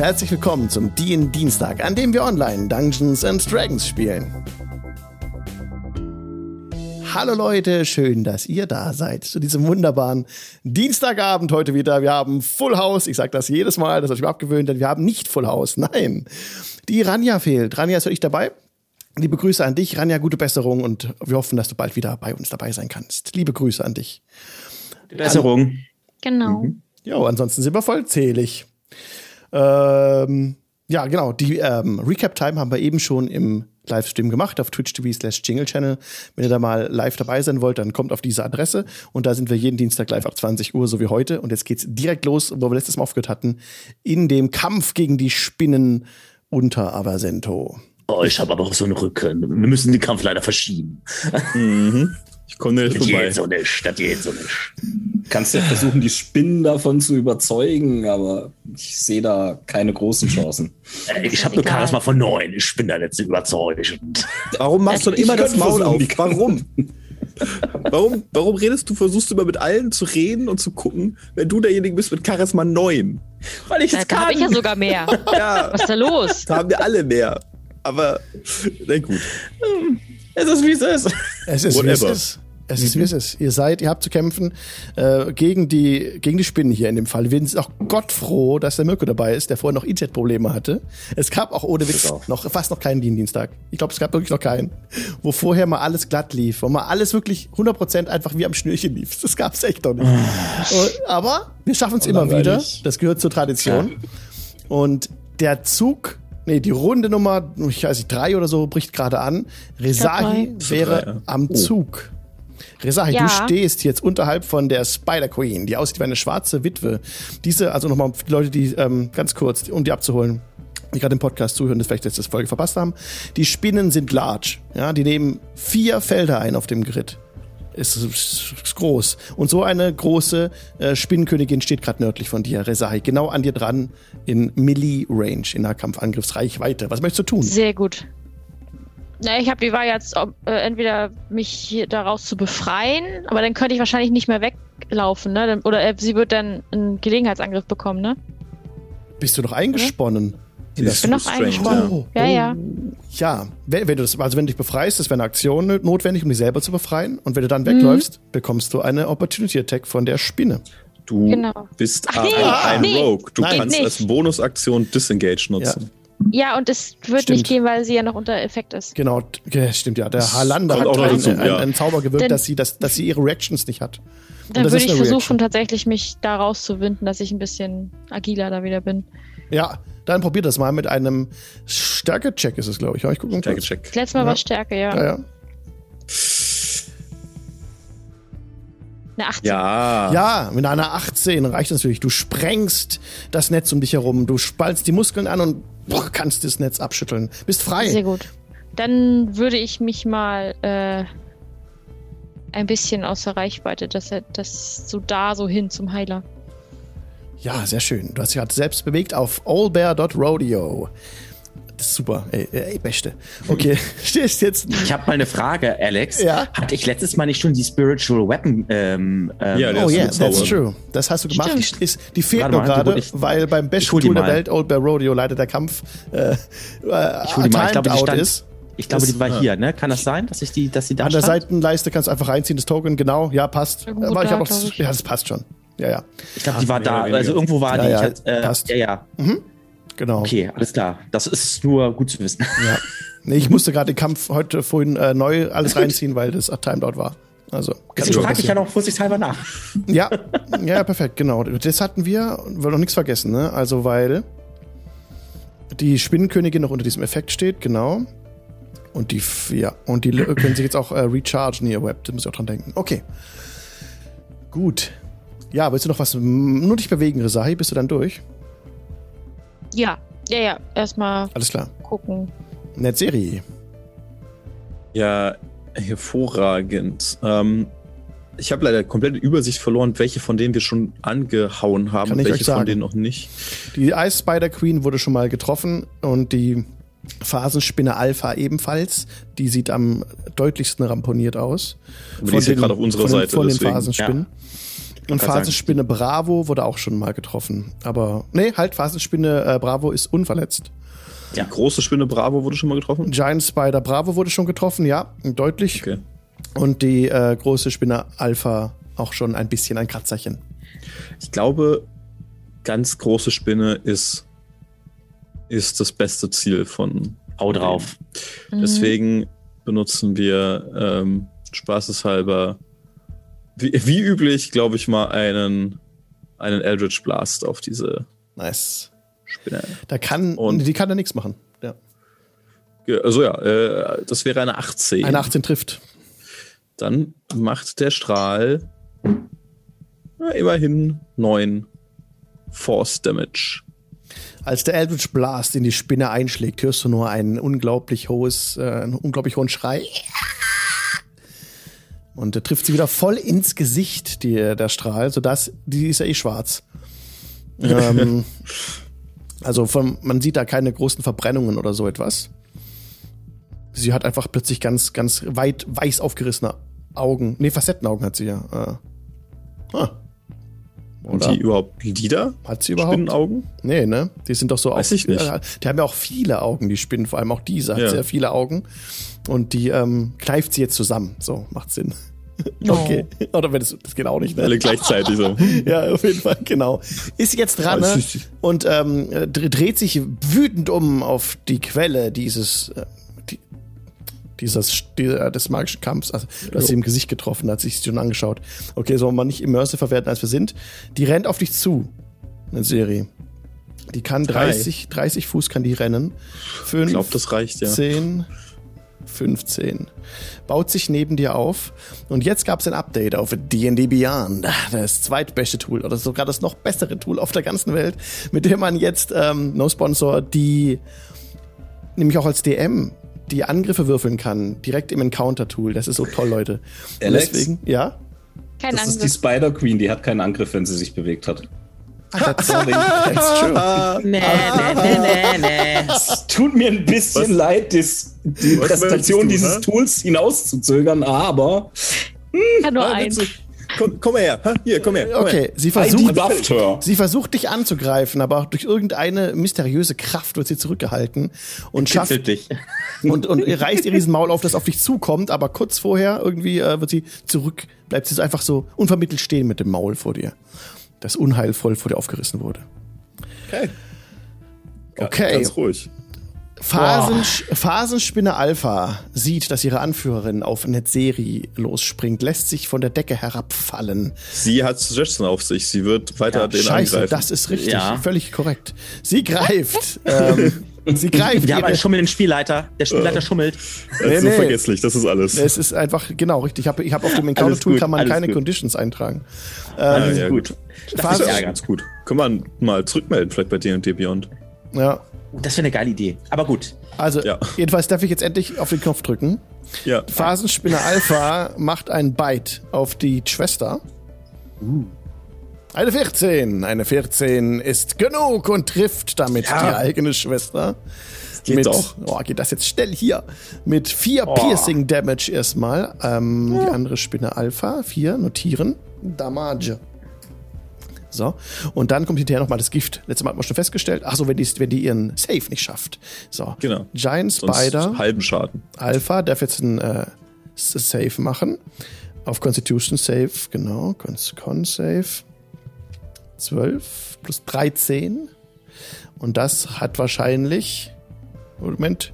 Herzlich willkommen zum DIN Dienstag, an dem wir online Dungeons and Dragons spielen. Hallo Leute, schön, dass ihr da seid zu diesem wunderbaren Dienstagabend heute wieder. Wir haben Full House. Ich sage das jedes Mal, das habe ich mir abgewöhnt, denn wir haben nicht Full House. Nein, die Ranja fehlt. Ranja ist für dich dabei. Liebe Grüße an dich, Ranja, gute Besserung und wir hoffen, dass du bald wieder bei uns dabei sein kannst. Liebe Grüße an dich. Die Besserung. Genau. Mhm. Ja, ansonsten sind wir vollzählig. Ähm, ja, genau. Die ähm, Recap-Time haben wir eben schon im Livestream gemacht auf Twitch TV slash Jingle Channel. Wenn ihr da mal live dabei sein wollt, dann kommt auf diese Adresse und da sind wir jeden Dienstag live ab 20 Uhr, so wie heute. Und jetzt geht's direkt los, wo wir letztes Mal aufgehört hatten, in dem Kampf gegen die Spinnen unter Avasento. Oh, ich habe aber auch so einen Rücken. Wir müssen den Kampf leider verschieben. Mhm. Ich komme nicht Das vorbei. geht so nicht, das geht so nicht. Kannst ja versuchen, die Spinnen davon zu überzeugen, aber ich sehe da keine großen Chancen. Äh, Ich habe nur. Charisma von neun. Ich bin da nicht so überzeugend. Warum machst du Ich immer das Maul auf? Warum? warum? Warum redest du, versuchst du immer mit allen zu reden und zu gucken, wenn du derjenige bist mit Charisma 9? Weil ich Da es habe kann. ich ja sogar mehr. Ja, Was ist da los? da haben wir alle mehr. Aber, na gut. Es ist wie es ist. Es ist, wie es ist. Es ist, wie es ist. Ihr seid, ihr habt zu kämpfen äh, gegen die gegen die Spinnen hier in dem Fall. Wir sind auch Gott froh, dass der Mirko dabei ist, der vorher noch IZ-Probleme hatte. Es gab auch ohne Witz noch fast noch keinen Dienstag. Ich glaube, es gab wirklich noch keinen, wo vorher mal alles glatt lief, wo mal alles wirklich 100% einfach wie am Schnürchen lief. Das gab's echt noch nicht. Und- Aber wir schaffen es immer wieder. Das gehört zur Tradition. Und der Zug, nee, die Runde Nummer, ich weiß nicht, drei oder so, bricht gerade an. Resahi wäre Drei, ja. am Zug. Resahi, Ja. du stehst jetzt unterhalb von der Spider Queen, die aussieht wie eine schwarze Witwe. Diese, also nochmal für die Leute, die ähm, ganz kurz, um die abzuholen, die gerade im Podcast zuhören, das vielleicht letzte Folge verpasst haben. Die Spinnen sind large. Ja, die nehmen vier Felder ein auf dem Grid. Ist, ist, groß. Und so eine große äh, Spinnenkönigin steht gerade nördlich von dir, Resahi, genau an dir dran in Melee Range, in der Kampfangriffsreichweite. Was möchtest du tun? Sehr gut. Na, ich habe die Wahl jetzt, ob, äh, entweder mich hier daraus zu befreien, aber dann könnte ich wahrscheinlich nicht mehr weglaufen, ne? Oder äh, sie wird dann einen Gelegenheitsangriff bekommen, ne? Bist du noch eingesponnen? Die ist Ich bin noch. Oh, Ja, ja. Ja, wenn, wenn du das, also wenn du dich befreist, das wäre eine Aktion notwendig, um dich selber zu befreien. Und wenn du dann wegläufst, bekommst du eine Opportunity Attack von der Spinne. Du Genau. bist Ach, nee, ein, ein nee, Rogue. Du Nein. kannst geht als nicht. Bonusaktion Disengage nutzen. Ja, und es wird Stimmt. nicht gehen, weil sie ja noch unter Effekt ist. Genau, t- stimmt ja. Der Harlander hat auch noch einen, dazu, einen, ja. einen Zauber gewirkt, Denn- dass sie, dass, dass sie ihre Reactions nicht hat. Dann das würde ist ich versuchen, Reaction. tatsächlich mich da rauszuwinden, dass ich ein bisschen agiler da wieder bin. Ja, dann probier das mal mit einem Stärke-Check ist es, glaube ich. Ja, ich gucke mal Stärke kurz. Check. Das letzte Mal Ja. war Stärke, ja. Ja, ja. Eine 18. Ja. ja, mit einer 18 reicht das natürlich. Du sprengst das Netz um dich herum. Du spaltst die Muskeln an und boah, kannst das Netz abschütteln. Bist frei. Sehr gut. Dann würde ich mich mal äh, ein bisschen außer Reichweite, dass er das so da so hin zum Heiler. Ja, sehr schön. Du hast dich gerade selbst bewegt auf allbear.rodeo. Das ist super. Ey, ey beste. Okay, stehst jetzt. Ich habe mal eine Frage, Alex. Ja. Hatte ich letztes Mal nicht schon die Spiritual Weapon? Ähm, ähm, Ja, der Oh ist yeah, that's true. Das hast du gemacht. Stimmt. Ist, die fehlt Warte nur gerade, weil beim besten Tool der. Welt, Old Bear Rodeo, leider der Kampf äh, äh, Ich hol die mal. Ich glaube, die stand, ist. ich glaube, die war hier, ne? Kann das sein, dass ich die, dass sie da An der stand? Seitenleiste kannst du einfach reinziehen, das Token, genau. Ja, passt. Ja, gut, Aber ich da, habe auch, ich. ja, das passt schon. Ja, ja, Ich glaube, die war da. Also irgendwo war Ja, die. ja, ich hatte, äh, passt. Ja, ja. genau. Okay, alles klar. Das ist nur gut zu wissen. Ja. Nee, ich musste gerade den Kampf heute vorhin äh, neu alles reinziehen, weil das timed out war. Also, kann Deswegen frage ich ja passieren. noch vorsichtshalber nach. Ja, ja, perfekt, genau. Das hatten wir, wir noch nichts vergessen, ne? Also, weil die Spinnenkönigin noch unter diesem Effekt steht, genau. Und die, ja, und die können sich jetzt auch äh, rechargen, ihr Web, da muss ich auch dran denken. Okay. Gut. Ja, willst du noch was, nur dich bewegen, Resahi, bist du dann durch? Ja, ja, ja. Erstmal Alles klar. gucken. Netzserie. Ja, hervorragend. Ähm, ich habe leider komplette Übersicht verloren, welche von denen wir schon angehauen haben und welche von denen noch nicht. Die Ice Spider Queen wurde schon mal getroffen und die Phasenspinne Alpha ebenfalls. Die sieht am deutlichsten ramponiert aus. Aber die ist ja gerade auf unserer von den, Seite, Von den deswegen. Phasenspinnen. Und Phasenspinne Bravo wurde auch schon mal getroffen. Aber, nee, halt, Phasenspinne äh, Bravo ist unverletzt. Ja. Die große Spinne Bravo wurde schon mal getroffen? Giant Spider Bravo wurde schon getroffen, ja, deutlich. Okay. Und die äh, große Spinne Alpha auch schon ein bisschen ein Kratzerchen. Ich glaube, ganz große Spinne ist, ist das beste Ziel von. Hau drauf. Mhm. Deswegen benutzen wir ähm, spaßeshalber, wie, wie üblich, glaube ich mal, einen, einen Eldritch Blast auf diese Nice. Spinne. Da kann, Und- die kann da nichts machen. Ja. Also ja, äh, das wäre eine 18. Eine 18 trifft. Dann macht der Strahl na, immerhin 9 Force Damage. Als der Eldritch Blast in die Spinne einschlägt, hörst du nur ein unglaublich hohes, äh, einen unglaublich hohen Schrei. Und der trifft sie wieder voll ins Gesicht, die, der Strahl, sodass, die ist ja eh schwarz. ähm, also von, man sieht da keine großen Verbrennungen oder so etwas. Sie hat einfach plötzlich ganz, ganz weit weiß aufgerissene Augen. Nee, Facettenaugen hat sie ja. Äh. Ah. Und die überhaupt Lieder? Hat sie überhaupt? Spinnenaugen? Nee, ne? Die sind doch so Weiß auch, ich nicht. äh, Die haben ja auch viele Augen, die Spinnen, vor allem auch diese hat Ja. sehr viele Augen. Und die ähm, kneift sie jetzt zusammen. So, macht Sinn. No. Okay. Oder wenn es, das geht auch nicht, ne? Alle gleichzeitig so. Ja, auf jeden Fall, genau. Ist jetzt dran ne? und ähm, dr- dreht sich wütend um auf die Quelle dieses, äh, die, dieses die, des magischen Kampfs. Also, du hast sie im Gesicht getroffen, hat sich schon angeschaut. Okay, sollen wir nicht immersive verwerten, als wir sind. Die rennt auf dich zu, eine Serie. Die kann 30, 30 Fuß kann die rennen. Fünf, Ich glaube, das reicht, ja. 10, 15. Baut sich neben dir auf. Und jetzt gab es ein Update auf D&D Beyond. Das zweitbeste Tool oder sogar das noch bessere Tool auf der ganzen Welt, mit dem man jetzt, ähm, no Sponsor, die, nämlich auch als DM, die Angriffe würfeln kann, direkt im Encounter-Tool. Das ist so toll, Leute. Und Alex? deswegen, ja? Kein Das ist die Angriff. Spider Queen, die hat keinen Angriff, wenn sie sich bewegt hat. That's, that's true. Nee, nee, nee, nee, nee. Es tut mir ein bisschen Was? leid, dis, die Was Präsentation du, dieses hä? Tools hinauszuzögern, aber Kann nur Ah, eins. Komm, komm her, hier, komm her. Komm Okay, sie I versucht, her. Sie versucht dich anzugreifen, aber durch irgendeine mysteriöse Kraft wird sie zurückgehalten und schafft dich. und, und reißt ihr diesen Maul auf, das auf dich zukommt, aber kurz vorher irgendwie äh, wird sie zurück, bleibt sie so einfach so unvermittelt stehen mit dem Maul vor dir, das unheilvoll vor dir aufgerissen wurde. Okay. Okay. Ganz ruhig. Phasen, Phasenspinne Alpha sieht, dass ihre Anführerin auf Netzeri losspringt, lässt sich von der Decke herabfallen. Sie hat Suggestion auf sich. Sie wird weiter Ja, den Scheiße, angreifen. das ist richtig, Ja. völlig korrekt. Sie greift. ähm, sie greift. Wir haben einen schummelnden Spielleiter. Der Spielleiter schummelt. das ist so nee. vergesslich, das ist alles. Es ist einfach, genau, richtig. Ich habe ich hab auf dem Encounter-Tool kann man keine gut. Conditions eintragen. Alles ja, gut. gut. Das Phase- ist ja, ganz gut. Können wir mal zurückmelden, vielleicht bei D&D Beyond. Ja. Das wäre eine geile Idee. Aber gut. Also, Ja. jedenfalls darf ich jetzt endlich auf den Knopf drücken. Ja. Phasenspinne Alpha macht einen Bite auf die Schwester. Eine 14. Eine 14 ist genug und trifft damit Ja. die eigene Schwester. geht mit, doch. Oh, geht das jetzt schnell hier. Mit vier Oh. Piercing Damage erstmal. Ähm, Die andere Spinne Alpha. Vier, notieren. Damage. So. Und dann kommt hinterher nochmal das Gift. Letztes Mal hat man schon festgestellt. Ach so, wenn die, wenn die ihren Save nicht schafft. So. Genau. Giant Sonst Spider. halben Schaden. Alpha darf jetzt ein äh, Save machen. Auf Constitution Save, genau. Con, Con Save. 12 plus 13. Und das hat wahrscheinlich. Moment.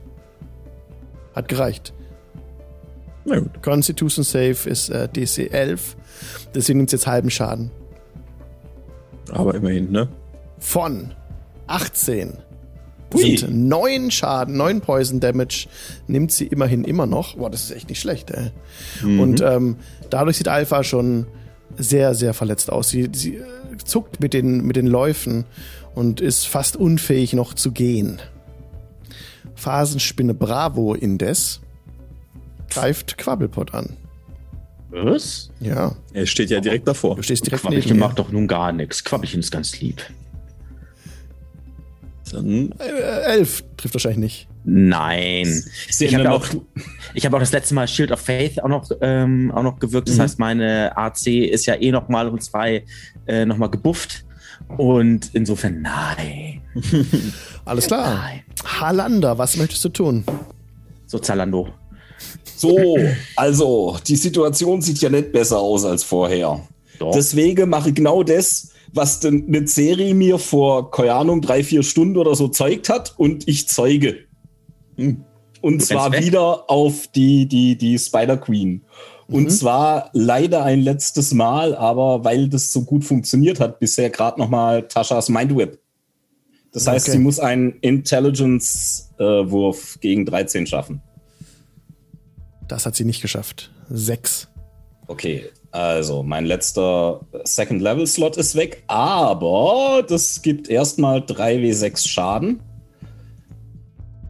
Hat gereicht. Na gut. Constitution Save ist äh, DC 11. Deswegen nimmt es jetzt halben Schaden. Aber immerhin, ne? Von 18. Das Ui. sind 9 Schaden, 9 Poison Damage nimmt sie immerhin immer noch. Boah, das ist echt nicht schlecht, ey. Und ähm, dadurch sieht Alpha schon sehr, sehr verletzt aus. Sie, sie zuckt mit den, mit den Läufen und ist fast unfähig noch zu gehen. Phasenspinne Bravo indes greift Quabbelpot an. Was? Ja, Er steht ja direkt davor. du stehst direkt Quabbelchen macht doch nun gar nichts. Quabbelchen ist ganz lieb. Dann Äh, elf trifft wahrscheinlich nicht. Nein. Ich habe auch, ich habe auch das letzte Mal Shield of Faith auch noch, ähm, auch noch gewirkt. Das Mhm. heißt, meine AC ist ja eh noch mal um zwei äh, noch mal gebufft. Und insofern nein. Alles klar. Nein. Halander, was möchtest du tun? So Zalando. So, also, die Situation sieht ja nicht besser aus als vorher. Doch. Deswegen mache ich genau das, was denn eine Serie mir vor, keine Ahnung, drei, vier Stunden oder so zeigt hat und ich zeuge. Und zwar weg? wieder auf die, die, die Spider Queen. Und zwar leider ein letztes Mal, aber weil das so gut funktioniert hat, bisher gerade nochmal Taschas Mindwhip. Das heißt, Okay. sie muss einen Intelligence-Wurf gegen 13 schaffen. Das hat sie nicht geschafft. Sechs. Okay, also mein letzter Second-Level-Slot ist weg, aber das gibt erstmal 3w6 Schaden.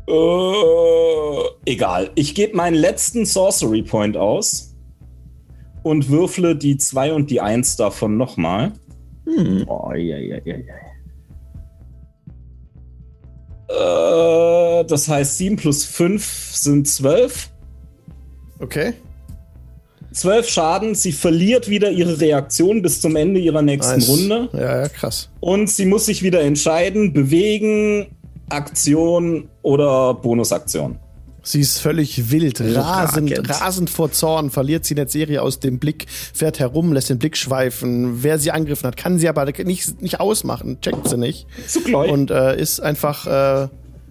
Äh, egal, ich gebe meinen letzten Sorcery Point aus und würfle die 2 und die 1 davon nochmal. Oh, ja, ja, ja, ja. Äh, das heißt, 7 plus 5 sind 12. Okay. 12 Schaden, sie verliert wieder ihre Reaktion bis zum Ende ihrer nächsten Nice. Runde. Ja, ja, krass. Und sie muss sich wieder entscheiden, bewegen, Aktion oder Bonusaktion. Sie ist völlig wild, rasend, rasend vor Zorn, verliert sie in der Serie aus dem Blick, fährt herum, lässt den Blick schweifen. Wer sie angegriffen hat, kann sie aber nicht, nicht ausmachen, checkt sie nicht. Zu gläubig. Und äh, ist einfach äh,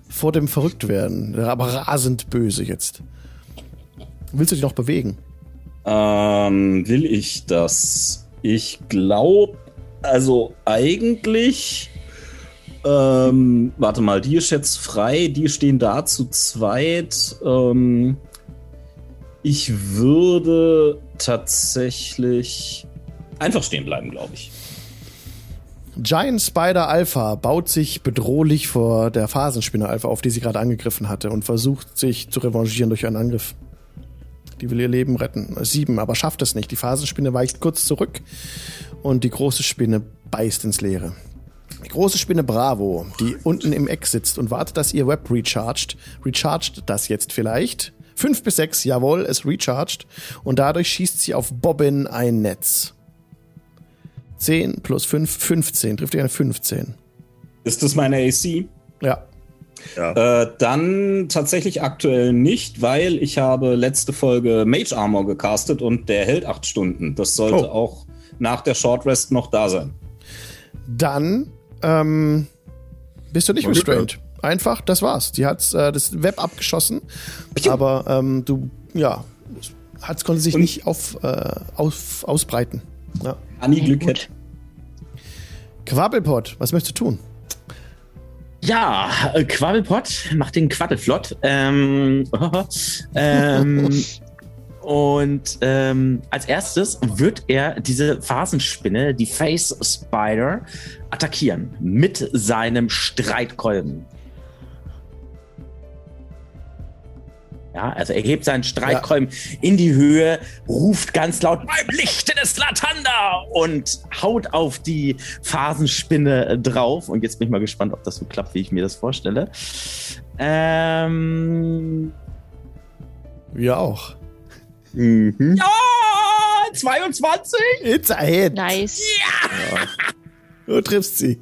vor dem Verrücktwerden, aber rasend böse jetzt. Willst du dich noch bewegen? Ähm, will ich das? Ich glaube, also eigentlich. Ähm, warte mal, die ist jetzt frei, die stehen da zu zweit. Ähm, ich würde tatsächlich einfach stehen bleiben, glaube ich. Giant Spider Alpha baut sich bedrohlich vor der Phasenspinne Alpha auf, die sie gerade angegriffen hatte und versucht sich zu revanchieren durch einen Angriff. Die will ihr Leben retten. Sieben, aber schafft es nicht. Die Phasenspinne weicht kurz zurück und die große Spinne beißt ins Leere. Die große Spinne Bravo, die unten im Eck sitzt und wartet, dass ihr Web recharged, recharged das jetzt vielleicht. Fünf bis sechs, jawohl, es recharged. Und dadurch schießt sie auf Bobbin ein Netz. 10 plus 5, 15. Trifft ihr eine 15? Ist das meine AC? Ja. Äh, dann tatsächlich aktuell nicht, weil ich habe letzte Folge Mage Armor gecastet und der hält acht Stunden. Das sollte Oh. auch nach der Short Rest noch da sein. Dann ähm, bist du nicht restrained. Einfach, das war's. Die hat äh, das Web abgeschossen, aber ähm, du, ja, hat, konnte sich Und- nicht auf, äh, auf, ausbreiten. Ja. Anni Glück hätte. Quabbelpot, was möchtest du tun? Ja, äh, Quabbelpott macht den Quaddelflott. Ähm, ähm, und ähm, als erstes wird er diese Phasenspinne, die Face Spider, attackieren mit seinem Streitkolben. Ja, also er hebt seinen Streitkolben in die Höhe, ruft ganz laut beim Lichte des Latanda und haut auf die Phasenspinne drauf. Und jetzt bin ich mal gespannt, ob das so klappt, wie ich mir das vorstelle. Ähm, Wir auch. Ja, 22. It's a hit. Nice. Du triffst sie.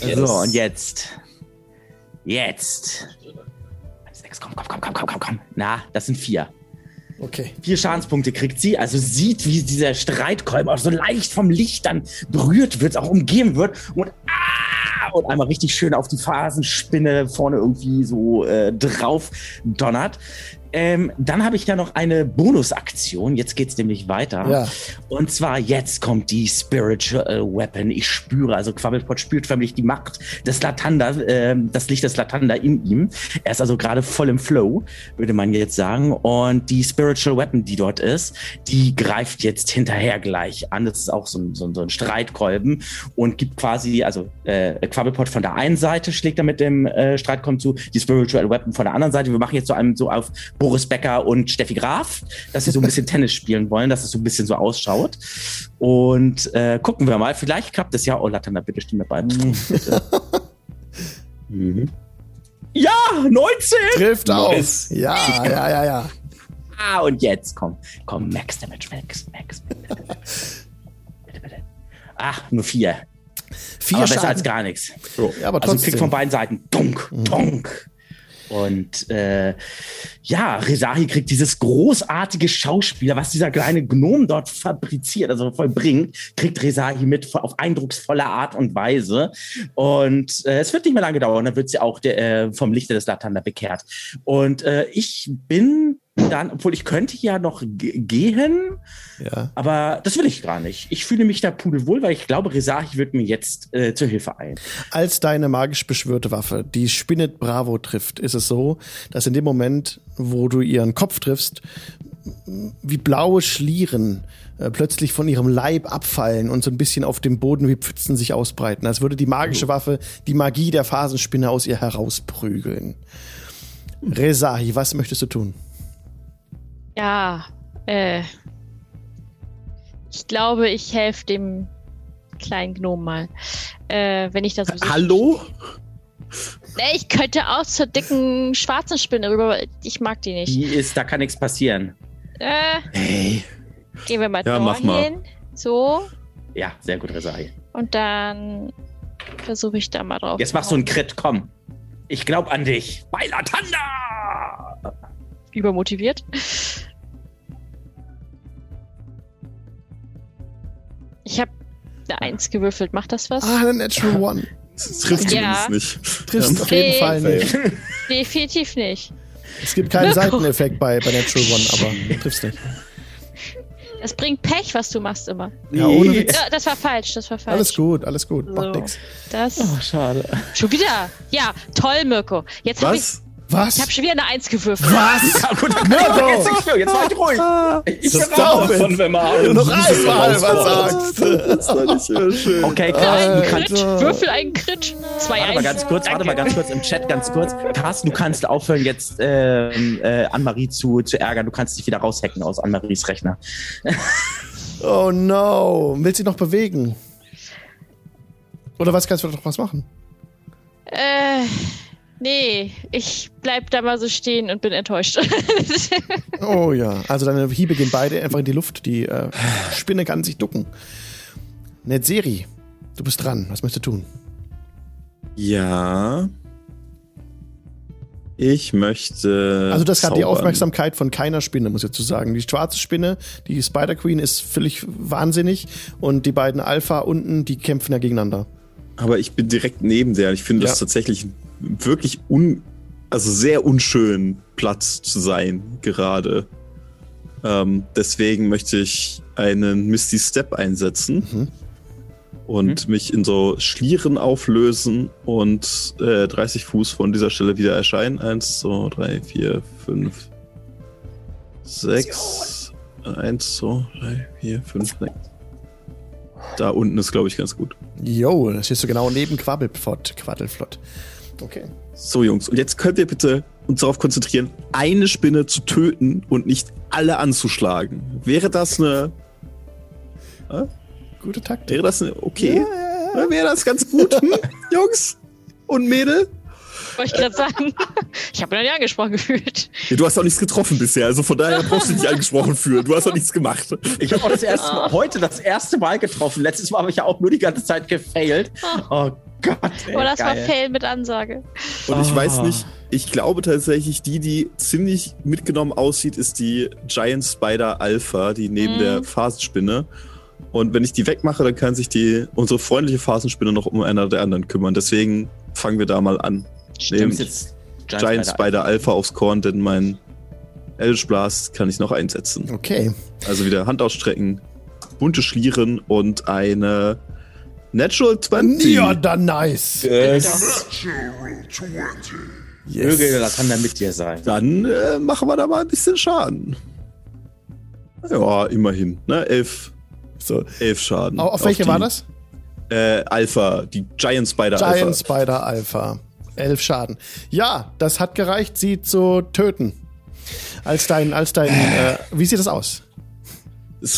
Yes. So, und jetzt. Jetzt. Sechs, komm, komm, komm, komm, komm, komm, komm. Na, das sind vier. Okay. Vier Schadenspunkte kriegt sie, also sieht, wie dieser Streitkolben auch so leicht vom Licht dann berührt wird, auch umgeben wird und ah, und einmal richtig schön auf die Phasenspinne vorne irgendwie so äh, drauf donnert. Ähm, dann habe ich ja noch eine Bonusaktion. Jetzt geht's nämlich weiter. Ja. Und zwar jetzt kommt die Spiritual Weapon. Ich spüre, also Quabbelpot spürt förmlich die Macht des Latanda, ähm, das Licht des Latanda in ihm. Er ist also gerade voll im Flow, würde man jetzt sagen. Und die Spiritual Weapon, die dort ist, die greift jetzt hinterher gleich an. Das ist auch so ein, so ein, so ein Streitkolben und gibt quasi, also äh, Quabbelpot von der einen Seite schlägt er mit dem äh, Streitkolben zu, die Spiritual Weapon von der anderen Seite. Wir machen jetzt so einem so auf Boris Becker und Steffi Graf, dass sie so ein bisschen Tennis spielen wollen, dass es so ein bisschen so ausschaut. Und äh, gucken wir mal, vielleicht klappt es ja. Oh, Latana, bitte stimme bei. Mhm. Ja, 19! Trifft Nice. auf. Ja, ja, ja, ja. Ah, und jetzt, komm, komm, Max Damage, Max, Max. Bitte, bitte, bitte. Ach, nur vier. Vier aber besser Schaden. als gar nichts. Ja, aber Also trotzdem. kriegt von beiden Seiten Dunk, Dunk. Und äh, ja, Rezahi kriegt dieses großartige Schauspieler, was dieser kleine Gnom dort fabriziert, also vollbringt, kriegt Rezahi mit auf eindrucksvolle Art und Weise. Und äh, es wird nicht mehr lange dauern, dann wird sie auch der, äh, vom Lichte des Latanda bekehrt. Und äh, ich bin dann, obwohl ich könnte ja noch ge- gehen, Ja. aber das will ich gar nicht. Ich fühle mich da pudelwohl, weil ich glaube, Rezahi wird mir jetzt äh, zur Hilfe eilen. Als deine magisch beschwörte Waffe die Spinne Bravo trifft, ist es so, dass in dem Moment, wo du ihren Kopf triffst, wie blaue Schlieren äh, plötzlich von ihrem Leib abfallen und so ein bisschen auf dem Boden wie Pfützen sich ausbreiten, als würde die magische Waffe die Magie der Phasenspinne aus ihr herausprügeln. Rezahi, was möchtest du tun? Ja, äh. Ich glaube, ich helfe dem kleinen Gnom mal. Äh, wenn ich das so. Hallo? Nee, ich könnte auch zur dicken schwarzen Spinne rüber, aber ich mag die nicht. Die ist, da kann nichts passieren. Äh, Hey. gehen wir mal Ja, mach mal. hin. So. Ja, sehr gut, Rezahi. Und dann versuche ich da mal drauf. Jetzt machst du einen Crit, komm. Ich glaub an dich. Bei Latanda! Übermotiviert. Ich habe eine Eins gewürfelt. Macht das was? Ah, eine Natural One. Das trifft Ja. zumindest nicht. Triffst Ja. auf jeden. Fall nicht. Definitiv nicht. Es gibt keinen Seiteneffekt bei, bei Natural One, aber du triffst nicht. Das bringt Pech, was du machst immer. Ja, ohne Witz. Ja, das war falsch, das war falsch. Alles gut, alles gut. Macht So. nix. Das Oh, schade. schon wieder. Ja, toll, Mirko. Jetzt habe ich, Was? Was? ich hab schon wieder eine Eins gewürfelt. Was? Ja, gut, dann Mirko! jetzt nicht mehr. Jetzt war ich ruhig. Ich Das bin glaub raus. ich. Von wenn man noch einmal was sagst. Das doch nicht mehr schön. Okay, Ein Carsten, du Crit, kannst. würfel einen Crit. Zwei Warte mal Eins. ganz kurz, warte mal ganz kurz im Chat, ganz kurz. Carsten, du kannst aufhören, jetzt ähm, äh, Anne-Marie zu, zu ärgern. Du kannst dich wieder raushacken aus Anne-Maries Rechner. Oh no. Willst du dich noch bewegen? Oder was kannst du doch was machen? Äh, nee, ich bleib da mal so stehen und bin enttäuscht. Oh ja. Also deine Hiebe gehen beide einfach in die Luft. Die äh, Spinne kann sich ducken. Netzeri, du bist dran. Was möchtest du tun? Ja. Ich möchte. Also das hat die. Aufmerksamkeit von keiner Spinne, muss ich dazu sagen. Die schwarze Spinne, die Spider Queen, ist völlig wahnsinnig. Und die beiden Alpha unten, die kämpfen ja gegeneinander. Aber ich bin direkt neben der. Ich finde Ja. das tatsächlich wirklich un, also sehr unschön Platz zu sein gerade. Ähm, deswegen möchte ich einen Misty Step einsetzen Mhm. und mich in so Schlieren auflösen und äh, 30 Fuß von dieser Stelle wieder erscheinen. Eins, zwei, drei, vier, fünf, sechs. Eins, zwei, drei, vier, fünf, sechs. Da unten ist, glaube ich, ganz gut. Jo, das stehst du genau neben Quabbelflott. Quaddelflott. Okay. So, Jungs, und jetzt könnt ihr bitte uns darauf konzentrieren, eine Spinne zu töten und nicht alle anzuschlagen. Wäre das eine. Gute Taktik. Wäre das eine. Okay. Wäre das ganz gut, hm, Jungs und Mädel? Wollte ich gerade sagen. Ich habe noch nie angesprochen gefühlt. Ja, du hast auch nichts getroffen bisher, also von daher brauchst du dich nicht angesprochen fühlen. Du hast auch nichts gemacht. Ich habe auch das erste Mal, heute das erste Mal getroffen. Letztes Mal habe ich ja auch nur die ganze Zeit gefailt. Oh Gott. Ey, Aber das war geil. Fail mit Ansage. Und ich Ah. weiß nicht, ich glaube tatsächlich, die, die ziemlich mitgenommen aussieht, ist die Giant Spider Alpha, die neben Mhm. der Phasenspinne. Und wenn ich die wegmache, dann kann sich die, unsere freundliche Phasenspinne noch um einer der anderen kümmern. Deswegen fangen wir da mal an. Stimmt jetzt. Giant Spider Alpha aufs Korn, denn mein Eldritch Blast kann ich noch einsetzen. Okay. Also wieder Hand ausstrecken, bunte Schlieren und eine Natural 20. Ja, dann nice. Es Möge Yes. Latanda mit dir sein. Dann äh, machen wir da mal ein bisschen Schaden. Ja, immerhin. Ne? Elf, So. elf Schaden. Auf, auf welche die, war das? Äh, Alpha, die Giant Spider Giant Alpha. Spider Alpha. Elf Schaden. Ja, das hat gereicht, sie zu töten. Als dein, als dein, äh, wie sieht das aus?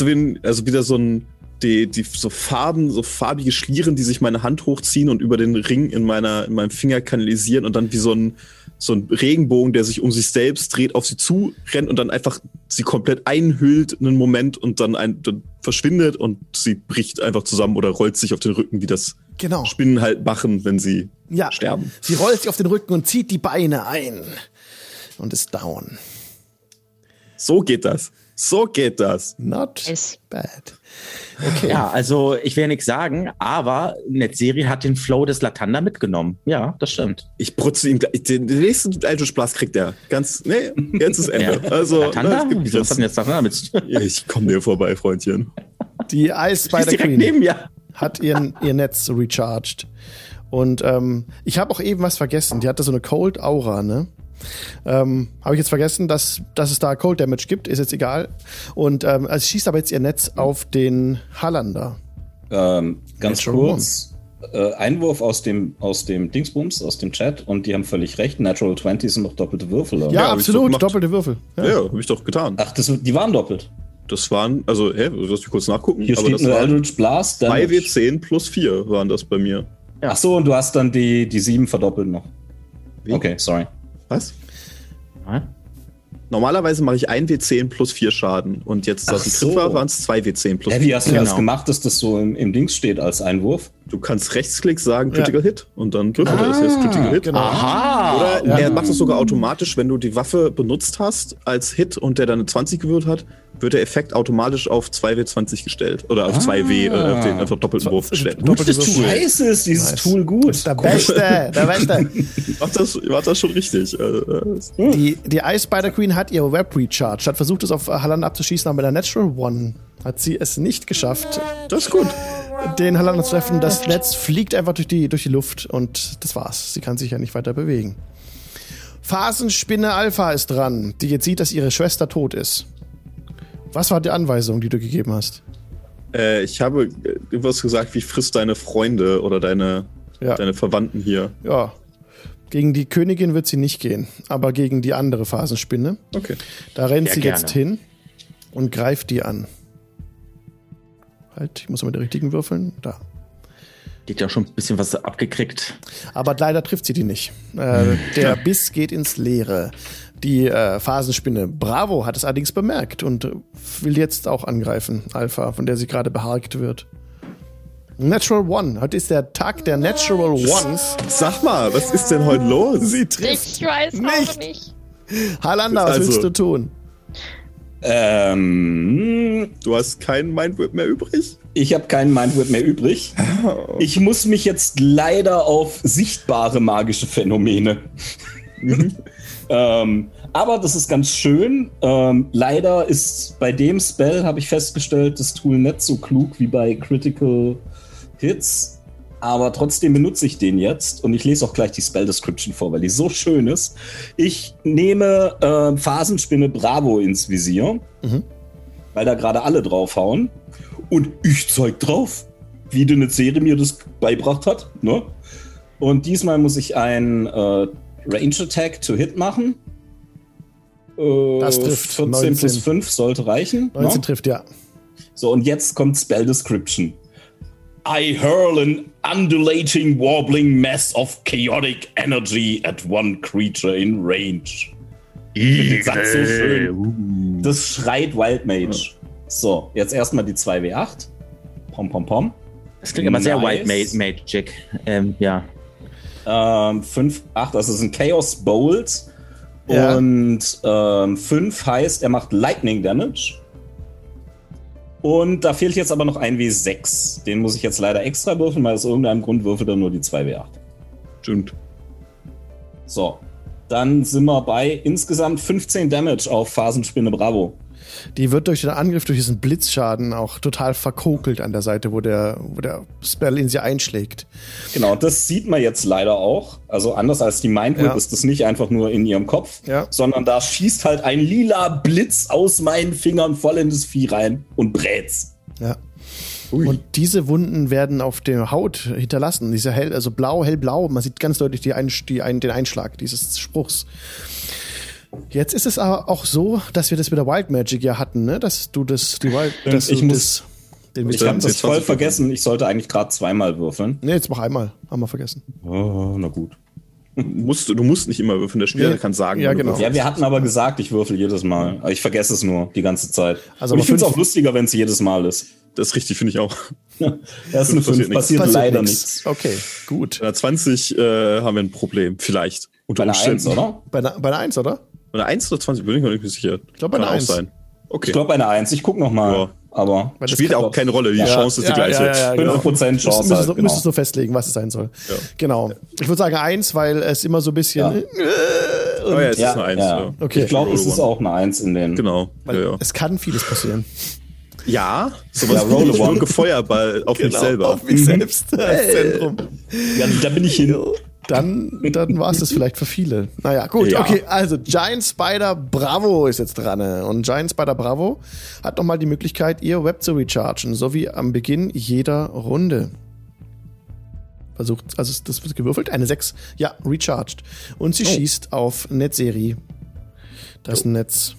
Ein, also wieder so ein, die, die, so Farben, so farbige Schlieren, die sich meine Hand hochziehen und über den Ring in meiner, in meinem Finger kanalisieren und dann wie so ein, so ein Regenbogen, der sich um sich selbst dreht, auf sie zu rennt und dann einfach sie komplett einhüllt einen Moment und dann, ein, dann verschwindet und sie bricht einfach zusammen oder rollt sich auf den Rücken, wie das Genau. Spinnen halt machen, wenn sie Ja. sterben. Sie rollt sich auf den Rücken und zieht die Beine ein. Und ist down. So geht das. So geht das. Not Nice. bad. Okay. Ja, also ich will ja nichts sagen, aber Netzserie hat den Flow des Latanda mitgenommen. Ja, das stimmt. Ich brutze ihm gleich- den, den nächsten Eldritch Blast kriegt er. Ganz, nee, jetzt ist Ende. Also, Latanda? es gibt Wieso, was hat denn jetzt, Latanda mit ich komme dir vorbei, Freundchen. Die Ice Spider ist direkt Queen neben mir. hat ihr, ihr Netz recharged. Und ähm, ich habe auch eben was vergessen. Die hatte so eine Cold Aura, ne? Ähm, habe ich jetzt vergessen, dass, dass es da Cold Damage gibt, ist jetzt egal. Und ähm, also schießt aber jetzt ihr Netz auf den Hallander. Ähm, ganz Natural kurz. Äh, Einwurf aus dem, aus dem Dingsbums, aus dem Chat, und die haben völlig recht. Natural 20 sind noch doppelte Würfel. oder? Ja, hab ich so absolut, gemacht. doppelte Würfel. Ja, Ja. habe ich doch getan. Ach, das, die waren doppelt. Das waren, also, hä, lass mich kurz nachgucken. Hier aber steht das nur Eldritch Blast. Damage. 2W10 plus 4 waren das bei mir. Ach so, und du hast dann die, die 7 verdoppelt noch. Wie? Okay, sorry. Was? Ja. Normalerweise mache ich 1W10 plus 4 Schaden. Und jetzt, als ich so. War, waren es 2W10 plus Hä, 4. wie hast du das Genau. gemacht, dass das so im, im Dings steht als Einwurf? Du kannst Rechtsklick sagen, Critical Ja. Hit. Und dann würfelt er das jetzt Critical Hit. genau. Aha! Oder Ja. er macht es sogar automatisch, wenn du die Waffe benutzt hast als Hit und der dann eine 20 gewürfelt hat, wird der Effekt automatisch auf 2W20 gestellt. Oder auf 2W, äh, auf den einfach doppelten Wurf gestellt. Gutes Würfel. Scheiße ist dieses Nice. Tool gut. Der Beste, der Beste. Macht das, macht das schon richtig. Äh, äh, Die, die Ice Spider Queen hat ihre Web Recharge, hat versucht, es auf Hallander abzuschießen, aber mit der Natural One hat sie es nicht geschafft, Das ist gut. Den Hallander zu treffen. Das Netz fliegt einfach durch die, durch die Luft und das war's. Sie kann sich ja nicht weiter bewegen. Phasenspinne Alpha ist dran, die jetzt sieht, dass ihre Schwester tot ist. Was war die Anweisung, die du gegeben hast? Äh, ich habe, äh, du hast gesagt, wie frisst deine Freunde oder deine, Ja. deine Verwandten hier. Ja. Gegen die Königin wird sie nicht gehen, aber gegen die andere Phasenspinne. Okay. Da rennt Ja, sie gerne. jetzt hin und greift die an. Halt, ich muss mal die richtigen würfeln. Da. Die hat ja schon ein bisschen was abgekriegt. Aber leider trifft sie die nicht. Äh, der Biss geht ins Leere. Die äh, Phasenspinne Bravo hat es allerdings bemerkt und will jetzt auch angreifen. Alpha, von der sie gerade beharkt wird. Natural One. Heute ist der Tag der Natural Ones. Sag mal, was ist denn heute los? Sie trifft. Ich weiß Nicht. auch nicht. Halanda, was Also- willst du tun? Ähm, Du hast keinen Mindwhip mehr übrig? ich habe keinen Mindwhip mehr übrig. Ich muss mich jetzt leider auf sichtbare magische Phänomene. ähm, aber das ist ganz schön. Ähm, leider ist bei dem Spell, habe ich festgestellt, das Tool nicht so klug wie bei Critical Hits. Aber trotzdem benutze ich den jetzt und ich lese auch gleich die Spell Description vor, weil die so schön ist. Ich nehme äh, Phasenspinne Bravo ins Visier, Mhm. weil da gerade alle draufhauen. Und ich zeig drauf, wie die eine Serie mir das beibracht hat. Ne? Und diesmal muss ich ein äh, Range Attack to Hit machen. Äh, Das trifft. 14 plus 19. 5 sollte reichen. 19 ne? trifft, ja. So, und jetzt kommt Spell Description. I hurl an undulating, wobbling mass of chaotic energy at one creature in range. Den Satz so schön. Das schreit Wild Mage. So, jetzt erstmal die 2W8. Pom, pom, pom. Das klingt aber sehr Nice. White Ma Magic. Ähm, ja. Ähm, 5, 8, das ist ein Chaos Bolt. Ja. Und ähm, 5 heißt, er macht Lightning Damage. Und da fehlt jetzt aber noch ein W6. Den muss ich jetzt leider extra würfeln, weil aus irgendeinem Grund würfelt er nur die 2W8. Stimmt. So, dann sind wir bei insgesamt 15 Damage auf Phasenspinne Bravo. Die wird durch den Angriff, durch diesen Blitzschaden auch total verkokelt an der Seite, wo der, wo der Spell in sie einschlägt. Genau, das sieht man jetzt leider auch. Also anders als die Mindwhip Ja. ist das nicht einfach nur in ihrem Kopf, Ja. sondern da schießt halt ein lila Blitz aus meinen Fingern voll in das Vieh rein und brät's. Ja. Und diese Wunden werden auf der Haut hinterlassen. Diese hell, also blau, hellblau. Man sieht ganz deutlich die ein, die ein, den Einschlag dieses Spruchs. Jetzt ist es aber auch so, dass wir das mit der Wild Magic ja hatten, ne? Dass du das, die Wild, dass ich du muss- das, den Ich Dann habe das jetzt voll 20 vergessen. Ich sollte eigentlich gerade zweimal würfeln. Nee, jetzt mach einmal. Haben wir vergessen. Oh, na gut. Musst, du du musst nicht immer würfeln, der Spieler Ja. kann sagen. Ja, genau. Ja, wir hatten aber gesagt, ich würfel jedes Mal. Ich vergesse es nur die ganze Zeit. Also Und aber ich finde es auch lustiger, wenn es jedes Mal ist. Das ist richtig, finde ich auch. Erst eine Passiert 5 nichts. passiert, Passiert leider nichts. Okay, gut. Bei einer 20 äh, haben wir ein Problem, vielleicht. Unter Bei einer 1, Umständen. oder? Bei einer, bei einer 1, oder? Bei einer 1 oder 20, bin ich mir nicht mehr sicher. Ich glaub, bei einer auch 1. sein. Okay. Ich glaube eine 1. Ich guck noch mal. Ja. Aber Spielt auch keine Rolle, die Ja. Chance ist die gleiche. ja, ja, genau. 5% Müsstest, Chance müsstest, halt, du- genau. müsstest du festlegen, was es sein soll. Ja. Genau. Ich würde sagen eins, weil es immer so ein bisschen. Ja. Oh ja, es ist Ja, eine 1. ja. Ja. Okay. Ich glaube, es ist auch eine 1 in den. Genau. Weil Ja, ja. Es kann vieles passieren. ja sowas Ja, roll ich one. wirke Feuerball auf mich selber. Genau, Auf mich selbst als Zentrum. Ja, da bin ich hin. Dann, dann war es das vielleicht für viele. Naja, gut, Ja. okay. Also Giant Spider Bravo ist jetzt dran. Und Giant Spider Bravo hat nochmal die Möglichkeit, ihr Web zu rechargen, so wie am Beginn jeder Runde. Versucht, also das wird gewürfelt, eine 6. Ja, recharged. Und sie schießt auf Netzserie. Das Netz.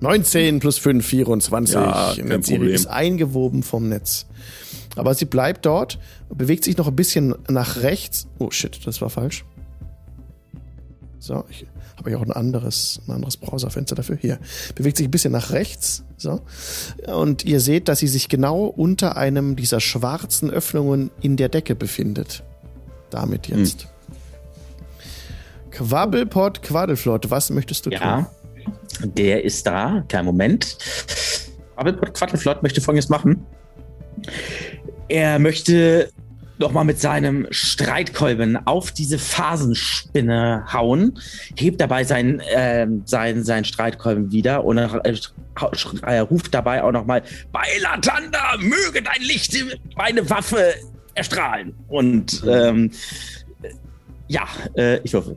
19 plus 5, 24. Ja, Netzserie ist eingewoben vom Netz. Aber sie bleibt dort, bewegt sich noch ein bisschen nach rechts. Oh shit, das war falsch. So, ich habe ja auch ein anderes, ein anderes Browserfenster dafür. Hier. Bewegt sich ein bisschen nach rechts. So. Und ihr seht, dass sie sich genau unter einem dieser schwarzen Öffnungen in der Decke befindet. Damit jetzt. Quabbelpot, Quaddelflott, was möchtest du tun? Ja, der ist da. Kein Moment. Aber Quattelflott möchte Folgendes machen. Er möchte nochmal mit seinem Streitkolben auf diese Phasenspinne hauen, hebt dabei seinen, ähm, seinen, seinen Streitkolben wieder und er, äh, ruft dabei auch nochmal, bei Latanda möge dein Licht meine Waffe erstrahlen. Und ähm, ja, äh, ich würfel.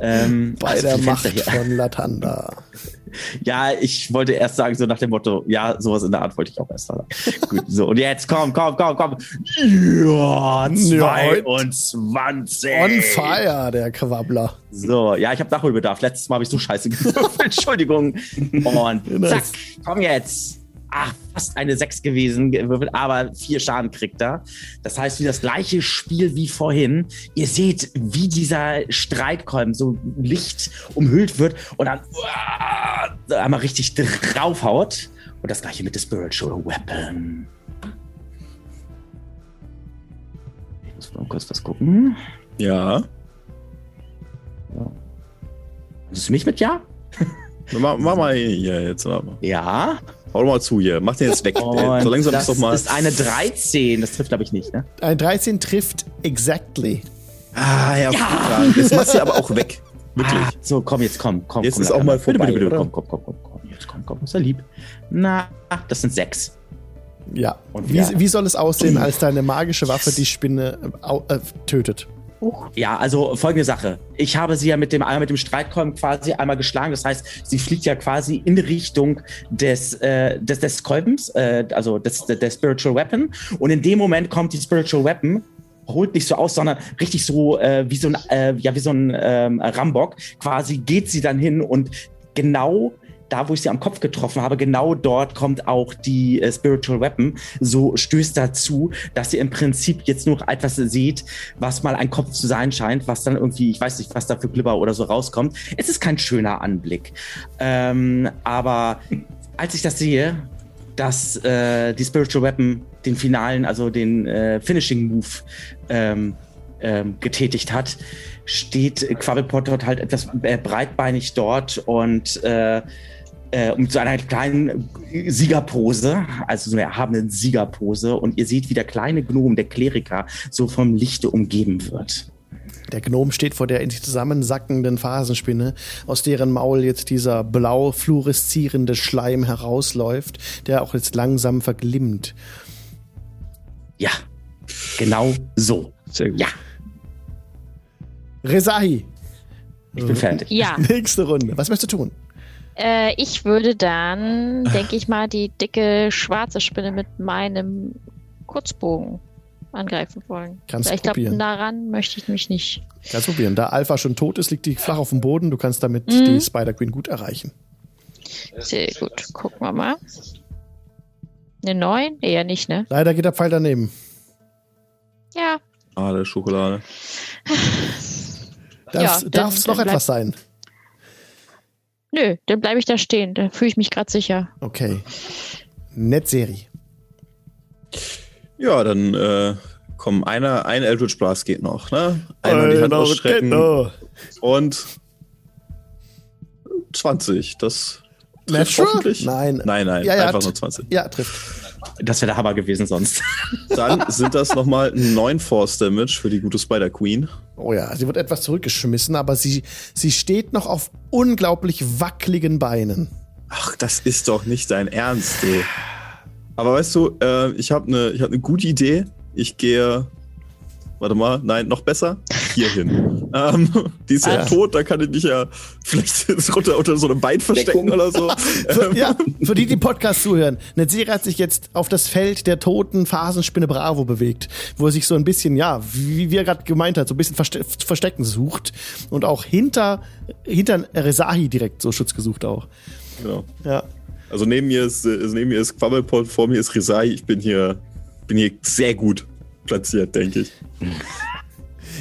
Ähm, Bei also der Macht von Latanda. Ja, ich wollte erst sagen, so nach dem Motto, ja, sowas in der Art wollte ich auch erst sagen. Gut, so, und jetzt komm, komm, komm, komm. Ja, 22. On fire, der Quabbler. So, ja, ich habe Nachholbedarf. Letztes Mal habe ich so scheiße gewürfelt. Entschuldigung. Und zack, komm jetzt. Ach, fast eine 6 gewesen, gewürfelt, aber vier Schaden kriegt er. Das heißt, wie das gleiche Spiel wie vorhin. Ihr seht, wie dieser Streitkolben so Licht umhüllt wird und dann uah, einmal richtig draufhaut. Und das gleiche mit der Spiritual Weapon. Ich muss mal kurz was gucken. Ja. Siehst du mich mit Ja? Mach, mach mal hier jetzt. Mach mal. Ja. Hau doch mal zu hier. Mach den jetzt weg. Und Ey, so langsam das ist doch mal. ist eine 13. Das trifft, glaube ich, nicht, ne? Ein 13 trifft exactly. ah, ja, ja. Jetzt machst du aber auch weg. Wirklich. Ah, so, komm, jetzt komm, komm. Jetzt komm, ist auch mal bitte, vorbei, bitte, bitte, oder? komm, komm, komm, komm, komm. Jetzt komm, komm, ist ja lieb. Na, das sind sechs. Ja. Und wie, ja. wie soll es aussehen, als deine magische Waffe die Spinne äh, au- Ja, also folgende Sache. Ich habe sie ja mit dem, mit dem Streitkolben quasi einmal geschlagen. Das heißt, sie fliegt ja quasi in Richtung des, äh, des, des Kolbens, äh, also des, der Spiritual Weapon. Und in dem Moment kommt die Spiritual Weapon holt nicht so aus, sondern richtig so äh, wie so ein äh, ja wie so ein ähm, Rambock. Quasi geht sie dann hin und genau da, wo ich sie am Kopf getroffen habe, genau dort kommt auch die äh, Spiritual Weapon. So stößt dazu, dass ihr im Prinzip jetzt nur etwas seht, was mal ein Kopf zu sein scheint, was dann irgendwie, ich weiß nicht, was da für Glibber oder so rauskommt. Es ist kein schöner Anblick. Ähm, aber als ich das sehe, dass äh, die Spiritual Weapon den finalen, also den äh, Finishing Move ähm, ähm, getätigt hat, steht Quabbelpot halt etwas äh, breitbeinig dort und äh, äh, mit so einer kleinen Siegerpose, also so einer erhabenen Siegerpose. Und ihr seht, wie der kleine Gnom, der Kleriker, so vom Lichte umgeben wird. Der Gnom steht vor der in sich zusammensackenden Phasenspinne, aus deren Maul jetzt dieser blau fluoreszierende Schleim herausläuft, der auch jetzt langsam verglimmt. Ja, genau so. Sehr gut. Ja, Resahi, ich bin fertig. Ja, nächste Runde. Was möchtest du tun? Äh, ich würde dann, denke ich mal, die dicke schwarze Spinne mit meinem Kurzbogen angreifen wollen. Kannst Weil ich glaube, probieren. daran möchte ich mich nicht. Kannst probieren. Da Alpha schon tot ist, liegt die flach auf dem Boden. Du kannst damit Mhm. die Spider Queen gut erreichen. Sehr gut. Gucken wir mal. Eine 9? Eher nicht, ne? Leider geht der Pfeil daneben. Ja. Ah, der Schokolade. Darf es noch etwas sein? Nö, dann bleibe ich da stehen. Da fühle ich mich gerade sicher. Okay. Netzserie. Ja, dann äh, komm, einer, ein Eldritch Blast geht noch, ne? Einmal die Hand ausstrecken Genau. und 20. Das trifft Natural? hoffentlich. Nein. Nein, nein, Ja, ja, einfach nur 20. Ja, trifft. Das wäre der Hammer gewesen sonst. Dann sind das nochmal 9 Force Damage für die gute Spider Queen. Oh ja, sie wird etwas zurückgeschmissen, aber sie, sie steht noch auf unglaublich wackeligen Beinen. Ach, das ist doch nicht dein Ernst, ey. Aber weißt du, äh, ich habe eine hab ne gute Idee. Ich gehe. Warte mal, nein, noch besser. Hier hin. Ähm, die ist ja Ah. tot, da kann ich mich ja vielleicht runter unter so einem Bein verstecken Deckung. oder so. Für, ja, für die, die Podcast zuhören. Netzserie hat sich jetzt auf das Feld der toten Phasenspinne Bravo bewegt, wo er sich so ein bisschen, ja, wie, er gerade gemeint hat, so ein bisschen Verste Verstecken sucht und auch hinter, hinter Resahi direkt so Schutz gesucht auch. Genau. Ja. Also neben mir ist, äh, also neben mir ist Quabbelpot, vor mir ist Risai. Ich bin hier, bin hier sehr gut platziert, denke ich.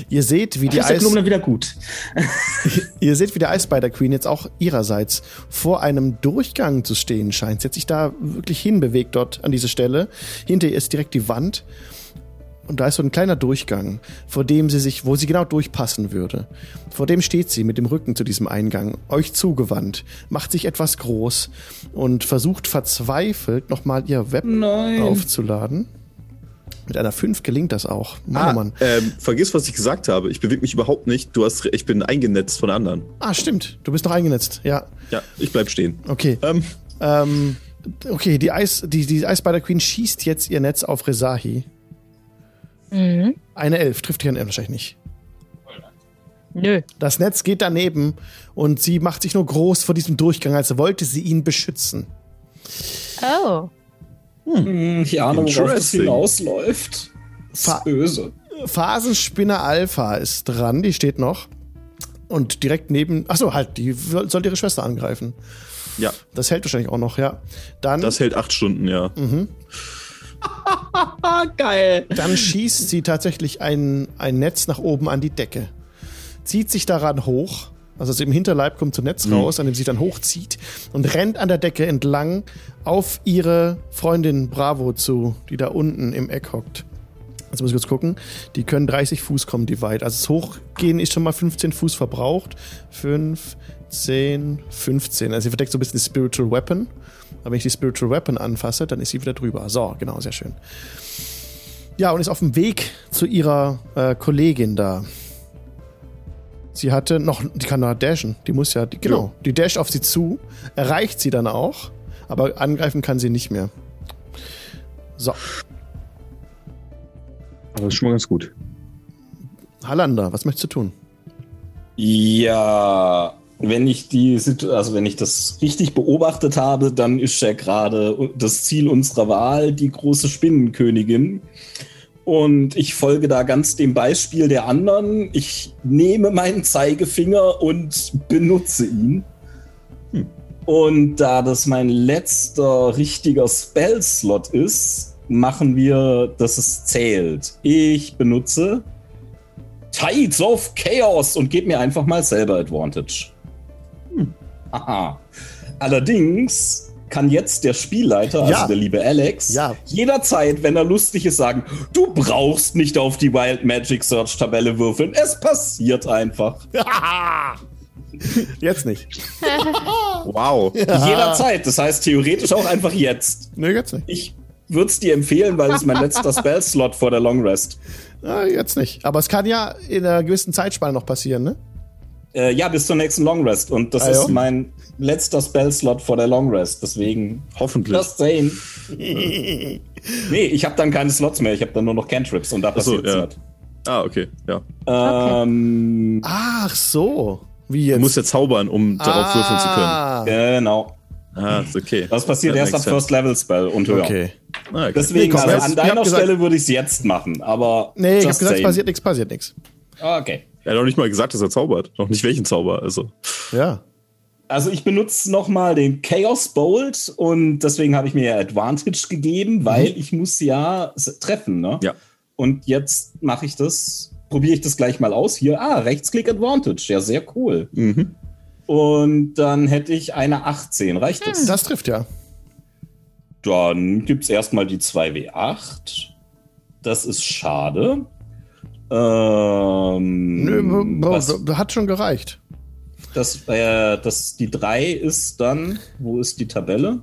Ihr seht, wie die Eis, wieder gut. ihr seht, wie der Ice Spider Queen jetzt auch ihrerseits vor einem Durchgang zu stehen scheint. Sie hat sich da wirklich hinbewegt dort an diese Stelle. Hinter ihr ist direkt die Wand. Und da ist so ein kleiner Durchgang, vor dem sie sich, wo sie genau durchpassen würde. Vor dem steht sie mit dem Rücken zu diesem Eingang, euch zugewandt, macht sich etwas groß und versucht verzweifelt nochmal ihr Web Nein. aufzuladen. Mit einer 5 gelingt das auch. Mann, oh Mann. ähm, vergiss, was ich gesagt habe. Ich bewege mich überhaupt nicht. Du hast, ich bin eingenetzt von anderen. Ah, stimmt. Du bist noch eingenetzt. Ja, Ja, ich bleib stehen. okay. Ähm, Ähm, okay, die Eis, die, die Ice Spider Queen schießt jetzt ihr Netz auf Resahi. Mhm. Eine Elf trifft ihren wahrscheinlich nicht. Nö. Das Netz geht daneben und sie macht sich nur groß vor diesem Durchgang, als wollte sie ihn beschützen. Oh. Hm, Ich ahne, worauf das hinausläuft. Das Fa- ist böse. Phasenspinne Alpha ist dran, die steht noch. Und direkt neben. Achso, halt, die soll ihre Schwester angreifen. ja, Das hält wahrscheinlich auch noch, ja. Dann, das hält acht Stunden, ja. Ah, geil. dann schießt sie tatsächlich ein, ein Netz nach oben an die Decke. Zieht sich daran hoch. Also aus dem Hinterleib kommt so ein Netz raus, an dem sie dann hochzieht und rennt an der Decke entlang auf ihre Freundin Bravo zu, die da unten im Eck hockt. Jetzt muss ich kurz gucken. Die können 30 Fuß kommen, die weit. Also das Hochgehen ist schon mal 15 Fuß verbraucht. 5, 10, 15. Also sie verdeckt so ein bisschen die Spiritual Weapon. Aber wenn ich die Spiritual Weapon anfasse, dann ist sie wieder drüber. So, genau, sehr schön. Ja, und ist auf dem Weg zu ihrer äh, Kollegin da. Sie hatte noch, die kann da dashen. Die muss ja, die, genau, die dasht auf sie zu, erreicht sie dann auch, aber angreifen kann sie nicht mehr. So, Aber das ist schon mal ganz gut. Halander, was möchtest du tun? Ja, wenn ich die also wenn ich das richtig beobachtet habe, dann ist ja gerade das Ziel unserer Wahl die große Spinnenkönigin. Und ich folge da ganz dem Beispiel der anderen. Ich nehme meinen Zeigefinger und benutze ihn. Und da das mein letzter richtiger Spell-Slot ist, machen wir, dass es zählt. Ich benutze Tides of Chaos und gebe mir einfach mal selber Advantage. Hm. Aha. Allerdings kann jetzt der Spielleiter, also Ja. der liebe Alex, Ja. jederzeit, wenn er lustig ist, sagen, du brauchst nicht auf die Wild Magic Search Tabelle würfeln. Es passiert einfach. Jetzt nicht. Wow. Jederzeit. Das heißt theoretisch auch einfach jetzt. Nö, jetzt nicht. Ich würde es dir empfehlen, weil es mein letzter Spell-Slot vor der Long Rest. Ah, jetzt nicht. Aber es kann ja in einer gewissen Zeitspanne noch passieren, ne? Äh, ja, bis zur nächsten Long Rest. Und das Ah, ist mein letzter Spell-Slot vor der Long Rest. Deswegen Hoffentlich. Just saying. nee, ich habe dann keine Slots mehr. Ich habe dann nur noch Cantrips und da so, passiert ja. nicht. Ah, okay. Ja. Ähm, Ach so. Wie jetzt? Du musst ja zaubern, um darauf würfeln zu können. Ah, genau. Ah, ist okay. Das passiert That erst ab. First Level Spell und höher. Okay. Ah, okay. Deswegen, Nee, komm, also an deiner gesagt- Stelle würde ich es jetzt machen, aber. Nee, ich hab gesagt, es passiert nichts, passiert nichts. Okay. Er hat noch nicht mal gesagt, dass er zaubert. Noch nicht welchen Zauber. Also. Ja. Also ich benutze nochmal den Chaos Bolt und deswegen habe ich mir ja Advantage gegeben, weil ich muss ja treffen, ne? Ja. Und jetzt mache ich das probiere ich das gleich mal aus. Hier, ah, Rechtsklick Advantage. Ja, sehr cool. Mhm. Und dann hätte ich eine 18. Reicht das? Das trifft ja. Dann gibt es erstmal die 2W8. Das ist schade. Ähm, Nö, was, hat schon gereicht. das, äh, das, die 3 ist dann, wo ist die Tabelle?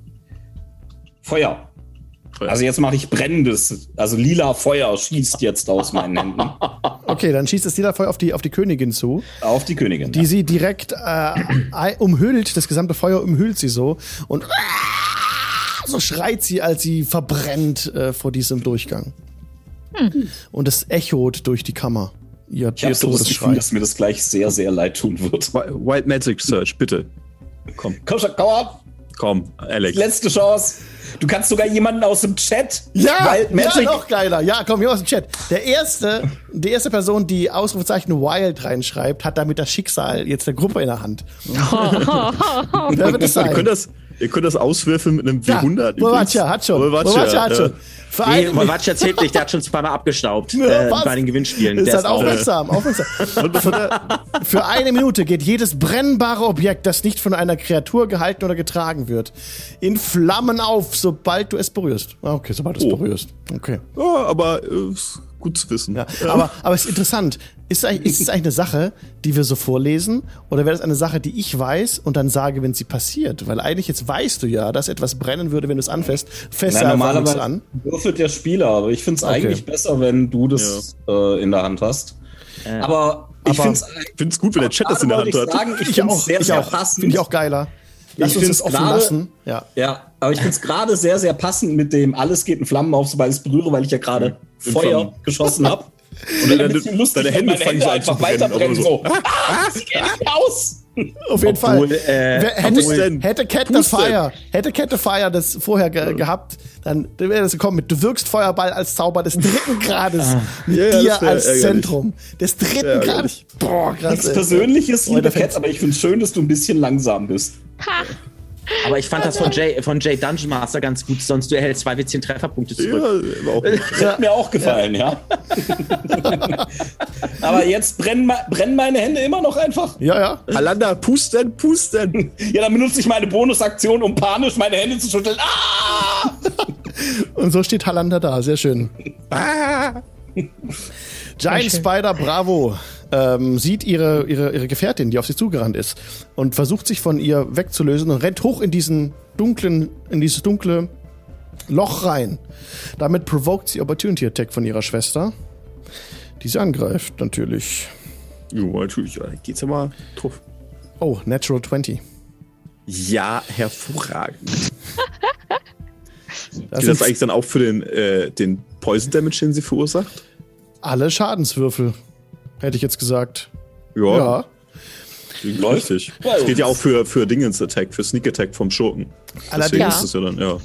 Feuer. Feuer. Also jetzt mache ich brennendes, also lila Feuer schießt jetzt aus meinen Händen Okay, dann schießt es jeder Feuer auf die, auf die Königin zu, auf die Königin. die sie direkt äh, umhüllt, das gesamte Feuer umhüllt sie so und so schreit sie, als sie verbrennt äh, vor diesem Durchgang. Und es echot durch die Kammer. Ihr, ich habe ihr so das Gefühl, dass mir das gleich sehr, sehr leid tun wird. Wi- White Magic Search, bitte. Komm, Komm schon, komm ab. komm, Alex. Letzte Chance. Du kannst sogar jemanden aus dem Chat. Ja, Wild ja, Magic. noch geiler. Ja, komm, hier aus dem Chat. Der erste, die erste Person, die Ausrufezeichen Wild reinschreibt, hat damit das Schicksal jetzt der Gruppe in der Hand. Wer wird es Ihr sein? könnt das, ihr könnt das auswürfeln mit einem Ja, W100. Wolwatcha hat schon. Wolwatcha hat ja. schon. Für Nee, ein, Wolwatcha zählt nicht, der hat schon zweimal abgestaubt Ja, äh, bei den Gewinnspielen. ist halt auch- aufmerksam, aufmerksam. Für, für eine Minute geht jedes brennbare Objekt, das nicht von einer Kreatur gehalten oder getragen wird, in Flammen auf, sobald du es berührst. Ah, Okay, sobald du es Oh. berührst. Okay. Ja, aber äh, gut zu wissen. Ja, aber, aber es ist interessant. Ist, es eigentlich- ist es eigentlich eine Sache, die wir so vorlesen? Oder wäre das eine Sache, die ich weiß und dann sage, wenn sie passiert? Weil eigentlich jetzt weißt du ja, dass etwas brennen würde, wenn du es anfasst. Fest normalerweise an. würfelt der Spieler, aber ich finde es eigentlich besser, wenn du das äh, in der Hand hast. Aber ich Aber- finde es Ich finde es gut, wenn der Chat das in der Hand hat. Sagen, ich Ich finde auch. es sehr, ich sehr auch. passend. Finde ich auch geiler. Lass Ich uns das offen lassen. Ja. Ja, aber ich finde es gerade sehr, sehr passend mit dem alles geht in Flammen auf, sobald ich es berühre, weil ich ja gerade In Feuer Flammen. geschossen habe. Und Ein deine, bisschen lustig, deine Hände fangen so an zu einfach brennen. weiterbrennen. aber So. Ah, sie gehen nicht aus! Auf jeden Obwohl, Fall. äh, hätte, Pusten. hätte Cat the. Fire, hätte Cat the Fire das vorher ge gehabt, dann wäre das gekommen mit, du wirkst Feuerball als Zauber des dritten Grades mit Ja, dir als ärgerlich. Zentrum. Des dritten Ja, Grades. Boah, krass. Nichts. Persönliches, liebe Cats, aber ich finde es schön, dass du ein bisschen langsam bist. Aber ich fand das von Jay, von Jay Dungeon Master ganz gut, sonst du erhältst 2 W10 Trefferpunkte Ja, zurück. auch. Das hat mir auch gefallen, ja. aber jetzt brennen, brennen meine Hände immer noch einfach. Ja, ja. Alanda, pusten, pusten. Ja, dann benutze ich meine Bonusaktion, um panisch meine Hände zu schütteln. Ah! Und so steht Halander da, sehr schön. Ah. Giant Spider Bravo ähm, sieht ihre, ihre, ihre Gefährtin, die auf sie zugerannt ist, und versucht sich von ihr wegzulösen und rennt hoch in diesen dunklen, in dieses dunkle Loch rein. Damit provoked sie Opportunity Attack von ihrer Schwester, die sie angreift, natürlich. Jo, natürlich. ja, Geht's ja mal drauf. Oh, Natural 20. Ja, hervorragend. Das Geht das eigentlich dann auch für den, äh, den Poison Damage, den sie verursacht? Alle Schadenswürfel, hätte ich jetzt gesagt. Ja, Ja. richtig. Es geht ja auch für, für Dingens Attack, für Sneak Attack vom Schurken. Deswegen Allerdings- ist es ja dann, ja.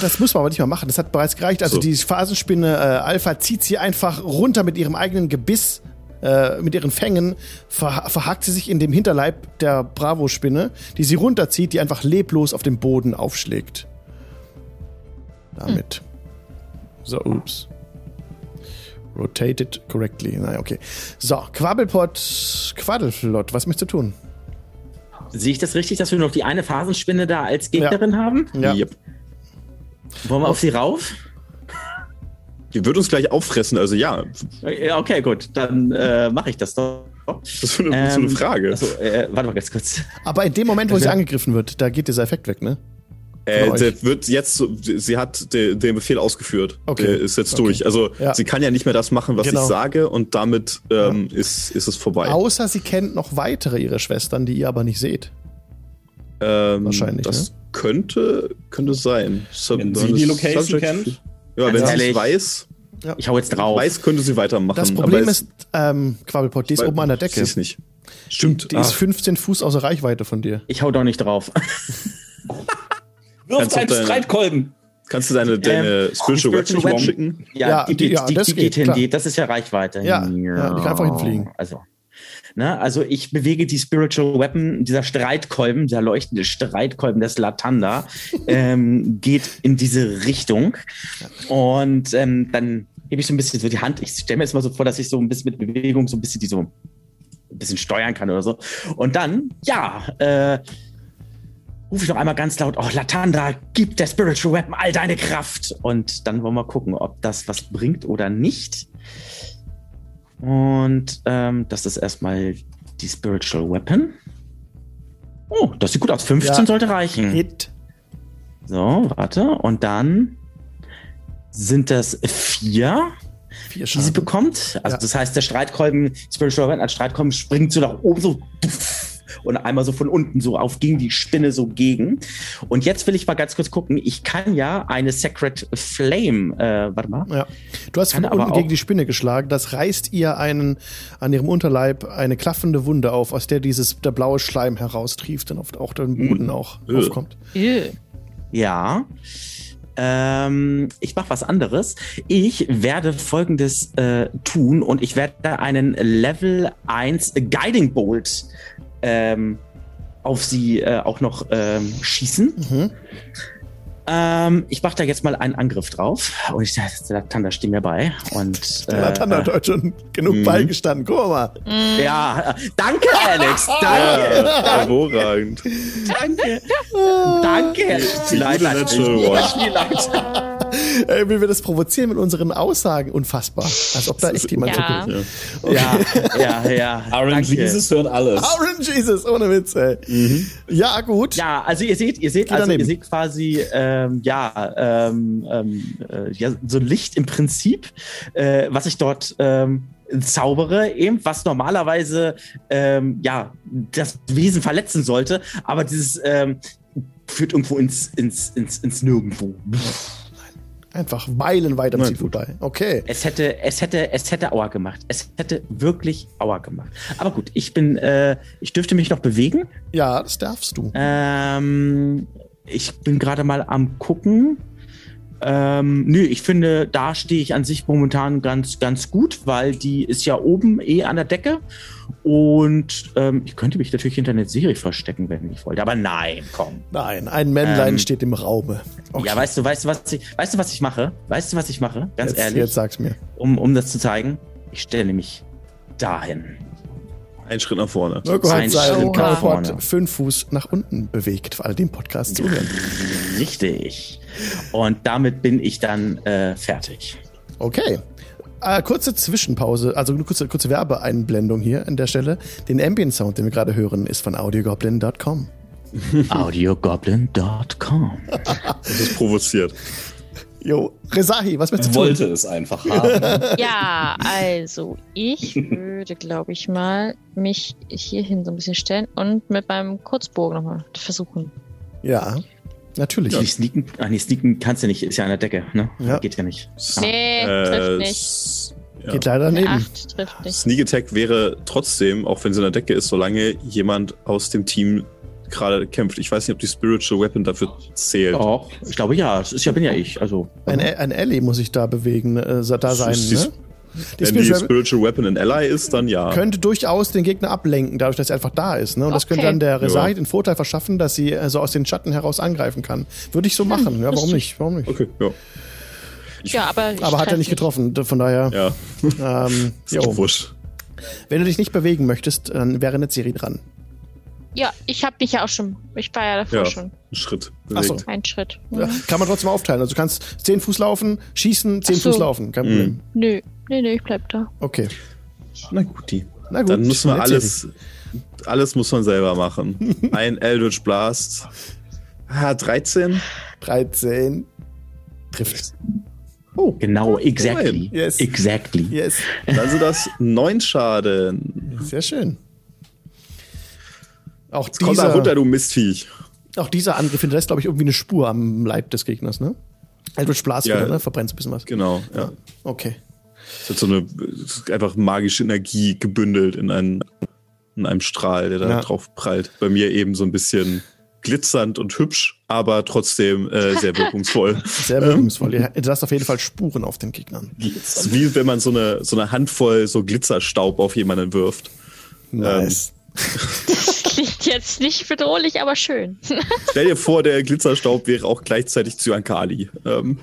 Das muss man aber nicht mal machen. Das hat bereits gereicht. Also So. die Phasenspinne äh, Alpha zieht sie einfach runter mit ihrem eigenen Gebiss, äh, mit ihren Fängen, ver verhakt sie sich in dem Hinterleib der Bravo-Spinne, die sie runterzieht, die einfach leblos auf dem Boden aufschlägt. Damit. So, ups. Rotated correctly. Naja, okay. So, Quabbelpot, Quaddelflott, was möchtest du tun? Sehe ich das richtig, dass wir noch die eine Phasenspinne da als Gegnerin haben? Ja. Yep. Wollen wir auf sie rauf? Die wird uns gleich auffressen, also ja. Ja, Okay, gut, dann äh, mache ich das doch. Das ist so eine, so eine Ähm, Frage. Also, äh, warte mal ganz kurz. Aber in dem Moment, wo sie angegriffen wird, da geht dieser Effekt weg, ne? Äh, der wird jetzt, so- sie hat de, den Befehl ausgeführt. Okay. Der ist jetzt Okay. durch. Also Ja. sie kann ja nicht mehr das machen, was Genau. ich sage und damit ähm, ist, ist es vorbei. Außer sie kennt noch weitere ihre Schwestern, die ihr aber nicht seht. Ähm, Wahrscheinlich, Das ne? könnte, könnte sein. Sub- Wenn sie die Location Subject- kennt. Ja, wenn Ganz sie es weiß, Ich hau jetzt drauf. weiß, könnte sie weitermachen. Das Problem ist, ähm, Quabbelpot, die ist oben an der Sie Decke. ist nicht. Stimmt. Die ist Ah, 15 Fuß außer Reichweite von dir. Ich hau doch nicht drauf. Wirf Kannst du einen deine- Streitkolben. kannst du deine, deine Ähm, Spiritual Spiritual Weapon schicken? Ja, Ja, die, die- die, ja, die, das die geht, geht hin, die, das ist ja Reichweite. Ja, ja, die kann einfach hinfliegen. Also, ne, also ich bewege die Spiritual Weapon, dieser Streitkolben, der leuchtende Streitkolben des Latanda, ähm, geht in diese Richtung. Und ähm, dann hebe ich so ein bisschen so die Hand. Ich stelle mir jetzt mal so vor, dass ich so ein bisschen mit Bewegung so ein bisschen die so ein bisschen steuern kann oder so. Und dann, ja, äh, rufe ich noch einmal ganz laut, oh, Latanda, gib der Spiritual Weapon all deine Kraft. Und dann wollen wir gucken, ob das was bringt oder nicht. Und ähm, das ist erstmal die Spiritual Weapon. Oh, das sieht gut aus. 15 Ja. sollte reichen. Hit. So, warte. Und dann sind das vier, Vier die sie bekommt. Also Ja. das heißt, der Streitkolben, Spiritual Weapon als Streitkolben springt so nach oben so und einmal so von unten so auf gegen die Spinne so gegen. Und jetzt will ich mal ganz kurz gucken. Ich kann ja eine Sacred Flame, äh, warte mal. Ja. Du hast von unten gegen die Spinne geschlagen. Das reißt ihr einen an ihrem Unterleib eine klaffende Wunde auf, aus der dieses der blaue Schleim heraustrieft und oft auch den Boden auch Äh. aufkommt. Ew. Ja. Ähm, ich mache was anderes. Ich werde folgendes äh, tun und ich werde einen Level 1 Guiding Bolt ähm, auf sie äh, auch noch ähm, schießen. Mhm. Ähm, ich mache da jetzt mal einen Angriff drauf. Und ich der Tanda steht mir bei. Und, Der Latanda hat heute schon genug Mhm. beigestanden. Guck mal. ja, äh, danke, Alex. Danke. Ja, hervorragend. Danke. Danke. Natural One. Spielleiter. Ey, wie wir das provozieren mit unseren Aussagen. Unfassbar. Als ob da echt jemand Ja. zuguckt. Ja, ja, ja. Aaron danke. Jesus hört alles. Orange Jesus, ohne Witz, ey. Ja, gut. Ja, also ihr seht, ihr seht, also daneben. ihr seht quasi, ähm, ja, ähm, ähm, äh, ja, so Licht im Prinzip, äh, was ich dort ähm, zaubere, eben, was normalerweise ähm, ja das Wesen verletzen sollte, aber dieses ähm, führt irgendwo ins, ins, ins, ins Nirgendwo. Einfach meilenweit am Nein, Ziel gut. vorbei. Okay. Es hätte, es hätte, es hätte Aua gemacht. Es hätte wirklich Aua gemacht. Aber gut, ich bin, äh, ich dürfte mich noch bewegen. Ja, das darfst du. Ähm, ich bin gerade mal am gucken. Ähm, nö, ich finde, da stehe ich an sich momentan ganz, ganz gut, weil die ist ja oben eh an der Decke. Und ähm, ich könnte mich natürlich hinter eine Serie verstecken, wenn ich wollte. Aber nein, komm. Nein, ein Männlein Ähm, steht im Raume. Okay. Ja, weißt du, weißt du, was ich, weißt du, was ich mache? Weißt du, was ich mache? Ganz jetzt, ehrlich, Jetzt sag's mir. um, um das zu zeigen. Ich stelle mich dahin. Ein Schritt nach vorne. Mirko hat Ein seinen Schritt nach Carport vorne. fünf Fuß nach unten bewegt, für alle, die im Podcast zuhören. Richtig. Und damit bin ich dann äh, fertig. Okay. Äh, kurze Zwischenpause, also eine kurze, kurze Werbeeinblendung hier an der Stelle. Den Ambient Sound, den wir gerade hören, ist von audiogoblin.com. audiogoblin.com. Das ist provoziert. Jo, Rezahi, was willst du Ich tun? wollte es einfach haben. Ja, also ich würde, glaube ich, mal mich hierhin so ein bisschen stellen und mit meinem Kurzbogen nochmal versuchen. Ja, natürlich. Die sneaken, ach nee, sneaken kannst du nicht, ist ja an der Decke, ne? Ja. Geht ja nicht. Nee, trifft nicht. Ja. Geht leider. Acht trifft nicht. Sneak Attack wäre trotzdem, auch wenn sie in der Decke ist, solange jemand aus dem Team gerade kämpft. Ich weiß nicht, ob die Spiritual Weapon dafür zählt. Doch, ich glaube ja, das ist ja, bin ja ich. Also, Ein, ein Ellie muss ich da bewegen, äh, da sein. ist die- Ne? Die Wenn die Spiritual Spiritual Weapon ein Ally ist, dann ja. könnte durchaus den Gegner ablenken, dadurch, dass er einfach da ist. Ne? Und das könnte Okay. dann der Rezahi Ja. den Vorteil verschaffen, dass sie äh, so aus den Schatten heraus angreifen kann. Würde ich so machen. Ja, warum nicht? Warum nicht? Okay, ja. Ja, aber ich Aber hat er nicht getroffen, von daher. Ja, Ähm, ist auch wurscht. Wenn du dich nicht bewegen möchtest, dann wäre eine Serie dran. Ja, ich habe mich ja auch schon. Ich war ja davor Ja. schon. Ein Schritt Ach so. bewegt. Ein Schritt. Ja, kann man trotzdem aufteilen. Also du kannst 10 Fuß laufen, schießen, 10 Ach so. Fuß laufen. Kein Problem. Mhm. Nö, nee, nee, ich bleib da. Okay. Na gut, die. Na gut. Dann müssen wir alles, alles muss man selber machen. Ein Eldritch Blast. Ah, 13? 13 trifft. genau, exactly. Yes. Exactly. Yes. Dann sind das 9 Schaden. Sehr schön. Auch Komm da runter, dieser, du Mistviech. auch dieser Angriff hinterlässt, glaube ich, irgendwie eine Spur am Leib des Gegners, ne? Eldritch Blast, Ja. wieder, ne? Verbrennt ein bisschen was. Genau, ja. Okay. Es hat so eine einfach magische Energie gebündelt in, einen, in einem Strahl, der da Ja. drauf prallt. Bei mir eben so ein bisschen glitzernd und hübsch, aber trotzdem äh, sehr wirkungsvoll. Sehr wirkungsvoll. Ihr lasst auf jeden Fall Spuren auf den Gegnern. Wie wenn man so eine, so eine Handvoll so Glitzerstaub auf jemanden wirft. Nice. Das klingt jetzt nicht bedrohlich, aber schön. Stell dir vor, der Glitzerstaub wäre auch gleichzeitig Zyankali. Ähm,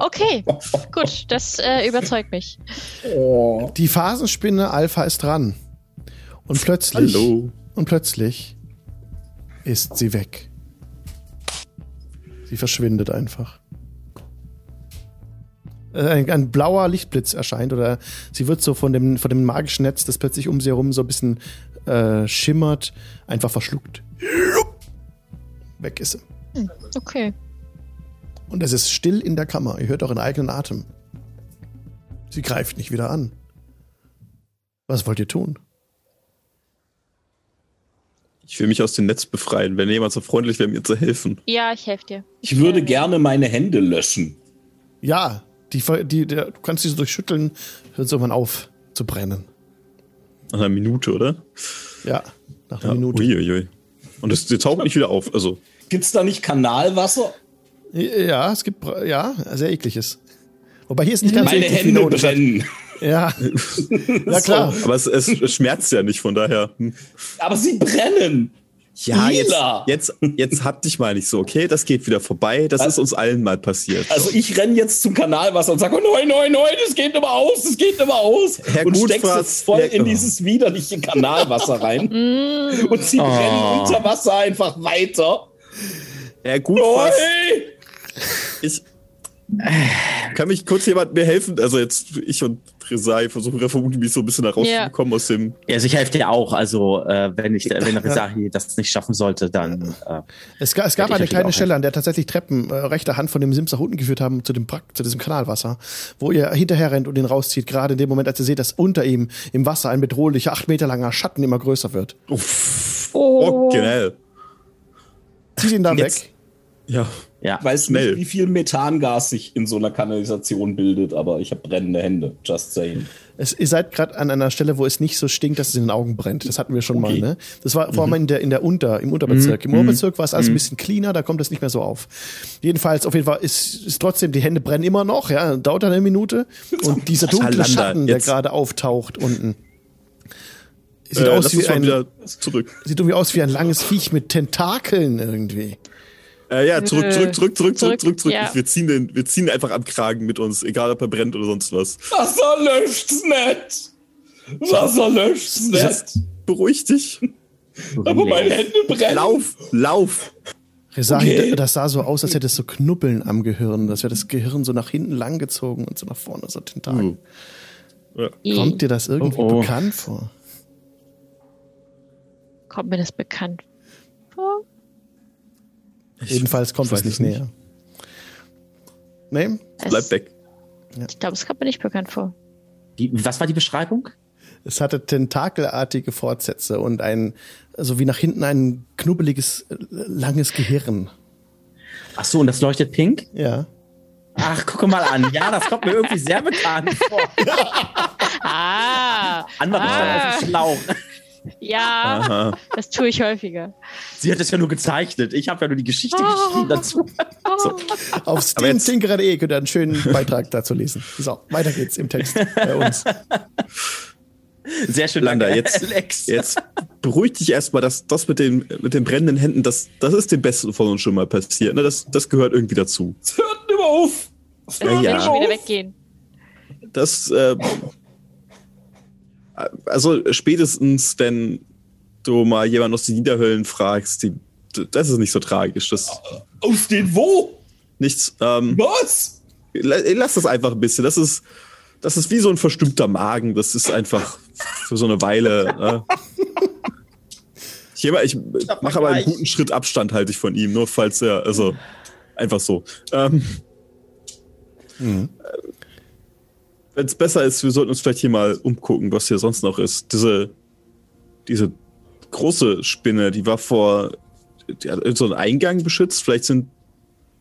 Okay, gut, das äh, überzeugt mich. Die Phasenspinne Alpha ist dran. Und plötzlich. hallo. Und plötzlich ist sie weg. Sie verschwindet einfach. Äh, Ein, ein blauer Lichtblitz erscheint oder sie wird so von dem, von dem magischen Netz, das plötzlich um sie herum so ein bisschen äh, schimmert, einfach verschluckt. Weg ist sie. Okay. Und es ist still in der Kammer. Ihr hört euren eigenen Atem. Sie greift nicht wieder an. Was wollt ihr tun? Ich will mich aus dem Netz befreien, wenn jemand so freundlich wäre, mir zu helfen. Ja, ich helfe dir. Ich würde gerne meine Hände löschen. Ja, die, die, der, du kannst sie so durchschütteln, hört so irgendwann auf zu brennen. Nach einer Minute, oder? Ja, nach einer Ja, Minute. Uiuiui. Und es es taucht nicht wieder auf. Also, Gibt's da nicht Kanalwasser? Ja, es gibt, ja, sehr ekliges. Wobei hier ist nicht ganz Meine eklig Hände brennen. Ja. ja, klar. aber es, es, es schmerzt ja nicht, von daher. hm. Aber sie brennen. Ja, jetzt, Lila. jetzt, jetzt hab dich mal nicht so, okay? Das geht wieder vorbei. Das ist uns allen mal passiert. Also ich renne jetzt zum Kanalwasser und sage, oh nein, nein, nein, das geht immer aus, das geht immer aus. Herr und Gutfraß, steckst es voll Herr- in dieses widerliche Kanalwasser rein. und sie Oh. brennen unter Wasser einfach weiter. Ja, gut, Oh, was? hey. Ich. Kann mich kurz jemand mir helfen? Also jetzt ich und Resai versuchen ja vermutlich mich so ein bisschen da rauszubekommen aus dem. Ja, also ich helfe dir auch. Also, äh, wenn ich, wenn Rizahi das nicht schaffen sollte, dann. Äh, Es, ga- es gab eine kleine Stelle, an der tatsächlich Treppen äh, rechter Hand von dem Sims nach unten geführt haben zu dem Brack, zu diesem Kanalwasser, wo ihr hinterher rennt und ihn rauszieht, gerade in dem Moment, als ihr seht, dass unter ihm im Wasser ein bedrohlicher, acht Meter langer Schatten immer größer wird. Uff, Oh. originell. Zieht ihn dann Jetzt- weg. Ja. ja. Ich weiß Schnell. nicht, wie viel Methangas sich in so einer Kanalisation bildet, aber ich habe brennende Hände. Just saying. Es, ihr seid gerade an einer Stelle, wo es nicht so stinkt, dass es in den Augen brennt. Das hatten wir schon Okay. mal, ne? Das war vor allem in der, in der Unter, im Unterbezirk. Im Oberbezirk war es alles ein bisschen cleaner, da kommt es nicht mehr so auf. Jedenfalls, auf jeden Fall ist, ist trotzdem, die Hände brennen immer noch, ja, dauert eine Minute. Und dieser dunkle Schatten, der gerade auftaucht unten. Sieht Äh, aus wie ein, wieder zurück. sieht irgendwie aus wie ein langes Viech mit Tentakeln irgendwie. Äh, ja, zurück, zurück, zurück, zurück, zurück, zurück, zurück, ja. Wir ziehen den, wir ziehen einfach am Kragen mit uns, egal ob er brennt oder sonst was. Wasser löscht's nicht. Wasser löscht's nicht. Beruhig dich. Aber meine Hände brennen. Lauf, lauf. Resahi, Okay. das sah so aus, als hätte es so Knubbeln am Gehirn. Das wäre das Gehirn so nach hinten langgezogen und so nach vorne, so Tentakel. Uh. Kommt dir das irgendwie Oh, oh. bekannt vor? Kommt mir das bekannt vor? Jedenfalls kommt es nicht nicht. näher. Nee? Es- Bleib weg. Ich glaube, es kommt mir nicht bekannt vor. Die, was war die Beschreibung? Es hatte tentakelartige Fortsätze und ein, so wie nach hinten ein knubbeliges, langes Gehirn. Ach so, und das leuchtet pink? Ja. Ach, gucke mal an. Ja, das kommt mir irgendwie sehr bekannt vor. Ah, Andere Ah. auf dem Schlauch. Ja, Aha. das tue ich häufiger. Sie hat es ja nur gezeichnet. Ich habe ja nur die Geschichte geschrieben dazu. Oh, Auf Aber jetzt- steamtinker.de könnt ihr einen schönen Beitrag dazu lesen. So, weiter geht's im Text bei uns. Sehr schön, Landa, danke, jetzt, Alex. jetzt beruhig dich erstmal, dass das mit den, mit den brennenden Händen, das, das ist dem Besten von uns schon mal passiert. Ne? Das, das gehört irgendwie dazu. Es hört nicht mehr auf. Es hört Ja, nicht ja. schon wieder auf. weggehen. Das, äh, also spätestens, wenn du mal jemanden aus den Niederhöllen fragst, die, das ist nicht so tragisch. Das Aus den wo? nichts. Ähm, Was? la- lass das einfach ein bisschen. Das ist, das ist wie so ein verstimmter Magen. Das ist einfach für so eine Weile. Ne? Ich, ich mache aber einen guten Schritt Abstand halte ich von ihm, nur falls er, also einfach so. Ähm, Wenn es besser ist, wir sollten uns vielleicht hier mal umgucken, was hier sonst noch ist. Diese, diese große Spinne, die war vor, die hat so einen Eingang beschützt. Vielleicht sind,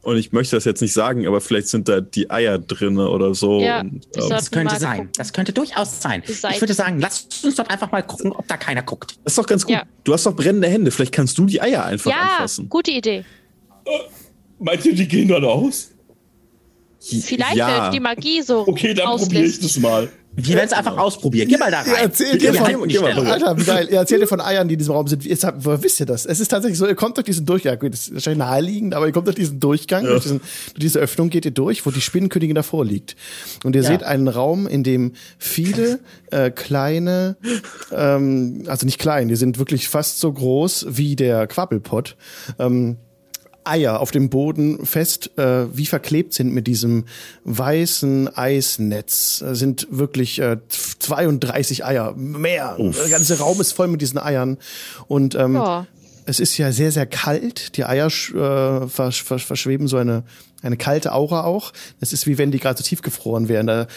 und ich möchte das jetzt nicht sagen, aber vielleicht sind da die Eier drinne oder so. Ja, und, das ähm, Das könnte sein. gucken. Das könnte durchaus sein. Ich würde sagen, lass uns dort einfach mal gucken, ob da keiner guckt. das ist doch ganz gut. Ja. Du hast doch brennende Hände. Vielleicht kannst du die Eier einfach Ja, anfassen. gute Idee. Meint ihr, die gehen dann aus? Vielleicht, ja. wenn die Magie so Okay, dann probiere ich das mal. Wir werden es einfach ausprobieren. Geh mal da rein. Ihr erzählt Wir dir von. Alter, wie geil. Ihr erzählt dir von Eiern, die in diesem Raum sind. Jetzt woher wisst ihr das? Es ist tatsächlich so, ihr kommt durch diesen Durchgang. Gut, das ist wahrscheinlich naheliegend, aber ihr kommt durch diesen Durchgang, durch, diesen, durch diese Öffnung geht ihr durch, wo die Spinnenkönigin davor liegt. Und ihr Ja. seht einen Raum, in dem viele äh, kleine, ähm, also nicht klein, die sind wirklich fast so groß wie der Quabbelpott. Ähm, Eier auf dem Boden fest äh, wie verklebt sind mit diesem weißen Eisnetz. Äh, sind wirklich äh, 32 Eier, mehr. Der ganze Raum ist voll mit diesen Eiern. Und ähm, Ja. es ist ja sehr, sehr kalt. Die Eier äh, versch versch verschweben so eine, eine kalte Aura auch. Es ist wie wenn die gerade so tiefgefroren wären. Da,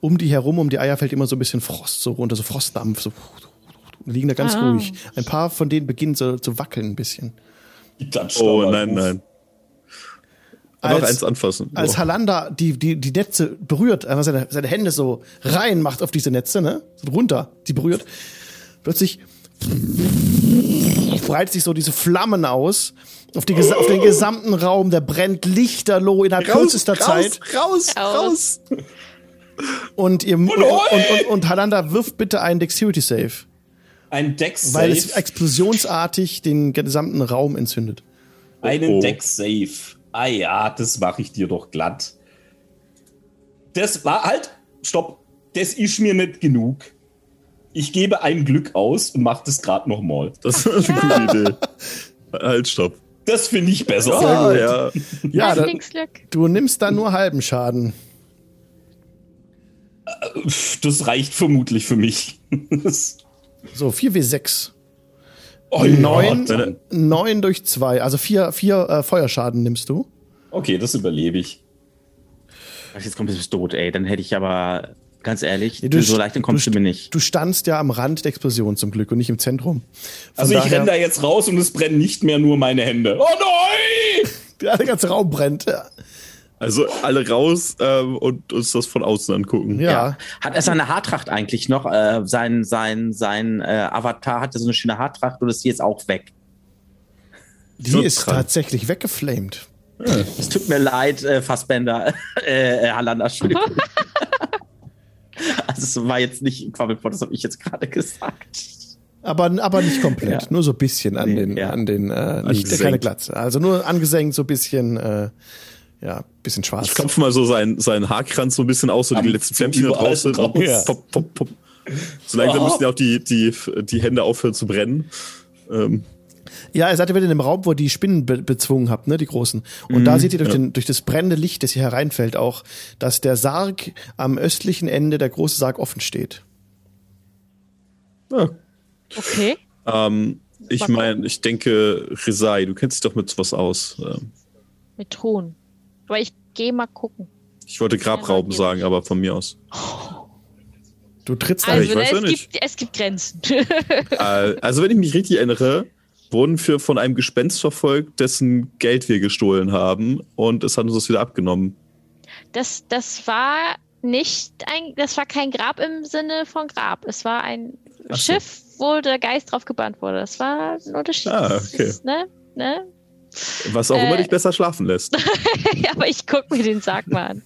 um die herum, um die Eier fällt immer so ein bisschen Frost so runter, so Frostdampf. So, liegen da ganz Ah. ruhig. Ein paar von denen beginnen so zu wackeln ein bisschen. Klatsch Oh, nein, nein. Einfach Als- eins anfassen. als Oh. Halander die, die, die Netze berührt, einfach seine, seine Hände so rein macht auf diese Netze, ne? So runter, die berührt. Plötzlich breitet sich so diese Flammen aus auf, die, auf den gesamten Raum, der brennt lichterloh innerhalb kürzester Zeit. raus, Raus. raus. Und ihr und, und, und, und Halander wirft bitte einen Dexterity Save, Ein Dex weil es Save. explosionsartig den gesamten Raum entzündet. Einen Oh. Deck Save. Ah ja, das mache ich dir doch glatt. Das war halt, stopp, das ist mir nicht genug. Ich gebe ein Glück aus und mache das gerade nochmal. Das ist eine gute Idee. Halt, stopp. Das finde ich besser. Ah, ja. Ja, da, du nimmst da nur halben Schaden. Pff, Das reicht vermutlich für mich. So, 4W6. oh, Neun, ja, Deine- neun durch zwei, also vier, vier äh, Feuerschaden nimmst du. Okay, das überlebe ich. Jetzt kommt es tot, ey. Dann hätte ich aber, ganz ehrlich, Nee, du so leicht entkommst du, du mir nicht. Du standst ja am Rand der Explosion zum Glück und nicht im Zentrum. Von Also ich renne da jetzt raus und es brennen nicht mehr nur meine Hände. Oh nein! Ja, der ganze Raum brennt. Ja. Also alle raus ähm, und uns das von außen angucken. ja. Hat er seine Haartracht eigentlich noch? Äh, sein sein, sein äh, Avatar hatte so eine schöne Haartracht und ist die jetzt auch weg. Die So ist dran. tatsächlich weggeflamed. Es tut mir leid, äh, Fassbender, äh, äh, Halander, Entschuldigung. also es war jetzt nicht Quabbelpot, das habe ich jetzt gerade gesagt. Aber, aber nicht komplett, Ja. nur so ein bisschen an Nee, den, ja. an den, äh, nicht, keine Glatze. Also nur angesenkt, so ein bisschen, äh, ja, bisschen schwarz. Ich klopfe mal so seinen, seinen Haarkranz so ein bisschen aus, so die Am- letzten Flämmchen da drauf sind. Ja. Pop, pop, pop. So langsam Oh. müssen ja auch die, die, die Hände aufhören zu brennen. Ähm, Ja, ihr seid ja wieder in dem Raum, wo ihr die Spinnen be bezwungen habt, ne, die großen. Und da seht ihr durch, den, durch das brennende Licht, das hier hereinfällt, auch, dass der Sarg am östlichen Ende, der große Sarg, offen steht. ja. Okay. ähm, ich meine, ich denke, Resai, du kennst dich doch mit was aus. Ähm, Mit Ton. Aber ich gehe mal gucken. ich wollte Grabrauben sagen, aber von mir aus. Du trittst Also, ich weiß es, nicht. gibt, es gibt Grenzen. Äh, also, wenn ich mich richtig erinnere, wurden wir von einem Gespenst verfolgt, dessen Geld wir gestohlen haben und es hat uns das wieder abgenommen. Das, das war nicht ein, das war kein Grab im Sinne von Grab. Es war ein so. Schiff, wo der Geist drauf gebannt wurde. Das war ein Unterschied. Ah, Das okay. Ist, ne? Ne? Was auch Äh. immer dich besser schlafen lässt. ja, aber ich guck mir den Sarg mal an.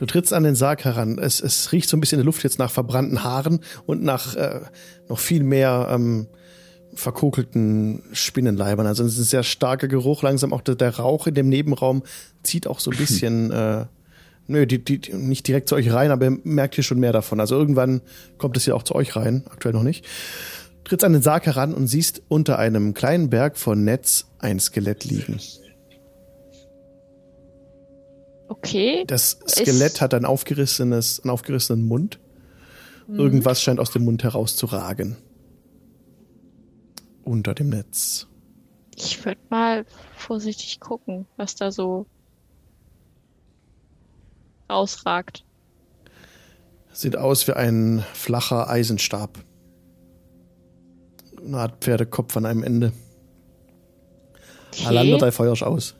Du trittst an den Sarg heran. Es, es riecht so ein bisschen in der Luft jetzt nach verbrannten Haaren und nach äh, noch viel mehr ähm, verkokelten Spinnenleibern. Also es ist ein sehr starker Geruch. Langsam auch der, der Rauch in dem Nebenraum zieht auch so ein bisschen, äh, nö, die, die, die- nicht direkt zu euch rein, aber ihr merkt hier schon mehr davon. Also irgendwann kommt es ja auch zu euch rein, aktuell noch nicht. Trittst an den Sarg heran und siehst unter einem kleinen Berg von Netz ein Skelett liegen. Okay. Das Skelett hat ein aufgerissenes, einen aufgerissenen Mund. Irgendwas scheint aus dem Mund herauszuragen. Unter dem Netz. Ich würde mal vorsichtig gucken, was da so rausragt. Sieht aus wie ein flacher Eisenstab. Eine Art Pferdekopf an einem Ende. Alander, Okay. dein Feuer ist aus.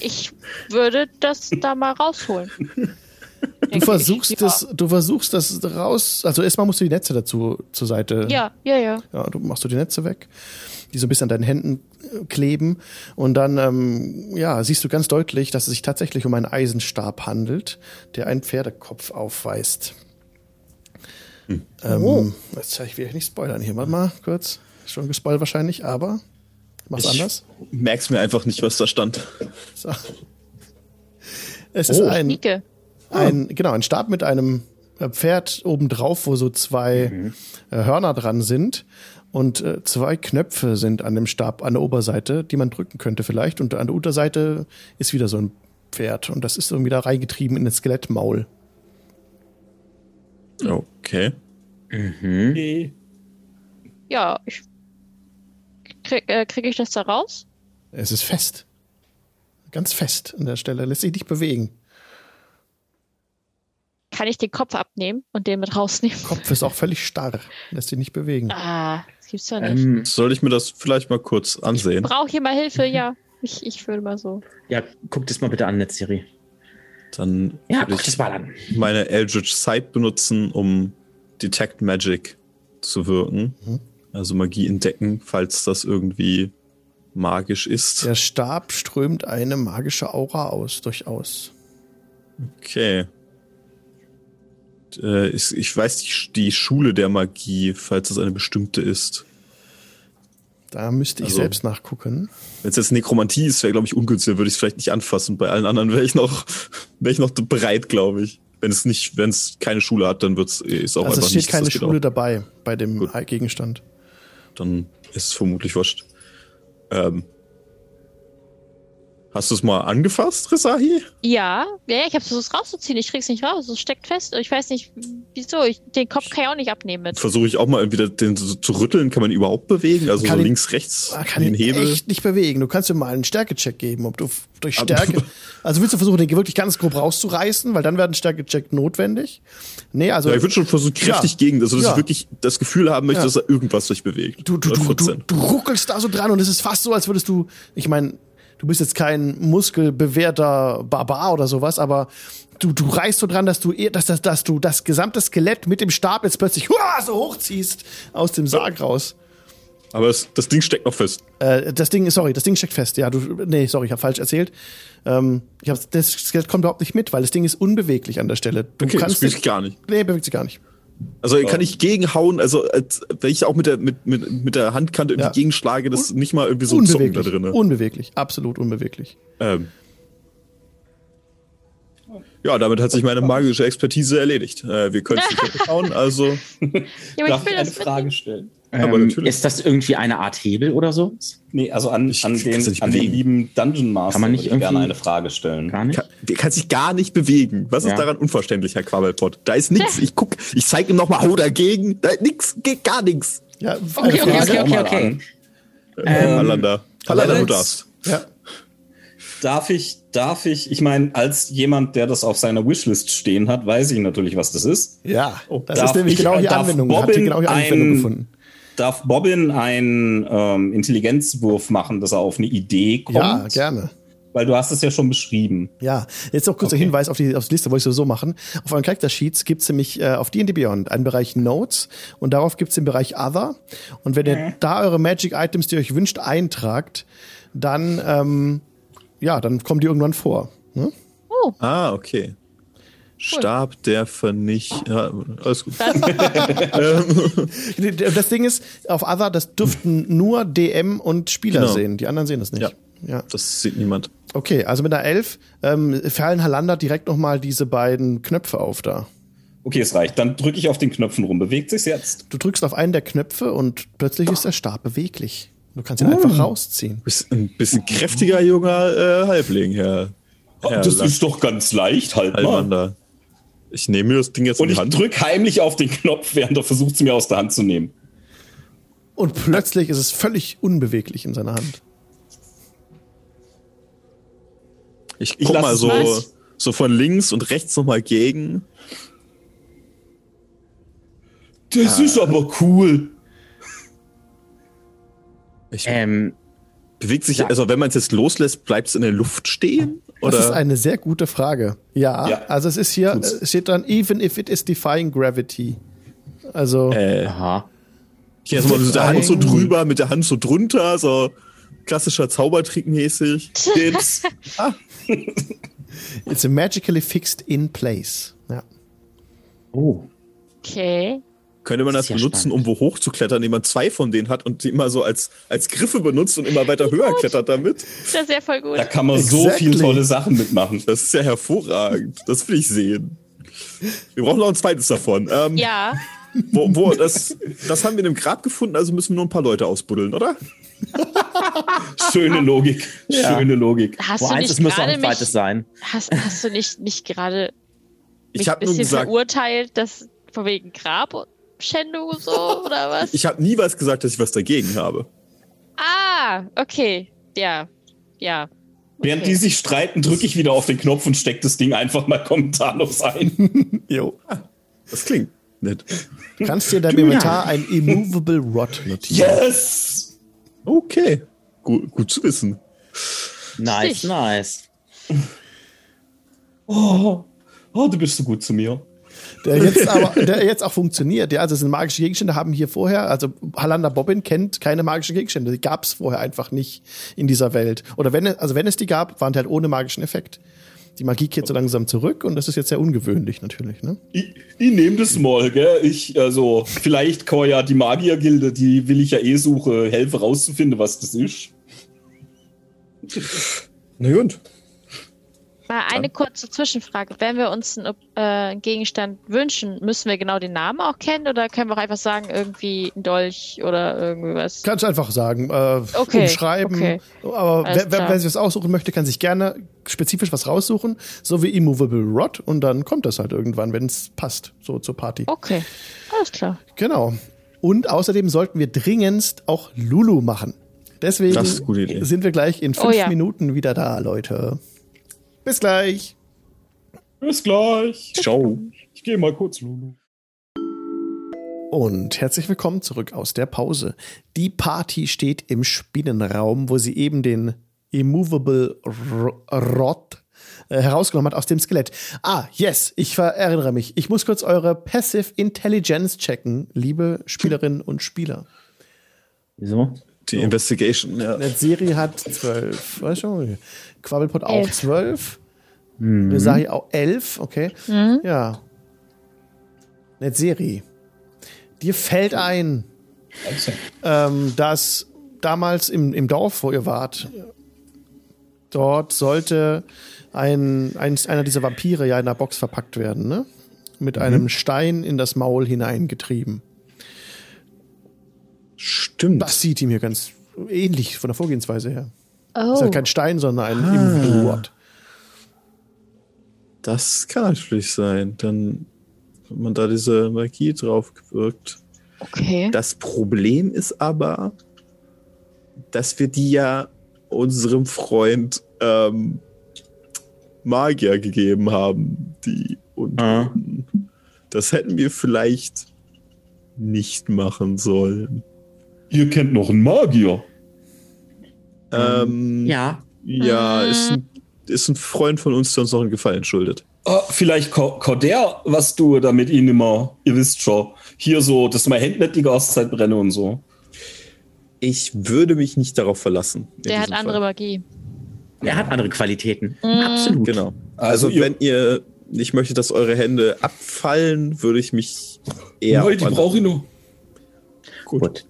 Ich würde das da mal rausholen. Du versuchst das, du versuchst das raus. Also erstmal musst du die Netze dazu zur Seite. Ja, ja, ja. Ja, du machst du die Netze weg, die so ein bisschen an deinen Händen kleben. Und dann ähm, ja, siehst du ganz deutlich, dass es sich tatsächlich um einen Eisenstab handelt, der einen Pferdekopf aufweist. Ähm, jetzt ich will ich nicht spoilern hier. Warte mal kurz. Schon gespoilert wahrscheinlich, aber mach's Ich anders. merk's mir einfach nicht, was da stand. So. Es ist Oh. ein, Nike. ein, genau, ein Stab mit einem äh, Pferd obendrauf, wo so zwei äh, Hörner dran sind. Und äh, zwei Knöpfe sind an dem Stab an der Oberseite, die man drücken könnte vielleicht. Und an der Unterseite ist wieder so ein Pferd. Und das ist irgendwie da reingetrieben in das Skelettmaul. Okay. Mhm. Okay. Ja, ich krieg, äh, krieg ich das da raus? Es ist fest. Ganz fest an der Stelle. Lässt sich nicht bewegen. Kann ich den Kopf abnehmen und den mit rausnehmen? Kopf ist auch völlig starr. Lässt sich nicht bewegen. Ah, das gibt's doch nicht. Ähm, Soll ich mir das vielleicht mal kurz ansehen? Brauche hier mal Hilfe? Ja, ich, ich würde mal so. ja, guck das mal bitte an, Netzserie. Dann Ja, würde das ich mal an. meine Eldritch Sight benutzen, um Detect Magic zu wirken. Also Magie entdecken, falls das irgendwie magisch ist. Der Stab strömt eine magische Aura aus, durchaus. Okay. Äh, ich, ich weiß die, die Schule der Magie, falls es eine bestimmte ist. Da müsste ich Also- selbst nachgucken. Wenn es jetzt Nekromantie ist, wäre, glaube ich, ungünstig, würde ich es vielleicht nicht anfassen. Bei allen anderen wäre ich noch, wäre ich noch bereit, glaube ich. Wenn es nicht, wenn es keine Schule hat, dann wird's, ist auch Also einfach es steht nichts, keine Schule auch. dabei bei dem Gut. Gegenstand. Dann ist es vermutlich wurscht. Ähm, hast du es mal angefasst, Resahi? Ja, ja, ich habe versucht rauszuziehen. Ich krieg's nicht raus. Es steckt fest. Ich weiß nicht, wieso. Ich, den Kopf kann ich auch nicht abnehmen mit. Versuche ich auch mal wieder den so zu rütteln. Kann man ihn überhaupt bewegen? Also Kann so ihn- links, rechts, Man kann den Hebel. echt nicht bewegen. Du kannst dir mal einen Stärkecheck geben, ob du durch Aber- Stärke. also willst du versuchen, den wirklich ganz grob rauszureißen, weil dann wäre ein Stärkecheck notwendig. Nee, also Ja, ich würde schon versuchen, kräftig Ja. gegen, also dass Ja. ich wirklich das Gefühl haben möchte, Ja. dass da irgendwas sich bewegt. du, du, du, du, 100%. du ruckelst da so dran und es ist fast so, als würdest du, ich meine, du bist jetzt kein muskelbewehrter Barbar oder sowas, aber du, du reißt so dran, dass du, eh- dass, dass, dass du das gesamte Skelett mit dem Stab jetzt plötzlich huah, so hochziehst aus dem Sarg raus. Aber es, das Ding steckt noch fest. Äh, das Ding, sorry, das Ding steckt fest. Ja, du, nee, sorry, ich habe falsch erzählt. Ähm, ich hab, das Skelett kommt überhaupt nicht mit, weil das Ding ist unbeweglich an der Stelle. Du Okay, das kannst will ich gar nicht. Nee, bewegt sich gar nicht. Also kann ich gegenhauen, also als, wenn ich auch mit der, mit, mit, mit der Handkante irgendwie Ja. gegenschlage, das ist nicht mal irgendwie so ein Zucken da unbeweglich. drin. Unbeweglich, absolut unbeweglich. Ähm. Ja, damit hat sich meine magische Expertise erledigt. Äh, wir können es nicht schauen, also Ja, aber ich ich will eine das Frage stellen? Ähm, ist das irgendwie eine Art Hebel oder so? Nee, also an, Ich an, den, an den lieben Dungeon Master Kann man nicht würde ich gerne irgendwie- eine Frage stellen. Gar nicht? kann, der kann sich gar nicht bewegen. Was Ja. ist daran unverständlich, Herr Quabbelpott? Da ist nichts. Ich guck, ich zeig ihm nochmal, hau dagegen. Da nix, geht gar nichts. Ja, Okay, okay, okay, okay, mal okay. an. Ähm, Allanda. Allanda, du darfst. Ja. Darf ich, darf ich, ich meine, als jemand, der das auf seiner Wishlist stehen hat, weiß ich natürlich, was das ist. Ja, das Darf ist nämlich ich- genau die Anwendung. Hat hier Bobbin genau die Anwendung gefunden. Darf Bobbin einen ähm, Intelligenzwurf machen, dass er auf eine Idee kommt? Ja, gerne. Weil du hast es ja schon beschrieben. Ja, jetzt noch kurzer Okay. Hinweis auf die, auf die Liste, wollte ich sowieso machen. Auf euren Character Sheets gibt's nämlich äh, auf D&D Beyond einen Bereich Notes und darauf gibt's den Bereich Other. Und wenn ihr da eure Magic Items, die ihr euch wünscht, eintragt, dann, ähm, ja, dann kommen die irgendwann vor. Ne? Ah, okay. Stab der Vernicht. Ja, alles gut. Das Ding ist, auf Other, das dürften nur DM und Spieler Genau. sehen. Die anderen sehen das nicht. Ja. ja. Das sieht niemand. Okay, also mit einer 11 ähm, fallen Halander direkt nochmal diese beiden Knöpfe auf da. Okay, es reicht. Dann drücke ich auf den Knöpfen rum. Bewegt sich's jetzt? Du drückst auf einen der Knöpfe und plötzlich ist der Stab beweglich. Du kannst ihn einfach rausziehen. Bist ein bisschen kräftiger junger äh, Halbling, Herr, Herr das Lang- ist doch ganz leicht, halt mal. Ich nehme mir das Ding jetzt Und in die ich Hand. drück heimlich auf den Knopf, während er versucht, es mir aus der Hand zu nehmen. Und plötzlich ist es völlig unbeweglich in seiner Hand. Ich Ich guck lass mal so, so von links und rechts nochmal gegen. Das ist aber cool. Ich Ähm, bewegt sich, also wenn man es jetzt loslässt, bleibt es in der Luft stehen? Das ist Oder? eine sehr gute Frage. Ja, Ja. also es ist hier, Tut's. es steht dran, even if it is defying gravity. Also, Äh, aha. hier ist mal mit der Hand so drüber, mit der Hand so drunter, so. klassischer Zaubertrick mäßig. Geht's. ah, It's magically fixed in place. Ja. Oh. Okay. Könnte man das Sehr benutzen, spannend. um wo hochzuklettern, indem man zwei von denen hat und die immer so als, als Griffe benutzt und immer weiter höher klettert damit? Das ist ja voll gut. Da kann man so Exactly. viele tolle Sachen mitmachen. Das ist ja hervorragend. Das will ich sehen. Wir brauchen noch ein zweites davon. Ähm, Ja. Wo, wo, das, das haben wir in einem Grab gefunden, also müssen wir nur ein paar Leute ausbuddeln, oder? Schöne Logik. Ja. Schöne Logik. Hast Wo du eins, nicht es muss auch ein mich, zweites sein. hast, hast du nicht, nicht gerade Ich mich ein habe nur bisschen gesagt, verurteilt, dass von wegen Grabschändung so oder was? ich habe nie was gesagt, dass ich was dagegen habe. ah, okay. Ja. Ja. Während die sich streiten, drücke ich wieder auf den Knopf und stecke das Ding einfach mal kommentarlos ein. Jo. Das klingt nett. Du kannst dir in deinem Inventar ein Immovable Rod notieren. Yes! Okay. Gut, gut zu wissen. Nice, Sich. nice. Oh, oh, du bist so gut zu mir. Der jetzt aber, der jetzt auch funktioniert. Ja, also es sind magische Gegenstände, haben hier vorher, also Halander Bobbin kennt keine magischen Gegenstände. Die gab es vorher einfach nicht in dieser Welt. Oder wenn es, also wenn es die gab, waren die halt ohne magischen Effekt. Die Magie kehrt so langsam zurück und das ist jetzt sehr ungewöhnlich natürlich, ne? Ich, ich nehme das mal, gell? Ich, also, vielleicht kann ja die Magiergilde, die will ich ja eh suche, helfe rauszufinden, was das ist. Na gut. Mal eine kurze Zwischenfrage. Wenn wir uns einen äh, Gegenstand wünschen, müssen wir genau den Namen auch kennen oder können wir auch einfach sagen, irgendwie ein Dolch oder irgendwie was? Kannst du einfach sagen, äh, Okay, umschreiben. okay. Aber wer, wer, wer sich das aussuchen möchte, kann sich gerne spezifisch was raussuchen, so wie Immovable Rod und dann kommt das halt irgendwann, wenn es passt, so zur Party. Okay, alles klar. Genau. Und außerdem sollten wir dringendst auch Lulu machen. Deswegen sind wir gleich in fünf Oh ja. Minuten wieder da, Leute. Bis gleich. Bis gleich. Ciao. Ich gehe mal kurz, Lulu. Und herzlich willkommen zurück aus der Pause. Die Party steht im Spinnenraum, wo sie eben den Immovable R- Rod äh, herausgenommen hat aus dem Skelett. Ah, yes, ich erinnere mich. Ich muss kurz eure Passive Intelligence checken, liebe Spielerinnen und Spieler. Wieso? Die Investigation, ja. Serie hat zwölf. Quabbelpot auch Elf. zwölf. Mhm. Resahi auch elf, okay. Ja. Netzeri. Dir fällt ein, ähm, dass damals im, im Dorf, wo ihr wart, dort sollte ein, ein, einer dieser Vampire ja in einer Box verpackt werden, ne? Mit einem Stein in das Maul hineingetrieben. Stimmt. Das sieht ihm hier ganz ähnlich von der Vorgehensweise her. Oh, Ist halt kein Stein, sondern ein Rod. Das kann natürlich sein. Dann hat man da diese Magie drauf gewirkt. okay. Das Problem ist aber, dass wir die ja unserem Freund ähm, Magier gegeben haben, die und Ah. das hätten wir vielleicht nicht machen sollen. Ihr kennt noch einen Magier. Ähm, Ja. ja, ist ein, ist ein Freund von uns, der uns noch einen Gefallen schuldet. Ah, vielleicht Corder, was du da mit ihnen immer, ihr wisst schon, hier so, dass meine Hände nicht die ganze Zeit brennen und so. Ich würde mich nicht darauf verlassen. Der hat andere Fall. Magie. Er hat andere Qualitäten. Absolut. Genau. Also Also, ihr- wenn ihr nicht möchtet, dass eure Hände abfallen, würde ich mich eher Nein, auf die brauche ich nur. Gut. Gut.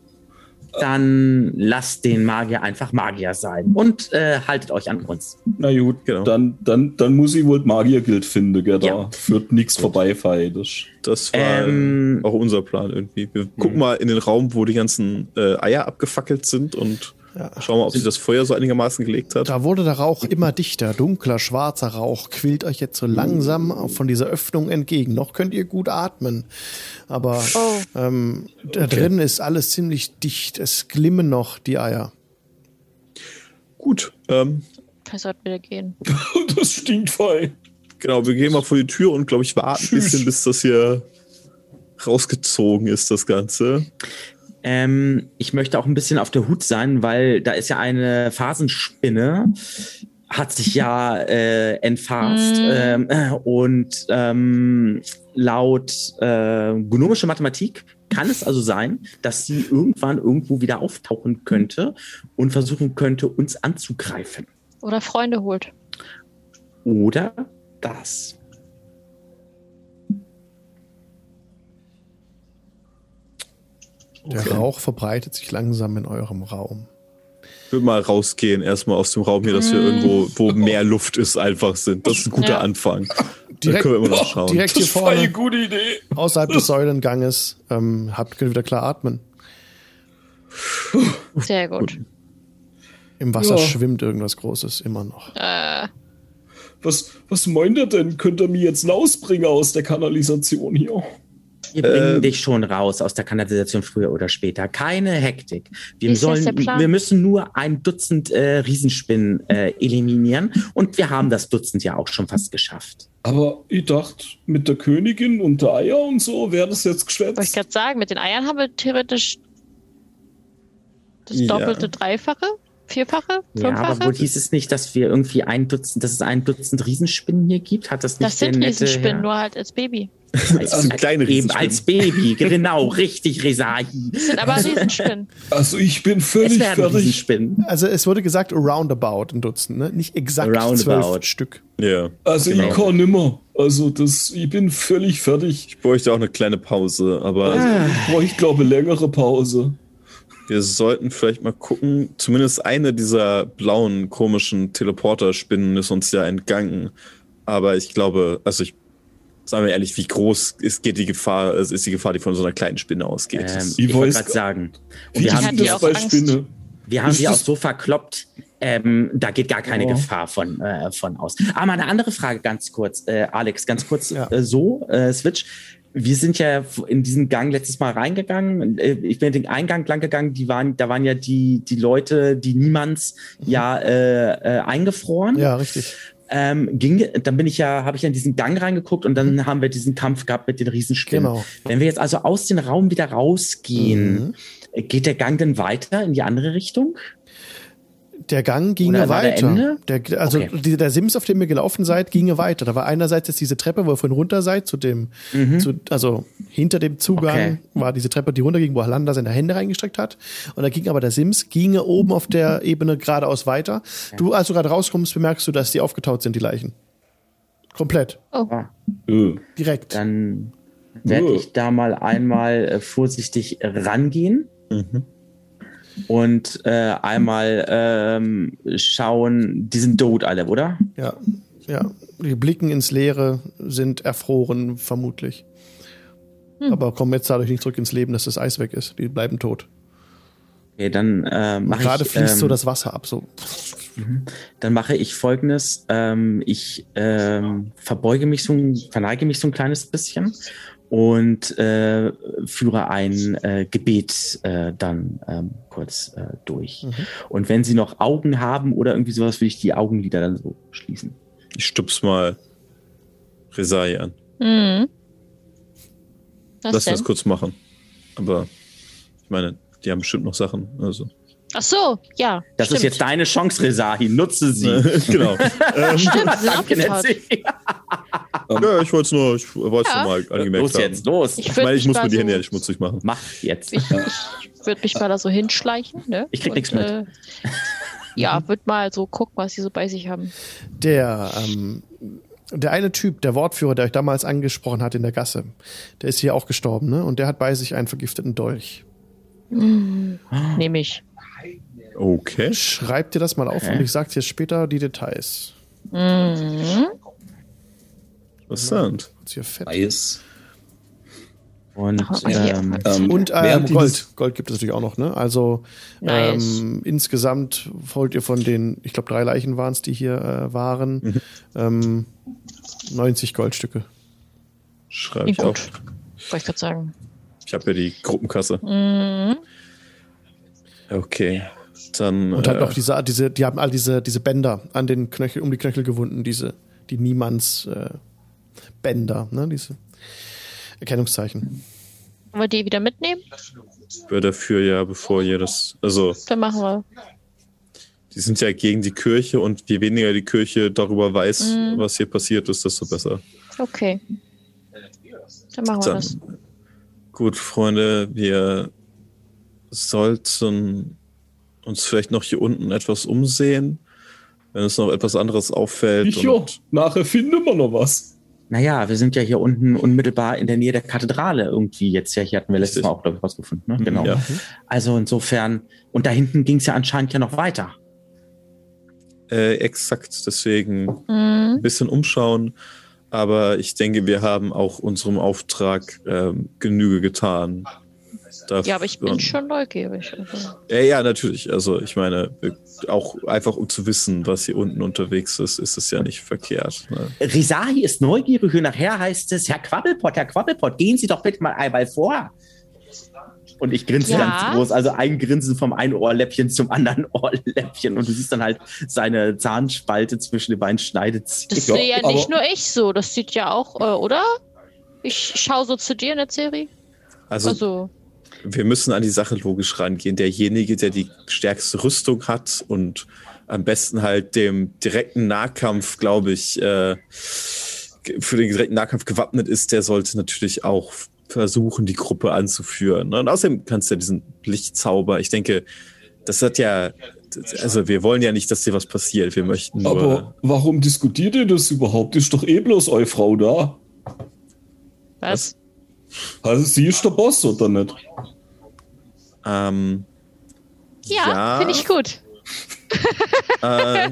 Dann lasst den Magier einfach Magier sein und äh, haltet euch an uns. Na gut, Genau. dann, dann, dann muss ich wohl Magiergild finden, gell, da Ja. führt nichts vorbei, das. Das war Ähm, auch unser Plan irgendwie. Wir gucken mal in den Raum, wo die ganzen äh, Eier abgefackelt sind und Ja. schauen mal, ob sich das Feuer so einigermaßen gelegt hat. Da wurde der Rauch immer dichter, dunkler, schwarzer Rauch quillt euch jetzt so langsam von dieser Öffnung entgegen. Noch könnt ihr gut atmen, aber Oh. ähm, da drin ist alles ziemlich dicht. Es glimmen noch die Eier. Gut, ähm, Wir sollten wieder gehen. Das stinkt voll. genau, wir gehen mal vor die Tür und glaube ich warten ein bisschen, bis das hier rausgezogen ist, das Ganze. Ähm, ich möchte auch ein bisschen auf der Hut sein, weil da ist ja eine Phasenspinne, hat sich ja äh, entfasst Mhm. ähm, äh, und ähm, laut äh, gnomische Mathematik kann es also sein, dass sie irgendwann irgendwo wieder auftauchen könnte und versuchen könnte, uns anzugreifen. Oder Freunde holt. Oder das. Der Rauch verbreitet sich langsam in eurem Raum. Ich würde mal rausgehen, erstmal aus dem Raum hier, dass wir irgendwo, wo mehr Luft ist, einfach sind. Das ist ein guter Ja. Anfang. Da Direkt, können wir immer noch schauen. direkt hier Das war eine vorne, gute Idee. außerhalb des Säulenganges, ähm, habt, könnt ihr wieder klar atmen. Sehr gut. Im Wasser Ja. schwimmt irgendwas Großes, immer noch. Äh, Was, was meint er denn? Könnt ihr mich jetzt rausbringen aus der Kanalisation hier? Wir bringen Äh, dich schon raus aus der Kanalisation früher oder später. Keine Hektik. Wir, sollen, wir müssen nur ein Dutzend äh, Riesenspinnen äh, eliminieren und wir haben das Dutzend ja auch schon fast geschafft. Aber ich dachte, mit der Königin und der Eier und so wäre das jetzt wollte ich geschwätzt. gerade sagen, mit den Eiern haben wir theoretisch das Ja. doppelte, dreifache, vierfache, Ja, aber fünffache. wohl hieß es nicht, dass wir irgendwie ein Dutzend, dass es ein Dutzend Riesenspinnen hier gibt? Hat das nicht das sind nette Riesenspinnen, nur halt als Baby. als, Das sind kleine Eben Riesenspinnen. als Baby, genau, richtig, Resahi. Das sind aber Riesenspinnen. Also ich bin Es völlig werden fertig. Riesenspinnen. Also es wurde gesagt, roundabout ein Dutzend, ne? Nicht exakt Roundabout. zwölf Stück. Ja. Also Genau. ich kann nimmer. Also das, ich bin völlig fertig. Ich bräuchte auch eine kleine Pause, aber Ich brauche, ich glaube, längere Pause. Wir sollten vielleicht mal gucken. Zumindest eine dieser blauen, komischen Teleporter-Spinnen ist uns ja entgangen. Aber ich glaube, also ich, sagen wir ehrlich, wie groß ist, geht die Gefahr, es ist die Gefahr, die von so einer kleinen Spinne ausgeht. Ähm, Das- Ich wollte gerade sagen. Und wir haben, die auch bei? Spinne? wir haben sie auch so verkloppt, ähm, da geht gar keine Oh. Gefahr von, äh, von aus. Aber mal eine andere Frage ganz kurz, äh, Alex, ganz kurz Ja. äh, so, äh, Switch. Wir sind ja in diesen Gang letztes Mal reingegangen. Äh, Ich bin den Eingang lang gegangen. Die waren, da waren ja die, die Leute, die niemands ja äh, äh, eingefroren. Ja, richtig. Ähm, ging, dann bin ich ja, habe ich ja in diesen Gang reingeguckt und dann haben wir diesen Kampf gehabt mit den Riesenspinnen. Genau. Wenn wir jetzt also aus dem Raum wieder rausgehen, Mhm. geht der Gang denn weiter in die andere Richtung? Der Gang war der weiter. Ende? Der, also Okay. die, der Sims, auf dem ihr gelaufen seid, ginge weiter. Da war einerseits jetzt diese Treppe, wo ihr vorhin runter seid, zu dem, zu, also hinter dem Zugang Mhm. Okay. war diese Treppe, die runterging, wo Halanda seine Hände reingestreckt hat. Und da ging aber der Sims, ginge oben auf der Ebene geradeaus weiter. Du, als du gerade rauskommst, bemerkst du, dass die aufgetaut sind, die Leichen. Komplett. Oh, Äh, Direkt. Dann werde Oh. ich da mal einmal äh, vorsichtig rangehen Mhm. Und äh, einmal ähm, schauen, die sind tot alle, oder? Ja. Ja. Die blicken ins Leere, sind erfroren, vermutlich. Hm. Aber kommen jetzt dadurch nicht zurück ins Leben, dass das Eis weg ist. Die bleiben tot. Okay, dann äh, mache gerade ich, fließt so ähm, das Wasser ab. So. dann mache ich folgendes. Ähm, ich ähm, verbeuge mich so, ein- verneige mich so ein kleines bisschen und äh, führe ein äh, Gebet äh, dann ähm, kurz äh, durch. Mhm. Und wenn Sie noch Augen haben oder irgendwie sowas, will ich die Augenlider dann so schließen. Ich stups mal Resai an. Mhm. Was Lass denn? das kurz machen. Aber ich meine, die haben bestimmt noch Sachen. Also. Ach so, ja. Das stimmt. ist jetzt deine Chance, Resahi. Nutze sie. genau. Stimmt, sie sind. Nancy. ja, ich wollte es nur, ich wollte Ja. nur mal angemerkt Los haben. jetzt, los. Ich Ich meine, ich muss mal mir die Hände ja nicht schmutzig machen. Mach jetzt. Ich, ich würde mich mal da so hinschleichen. Ne? Ich krieg nix mit. Äh, ja, würde mal so gucken, was sie so bei sich haben. Der, ähm, der eine Typ, der Wortführer, der euch damals angesprochen hat in der Gasse, der ist hier auch gestorben, ne? Und der hat bei sich einen vergifteten Dolch. Nehme ich. Okay. Schreibt dir das mal auf Okay. und ich sag dir später die Details. Mhm. Interessant. Hier fett. Eis. Und ähm, Ähm, Und ähm, Gold. Gold gibt es natürlich auch noch, ne? Also Nice. ähm, insgesamt wollt ihr von den, ich glaube, drei Leichen waren es, die hier äh, waren, Mhm. ähm, 90 Goldstücke. Schreibe ich Gut. auf. Wollte ich gerade sagen. Ich habe ja die Gruppenkasse. Mhm. Okay. Dann. Und halt äh, noch diese, diese, die haben all diese, diese Bänder an den Knöchel, um die Knöchel gewunden, diese, die Niemands äh, Bänder, ne? Diese Erkennungszeichen. Wollen wir die wieder mitnehmen? wäre dafür ja, bevor ihr das. Also, Dann machen wir. die sind ja gegen die Kirche und je weniger die Kirche darüber weiß, Mhm. was hier passiert ist, desto besser. Okay. Dann machen wir das. Dann. Gut, Freunde, wir sollten uns vielleicht noch hier unten etwas umsehen, wenn uns noch etwas anderes auffällt. Ich ja, und- nachher finden wir noch was. Naja, wir sind ja hier unten unmittelbar in der Nähe der Kathedrale irgendwie jetzt. Ja, hier hatten wir letztes. Mal auch, glaube ich, rausgefunden. Ne? Genau. Ja. Also insofern, und da hinten ging es ja anscheinend ja noch weiter. Äh, exakt, deswegen Mhm. ein bisschen umschauen. Aber ich denke, wir haben auch unserem Auftrag ähm, Genüge getan. Darf- Ja, aber ich bin schon neugierig. Also. Ja, ja, natürlich. Also ich meine, auch einfach um zu wissen, was hier unten unterwegs ist, ist es ja nicht verkehrt. Ne? Risahi ist neugierig und nachher heißt es, Herr Quabbelpott, Herr Quabbelpott, gehen Sie doch bitte mal einmal vor. Und ich grinse Ja. ganz groß, also ein Grinsen vom einen Ohrläppchen zum anderen Ohrläppchen und du siehst dann halt seine Zahnspalte zwischen den beiden schneidet sich. Das sehe ja aber- nicht nur ich so, das sieht ja auch, äh, oder? Ich schaue so zu dir in der Serie. Also, Also, wir müssen an die Sache logisch rangehen. Derjenige, der die stärkste Rüstung hat und am besten halt dem direkten Nahkampf, glaube ich, äh, für den direkten Nahkampf gewappnet ist, der sollte natürlich auch versuchen, die Gruppe anzuführen. Und außerdem kannst du ja diesen Lichtzauber, ich denke, das hat ja, also wir wollen ja nicht, dass dir was passiert. Wir möchten nur. Aber warum diskutiert ihr das überhaupt? Ist doch eh bloß eure Frau da. was? Also sie ist der Boss, oder nicht? ähm, Ja, ja. finde ich gut. äh, Der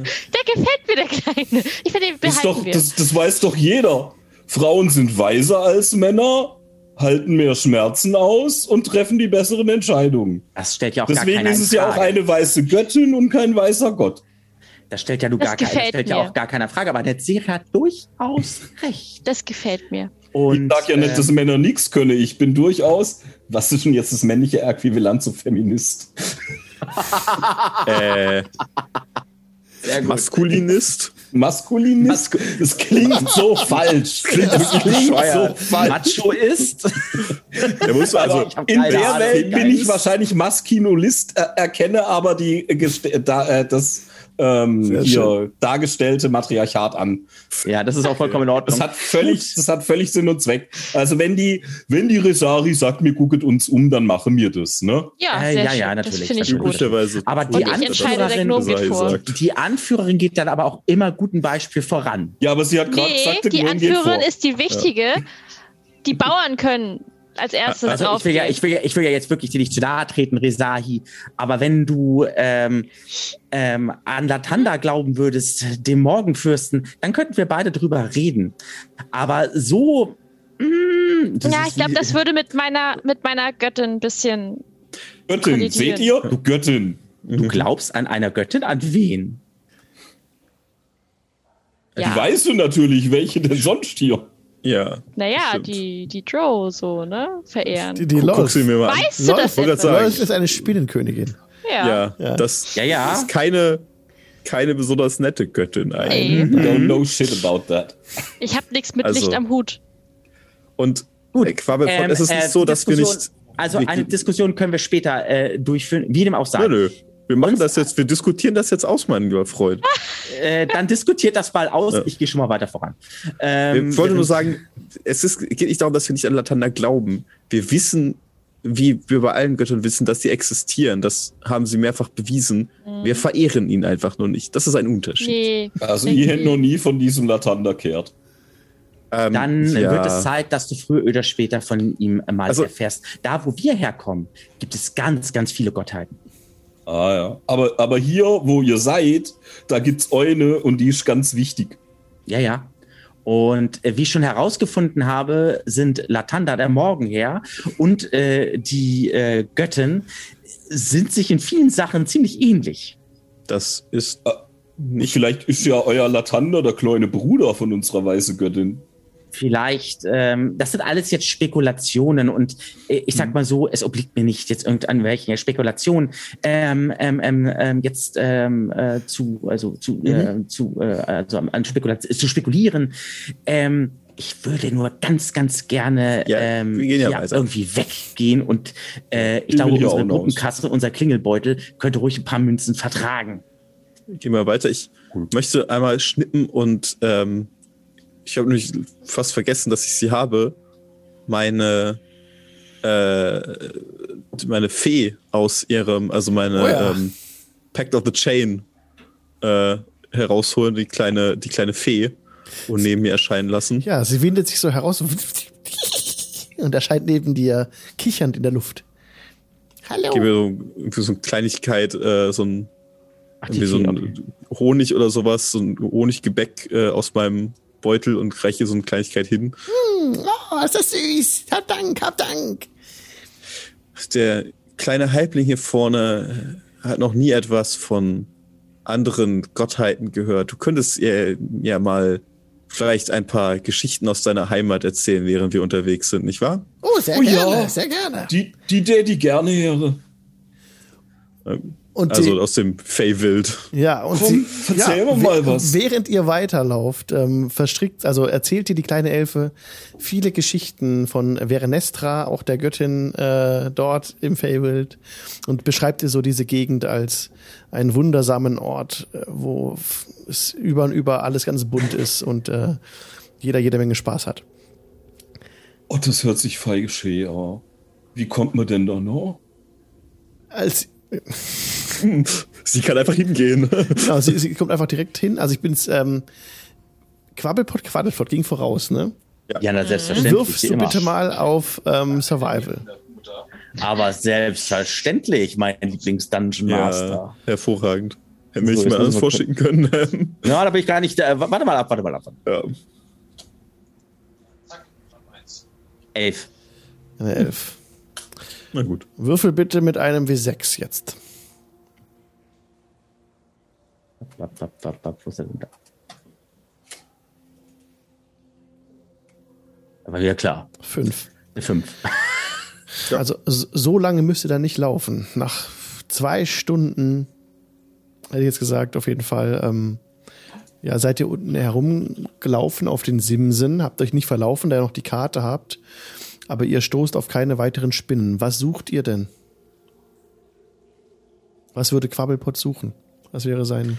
gefällt mir, der Kleine. Ich finde, den Das, ist behalten doch, wir. das, das weiß doch jeder. Frauen sind weiser als Männer, halten mehr Schmerzen aus und treffen die besseren Entscheidungen. Das stellt ja auch gar Deswegen keiner ist es ja auch eine weiße Göttin und kein weißer Gott. Das stellt ja, du Das gar, kein, das gefällt stellt ja mir. auch gar keiner Frage, aber der Serie hat durchaus recht. das gefällt mir. Und, ich sag ja nicht, äh, dass Männer nichts können. Ich bin durchaus, was ist denn jetzt das männliche Äquivalent zu Feminist? äh. Maskulinist. Maskulinist? Das klingt so falsch. Das klingt so falsch. Macho ist. Der muss also, In der Ahnung, Welt bin ich wahrscheinlich Maskinolist, äh, erkenne aber die äh, da, äh, das ähm, hier dargestellte Matriarchat an. Ja, das ist auch vollkommen in Ordnung. Das hat völlig, das hat völlig Sinn und Zweck. Also wenn die, wenn die Resari sagt, mir gucket uns um, dann machen wir das, ne? Ja, Äh, sehr ja, schön. ja, das natürlich, finde ich natürlich. gut. Aber die das, sagt. Die Anführerin geht dann aber auch immer guten Beispiel voran. Ja, aber sie hat gerade Nee, gesagt, die Anführerin vor. ist die wichtige. Die Bauern können als erstes Also ich will, ja, ich, will ja, ich will ja jetzt wirklich dir nicht zu nahe treten, Resahi, aber wenn du ähm, ähm, an Latanda glauben würdest, dem Morgenfürsten, dann könnten wir beide drüber reden. Aber so... mm, das ja, ich glaube, das würde mit meiner, mit meiner Göttin ein bisschen. Göttin, seht ihr? Du Göttin. Du glaubst an einer Göttin? An wen? Ja. Die weißt du natürlich, welche denn sonst hier. Ja. Naja, die, die Drow so, ne? Verehren. Die, die Guck, guck Lost. sie mir mal an. weißt du das Lost, sagen. Lost ist eine Spinnenkönigin. Ja. Ja, Ja. das Ja, ja. ist keine, keine besonders nette Göttin eigentlich. Nee. Don't know shit about that. Ich habe nichts mit Also- Licht am Hut. Und Gut. äh, Quabbelpot, Ähm, es ist nicht äh, so, dass wir Diskussion- nicht. Also wir- eine Diskussion können wir später äh, durchführen, wie dem auch sei. Nö, nö. Wir machen das jetzt, wir diskutieren das jetzt aus, mein lieber Freund. Äh, dann diskutiert das mal aus. Ja. Ich gehe schon mal weiter voran. Ähm, Ich wollte nur sagen, es ist, geht nicht darum, dass wir nicht an Latanda glauben. Wir wissen, wie wir bei allen Göttern wissen, dass sie existieren. Das haben sie mehrfach bewiesen. Wir verehren ihn einfach nur nicht. Das ist ein Unterschied. Nee. Also ihr hättet noch nie von diesem Latanda kehrt. Ähm, Dann ja. wird es Zeit, dass du früher oder später von ihm mal Also- erfährst. Da, wo wir herkommen, gibt es ganz, ganz viele Gottheiten. Ah ja. Aber, aber hier, wo ihr seid, da gibt's eine und die ist ganz wichtig. Ja, ja. Und äh, wie ich schon herausgefunden habe, sind Latanda, der Morgenherr, und äh, die äh, Göttin sind sich in vielen Sachen ziemlich ähnlich. Das ist Nicht, vielleicht ist ja euer Latanda der kleine Bruder von unserer weißen Göttin. Vielleicht, ähm, das sind alles jetzt Spekulationen und äh, ich sag mal so, es obliegt mir nicht jetzt irgendein welchen Spekulationen ähm, ähm, ähm, ähm, jetzt ähm, äh, zu, also zu, äh, zu, äh, also an Spekulation, zu spekulieren. Ähm, ich würde nur ganz, ganz gerne Ja, ähm, ja weiter. irgendwie weggehen und äh, ich glaube, unsere Gruppenkasse, unser Klingelbeutel könnte ruhig ein paar Münzen vertragen. Gehen wir weiter. Ich möchte einmal schnippen und ähm, ich habe nämlich fast vergessen, dass ich sie habe. Meine, äh, meine Fee aus ihrem, also meine Oh ja. ähm, Pact of the Chain äh, herausholen, die kleine, die kleine Fee, und neben mir erscheinen lassen. Ja, sie windet sich so heraus und erscheint neben dir kichernd in der Luft. Hallo. Gebe mir so, irgendwie so eine Kleinigkeit, äh, so ein, Ach, irgendwie so ein okay. Honig oder sowas, so ein Honiggebäck äh, aus meinem Beutel und reiche so eine Kleinigkeit hin. Oh, ist das süß. Hab Dank, hab Dank. Der kleine Halbling hier vorne hat noch nie etwas von anderen Gottheiten gehört. Du könntest ihr ja mal vielleicht ein paar Geschichten aus deiner Heimat erzählen, während wir unterwegs sind, nicht wahr? Oh, sehr Oh ja. gerne, sehr gerne. Die, die Daddy gerne wäre. Und Also die, aus dem Feywild. ja, und Komm, sie, erzähl ja, mir mal was. Während ihr weiterlauft, ähm, verstrickt, also erzählt dir die kleine Elfe viele Geschichten von Verenestra, auch der Göttin äh, dort im Feywild, und beschreibt dir so diese Gegend als einen wundersamen Ort, äh, wo es über und über alles ganz bunt ist und äh, jeder jede Menge Spaß hat. Oh, das hört sich feige schee, aber wie kommt man denn da noch? Als Sie kann einfach hingehen. Genau, sie, sie kommt einfach direkt hin. Also ich bin's, ähm, Quabbelpot, Quabbelpot ging voraus, ne? Ja, na, selbstverständlich. Wirfst du immer. bitte mal auf ähm, Survival. Aber selbstverständlich, mein Lieblings-Dungeon Master. Ja, hervorragend. Hätten So, wir nicht jetzt mal wir vorschicken können. Ja, da bin ich gar nicht. Äh, warte mal ab, warte mal ab. ja. Elf. Eine Elf. Na gut. Würfel bitte mit einem W6 jetzt. Wap, wap, wap, wap, wo ist der denn da? Aber wieder klar. Fünf. Fünf. Also so lange müsst ihr da nicht laufen. Nach zwei Stunden, hätte ich jetzt gesagt, auf jeden Fall, ähm, ja, seid ihr unten herumgelaufen auf den Simsen, habt euch nicht verlaufen, da ihr noch die Karte habt, aber ihr stoßt auf keine weiteren Spinnen. Was sucht ihr denn? Was würde Quabbelpot suchen? Was wäre sein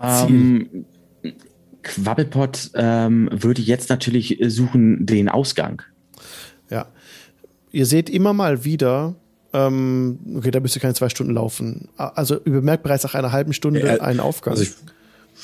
Ähm, Quabbelpot ähm, würde jetzt natürlich suchen den Ausgang. Ja. Ihr seht immer mal wieder, ähm, okay, da müsst ihr keine zwei Stunden laufen. Also ihr bemerkt bereits nach einer halben Stunde Ja, einen Aufgang. Also ich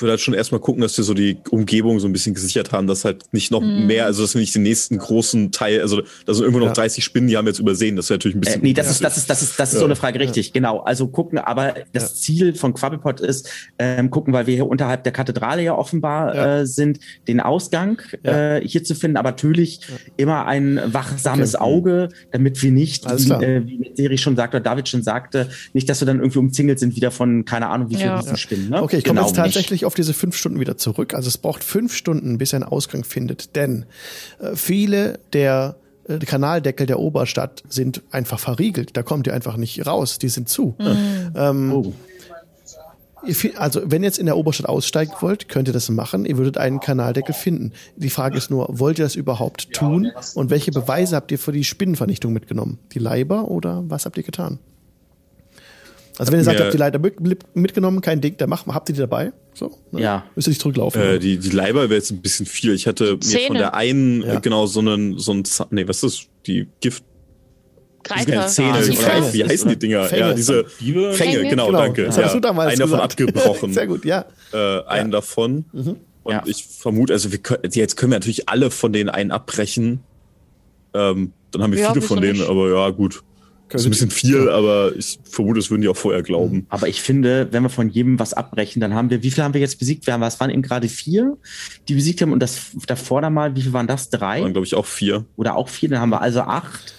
würde halt schon erstmal gucken, dass wir so die Umgebung so ein bisschen gesichert haben, dass halt nicht noch mehr, also dass wir nicht den nächsten großen Teil, also da sind irgendwo noch Ja. 30 Spinnen, die haben wir jetzt übersehen. Das wäre natürlich ein Äh, bisschen. nee, das ist, das ist, das ist, das ist so eine Frage, richtig, genau. Also gucken, aber das Ziel von Quabbelpot ist, ähm, gucken, weil wir hier unterhalb der Kathedrale ja offenbar Ja. äh, sind, den Ausgang Ja. äh, hier zu finden, aber natürlich immer ein wachsames Okay. Auge, damit wir nicht, wie, äh, wie Seri schon sagte, oder David schon sagte, nicht, dass wir dann irgendwie umzingelt sind wieder von, keine Ahnung, wie viel Ja. diesen Spinnen. Ne? Okay, ich komme genau jetzt tatsächlich auf diese fünf Stunden wieder zurück. Also es braucht fünf Stunden, bis ihr einen Ausgang findet. Denn äh, viele der äh, Kanaldeckel der Oberstadt sind einfach verriegelt. Da kommt ihr einfach nicht raus. Die sind zu. Ähm, Nicht. Oh. Also, wenn ihr jetzt in der Oberstadt aussteigen wollt, könnt ihr das machen. Ihr würdet einen Kanaldeckel finden. Die Frage ist nur, wollt ihr das überhaupt tun? Und welche Beweise habt ihr für die Spinnenvernichtung mitgenommen? Die Leiber oder was habt ihr getan? Also, wenn ihr sagt, ihr Ja. habt die Leiber mit- mitgenommen, kein Ding, dann macht, habt ihr die dabei? So, ne? Ja. Müsst ihr nicht zurücklaufen. Äh, die, die Leiber wäre jetzt ein bisschen viel. Ich hatte mir Zähne. von der einen, Ja. genau, so einen, so ein, Za- nee, was ist das? Die Gift, Greifer. Zähne, Ah, die oder Fänge. wie heißen die Dinger? Fänge. Ja, diese? Fänge, Fänge. genau, genau, danke. das hast ja. du damals Einer davon gesagt. abgebrochen. Sehr gut, ja. äh, einen davon. Und Ja. ich vermute, also wir können, jetzt können wir natürlich alle von denen einen abbrechen. Ähm, dann haben wir Ja, viele von denen, nicht? aber ja, gut. Das ist ein bisschen viel, aber ich vermute, das würden die auch vorher glauben. Aber ich finde, wenn wir von jedem was abbrechen, dann haben wir, wie viel haben wir jetzt besiegt? Wir haben, was waren eben gerade vier, die besiegt haben und das davor dann mal, wie viel waren das? Drei? Waren, glaube ich, auch vier. oder auch vier, dann haben wir also acht.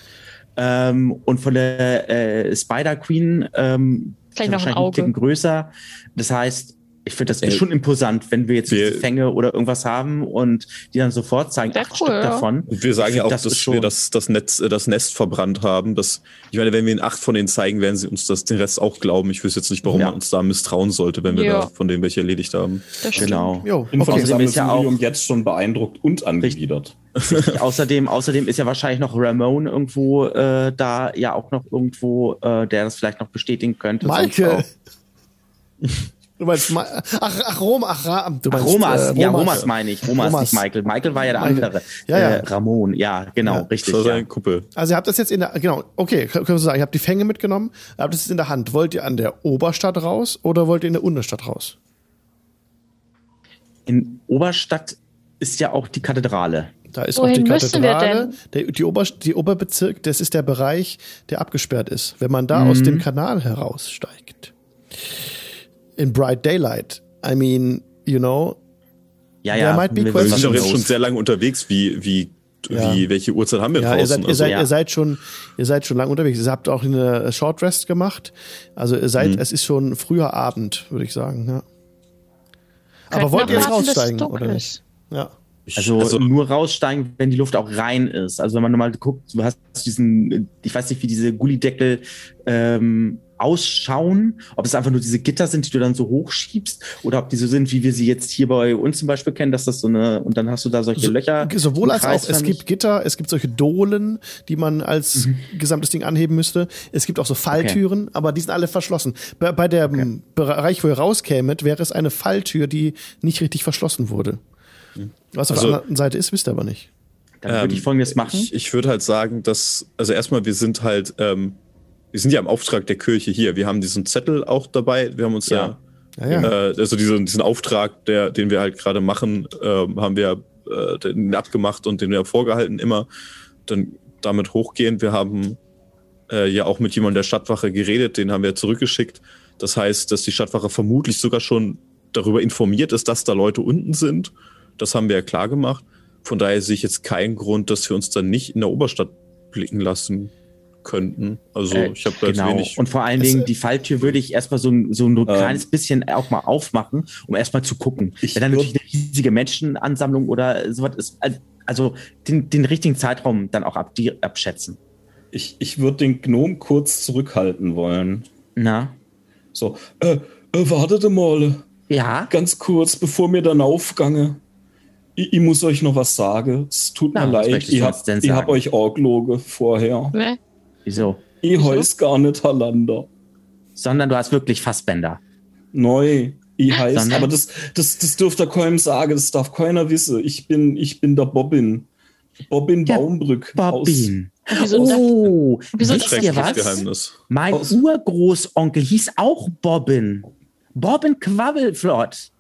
Ähm, und von der äh, Spider Queen ähm, Vielleicht noch ein Auge. Größer. Das heißt, ich finde das Äh, schon imposant, wenn wir jetzt wir- diese Fänge oder irgendwas haben und die dann sofort zeigen, acht cool, Stück ja. davon. Und wir sagen Ich ja auch, das dass wir das, das, Netz, äh, das Nest verbrannt haben. Das, ich meine, wenn wir ihnen acht von denen zeigen, werden sie uns das den Rest auch glauben. Ich wüsste jetzt nicht, warum Ja. man uns da misstrauen sollte, wenn wir Ja. da von denen welche erledigt haben. Das stimmt. Genau. Jo, okay. Außerdem ist ja auch- jetzt schon beeindruckt und angewidert. außerdem, außerdem ist ja wahrscheinlich noch Ramon irgendwo äh, da ja auch noch irgendwo, äh, der das vielleicht noch bestätigen könnte. Maike! Du meinst, ach, ach, Rom, ach, Ra du Ach, meinst, Romas, äh, ja, Romas meine ich. Romas, Romas. nicht Michael. Michael war ja der Michael. andere. Ja, ja. Äh, Ramon, ja, genau, Ja. richtig. Das war Ja. Kuppel. Also ihr habt das jetzt in der, genau, okay, können wir sagen, ihr habt die Fänge mitgenommen, ihr habt das jetzt in der Hand. Wollt ihr an der Oberstadt raus oder wollt ihr in der Unterstadt raus? In Oberstadt ist ja auch die Kathedrale. Da ist Wohin auch die Kathedrale. Der, die, Ober, die Oberbezirk, das ist der Bereich, der abgesperrt ist. Wenn man da aus dem Kanal heraussteigt. In bright daylight. I mean, you know, Ja, There ja. might be wir sind doch jetzt schon sehr lange unterwegs. Wie, wie, Ja. wie, welche Uhrzeit haben wir Ja, ihr seid, draußen? ihr, seid, ja. ihr seid schon, ihr seid schon lange unterwegs. Ihr habt auch eine Short Rest gemacht. Also ihr seid, es ist schon früher Abend, würde ich sagen. Ja. Aber wollt ihr jetzt raussteigen oder nicht? Ja. Also, nur raussteigen, wenn die Luft auch rein ist. Also wenn man mal guckt, du hast diesen, ich weiß nicht, wie diese Gullideckel ähm, ausschauen, ob es einfach nur diese Gitter sind, die du dann so hochschiebst, oder ob die so sind, wie wir sie jetzt hier bei uns zum Beispiel kennen, dass das so eine, und dann hast du da solche So, Löcher. sowohl als auch, es gibt Gitter, es gibt solche Dohlen, die man als Mhm. gesamtes Ding anheben müsste. Es gibt auch so Falltüren, aber die sind alle verschlossen. Bei, bei dem Bereich, wo ihr rauskämet, wäre es eine Falltür, die nicht richtig verschlossen wurde. Was auf Also- der anderen Seite ist, wisst ihr aber nicht. Dann würde ich folgendes machen. Ich, ich würde halt sagen, dass, also erstmal, wir sind halt, ähm, wir sind ja im Auftrag der Kirche hier. Wir haben diesen Zettel auch dabei. Wir haben uns ja, Ja, ja. Äh, also diesen, diesen Auftrag, der, den wir halt gerade machen, ähm, haben wir äh, den abgemacht und den wir vorgehalten immer. Dann damit hochgehen. Wir haben äh, ja auch mit jemandem der Stadtwache geredet, den haben wir zurückgeschickt. Das heißt, dass die Stadtwache vermutlich sogar schon darüber informiert ist, dass da Leute unten sind. Das haben wir ja klar gemacht. Von daher sehe ich jetzt keinen Grund, dass wir uns dann nicht in der Oberstadt blicken lassen könnten. Also Äh, ich habe da jetzt genau. wenig. Und vor allen Dingen die Falltür würde ich erstmal so, ein- so ein kleines bisschen auch mal aufmachen, um erstmal zu gucken. Ich Wenn dann natürlich eine riesige Menschenansammlung oder sowas ist, also den, den richtigen Zeitraum dann auch ab, die, abschätzen. Ich, ich würde den Gnom kurz zurückhalten wollen. Na? So, äh, äh, wartet mal. Ja? Ganz kurz, bevor mir dann aufgange. Ich, ich muss euch noch was sagen. Es tut Na, mir leid, ich uns hab, euch auch gelogen vorher. Ne? Wieso? Ich heiß gar nicht Halander. Sondern du hast wirklich Fassbänder. Neu. Ich heiß, Sondern? aber das, das, das dürfte keinem sagen, das darf keiner wissen. Ich bin, ich bin der Bobbin. Bobbin Der Baumbrück. Bobbin. Wieso Oh, Wieso wisst ihr was? Geheimnis. Mein Aus- Urgroßonkel hieß auch Bobbin. Bobbin Quabbelflott.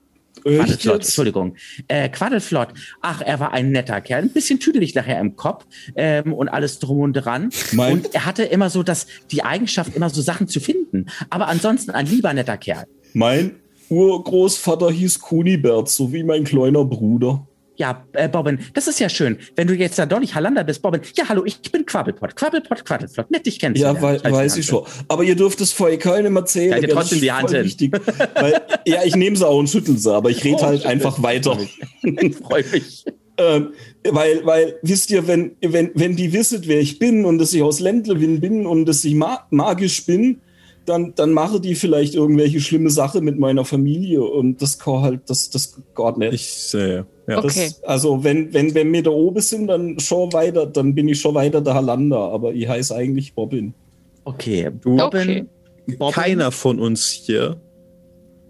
Quaddelflott? Entschuldigung. Äh, Quaddelflott. Ach, er war ein netter Kerl. Ein bisschen tüdelig nachher im Kopf ähm, und alles drum und dran. Mein- und er hatte immer so das, die Eigenschaft, immer so Sachen zu finden. Aber ansonsten ein lieber netter Kerl. Mein Urgroßvater hieß Kunibert, so wie mein kleiner Bruder. Ja, äh, Bobbin, das ist ja schön. Wenn du jetzt da doch nicht Hallander bist, Bobbin. Ja, hallo, ich bin Quabbelpott. Quabbelpott, Quaddelflott. Nett, dich Ja, kennenzulernen. wei Als weiß ich schon. Aber ihr dürft es vorher keinem erzählen. Halt dir gell? trotzdem Das ist die Hand hin. Wichtig, weil, ja, ich nehme sie auch und schüttel sie, aber ich rede Oh, halt schüttel. einfach weiter. Freue mich. Ähm, weil, weil, wisst ihr, wenn, wenn, wenn die wisset, wer ich bin und dass ich aus Ländlewin bin und dass ich ma magisch bin, dann, dann mache die vielleicht irgendwelche schlimme Sache mit meiner Familie und das kann halt, das, das geht nicht. Ich sehe. Ja. Okay. Das, also wenn, wenn, wenn wir da oben sind, dann schon weiter, dann bin ich schon weiter der Halander, aber ich heiße eigentlich Bobbin. Okay, Du, Bobbin. Bobbin. Keiner von uns hier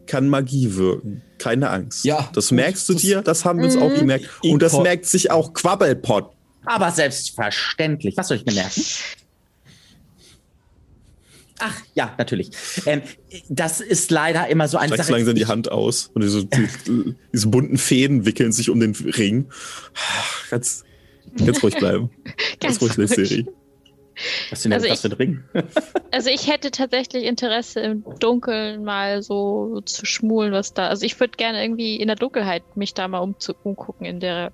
kann Magie wirken. Keine Angst. Ja, Das merkst du das- dir, das haben wir uns auch gemerkt. Ich- Und das merkt sich auch Quabbelpott. Aber selbstverständlich. Was soll ich mir merken? Ach, ja, natürlich. Ähm, das ist leider immer so eine Streckst Sache. langsam die Hand aus und diese, die, diese bunten Fäden wickeln sich um den Ring. Ganz, ganz ruhig bleiben. Ganz, Ganz ruhig, ruhig. Siri. Was denn Also für ein Ring? Also ich hätte tatsächlich Interesse im Dunkeln mal so zu schmulen, was da. Also ich würde gerne irgendwie in der Dunkelheit mich da mal umzu umgucken in der.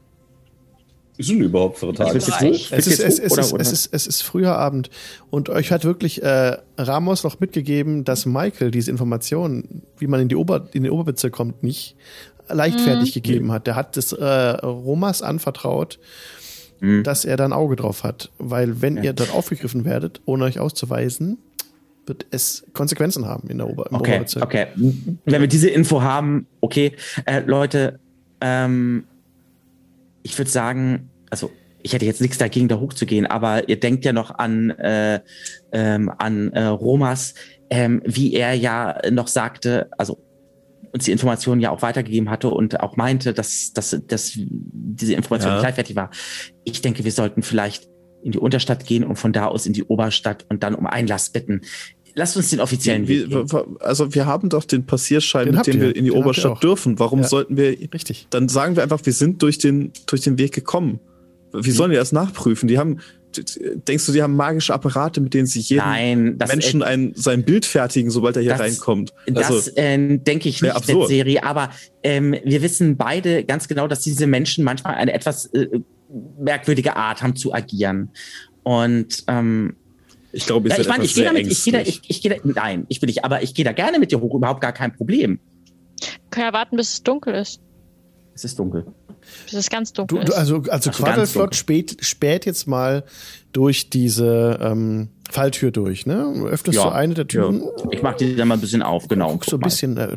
Sind überhaupt für Tage? Es ist, es, jetzt es, ist, es, ist, es ist früher Abend und euch hat wirklich äh, Ramos noch mitgegeben, dass Michael diese Informationen, wie man in, die Ober, in den Oberbezirk kommt, nicht leichtfertig gegeben hat. Der hat das äh, Romas anvertraut, Mhm. dass er da ein Auge drauf hat. Weil wenn ihr dort aufgegriffen werdet, ohne euch auszuweisen, wird es Konsequenzen haben in der Ober, im Okay, Oberbezirk. okay. Wenn wir diese Info haben, okay. Äh, Leute, ähm, ich würde sagen, also ich hätte jetzt nichts dagegen, da hochzugehen, aber ihr denkt ja noch an, äh, ähm, an äh, Romas, ähm, wie er ja noch sagte, also uns die Informationen ja auch weitergegeben hatte und auch meinte, dass, dass, dass diese Information Ja. gleichwertig war. Ich denke, wir sollten vielleicht in die Unterstadt gehen und von da aus in die Oberstadt und dann um Einlass bitten. Lasst uns den offiziellen Weg gehen. also wir haben doch den Passierschein, Den mit dem wir in die Den Oberstadt dürfen. Warum Ja. sollten wir Richtig. dann sagen wir einfach, wir sind durch den, durch den Weg gekommen. Wie sollen die das nachprüfen? Die haben, denkst du, die haben magische Apparate, mit denen sie jeden Nein, das, Menschen ein, sein Bild fertigen, sobald er hier das- reinkommt? Das Also, äh, denke ich nicht absurd. mit Serie, aber ähm, wir wissen beide ganz genau, dass diese Menschen manchmal eine etwas äh, merkwürdige Art haben zu agieren. Und ähm, ich glaube, ja, ich meine, ich gehe damit, ich gehe da, ich, ich gehe da, nein, ich will nicht, aber ich gehe da gerne mit dir hoch, überhaupt gar kein Problem. Können ja warten, bis es dunkel ist. Es ist dunkel. Bis es ganz Du, dunkel du, ist. also, also Also ganz Quadelflot dunkel. spät, spät jetzt mal durch diese ähm, Falltür durch, ne? Du Öffnest Ja. so eine der Türen. Ich mache die dann mal ein bisschen auf, genau. Guckst so ein bisschen, äh,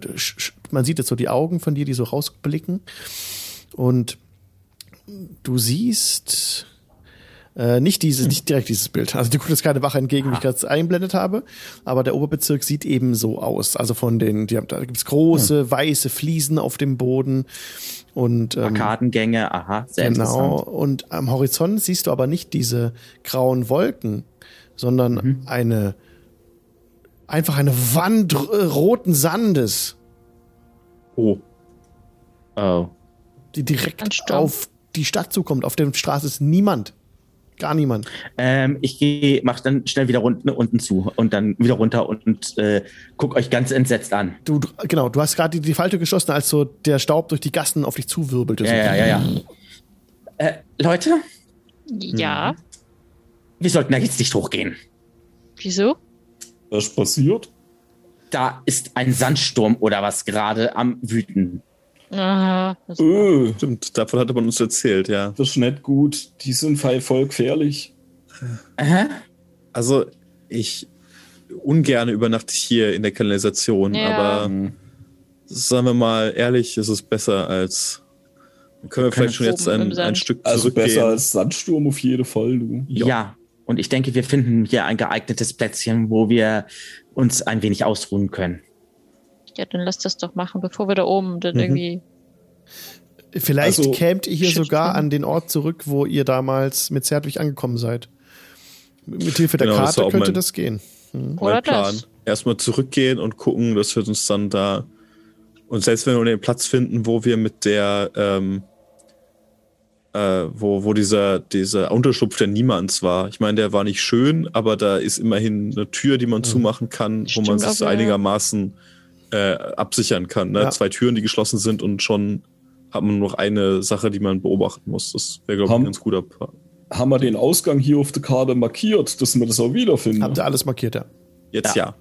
man sieht jetzt so die Augen von dir, die so rausblicken. Und du siehst äh, nicht dieses, nicht direkt dieses Bild. Also du guckst jetzt keine Wache entgegen, wie ich gerade eingeblendet habe, aber der Oberbezirk sieht eben so aus. Also von den, die haben, da gibt's große weiße Fliesen auf dem Boden und ähm, Arkadengänge, aha, sehr Genau. interessant. Und am Horizont siehst du aber nicht diese grauen Wolken, sondern Mhm. eine einfach eine Wand äh, roten Sandes, Oh, Oh. die direkt auf die Stadt zukommt. Auf der Straße ist niemand. Gar niemand. Ähm, ich gehe, mach dann schnell wieder unten, unten zu und dann wieder runter und äh, guck euch ganz entsetzt an. Du, du genau, du hast gerade die, die Falltür geschlossen, als so der Staub durch die Gassen auf dich zuwirbelte. So. Ja, ja, ja, ja. Äh, Leute, ja. wir sollten da jetzt nicht hochgehen. Wieso? Was passiert? Da ist ein Sandsturm oder was gerade am wüten. Aha. Das Öh, stimmt. Davon hatte man uns erzählt, ja. das ist nicht gut. Die sind voll voll gefährlich. Aha. Also, ich ungern übernachte ich hier in der Kanalisation, Ja. aber Hm. sagen wir mal ehrlich, es ist besser als. Dann können wir vielleicht schon jetzt ein, ein Stück Also zurückgehen. besser als Sandsturm auf jeden Fall, du. Ja. Und ich denke, wir finden hier ein geeignetes Plätzchen, wo wir uns ein wenig ausruhen können. Ja, dann lass das doch machen, bevor wir da oben dann Mhm. irgendwie. Vielleicht Also, kämt ihr hier sogar an den Ort zurück, wo ihr damals mit Zertwig angekommen seid. Mit Hilfe der Genau, das Karte auch könnte mein- das gehen. Oder mein Plan. das. Erstmal zurückgehen und gucken, dass wir uns dann da. Und selbst wenn wir den Platz finden, wo wir mit der, ähm, äh, wo, wo dieser, dieser Unterschlupf der Niemands war. Ich meine, der war nicht schön, aber da ist immerhin eine Tür, die man zumachen kann, wo man sich auch, ja. Äh, absichern kann. Ne? Ja. Zwei Türen, die geschlossen sind und schon hat man nur noch eine Sache, die man beobachten muss. Das wäre, glaube ich, ein ganz guter Plan. Haben wir den Ausgang hier auf der Karte markiert, dass wir das auch wiederfinden? Habt ihr alles markiert, ja. Jetzt ja.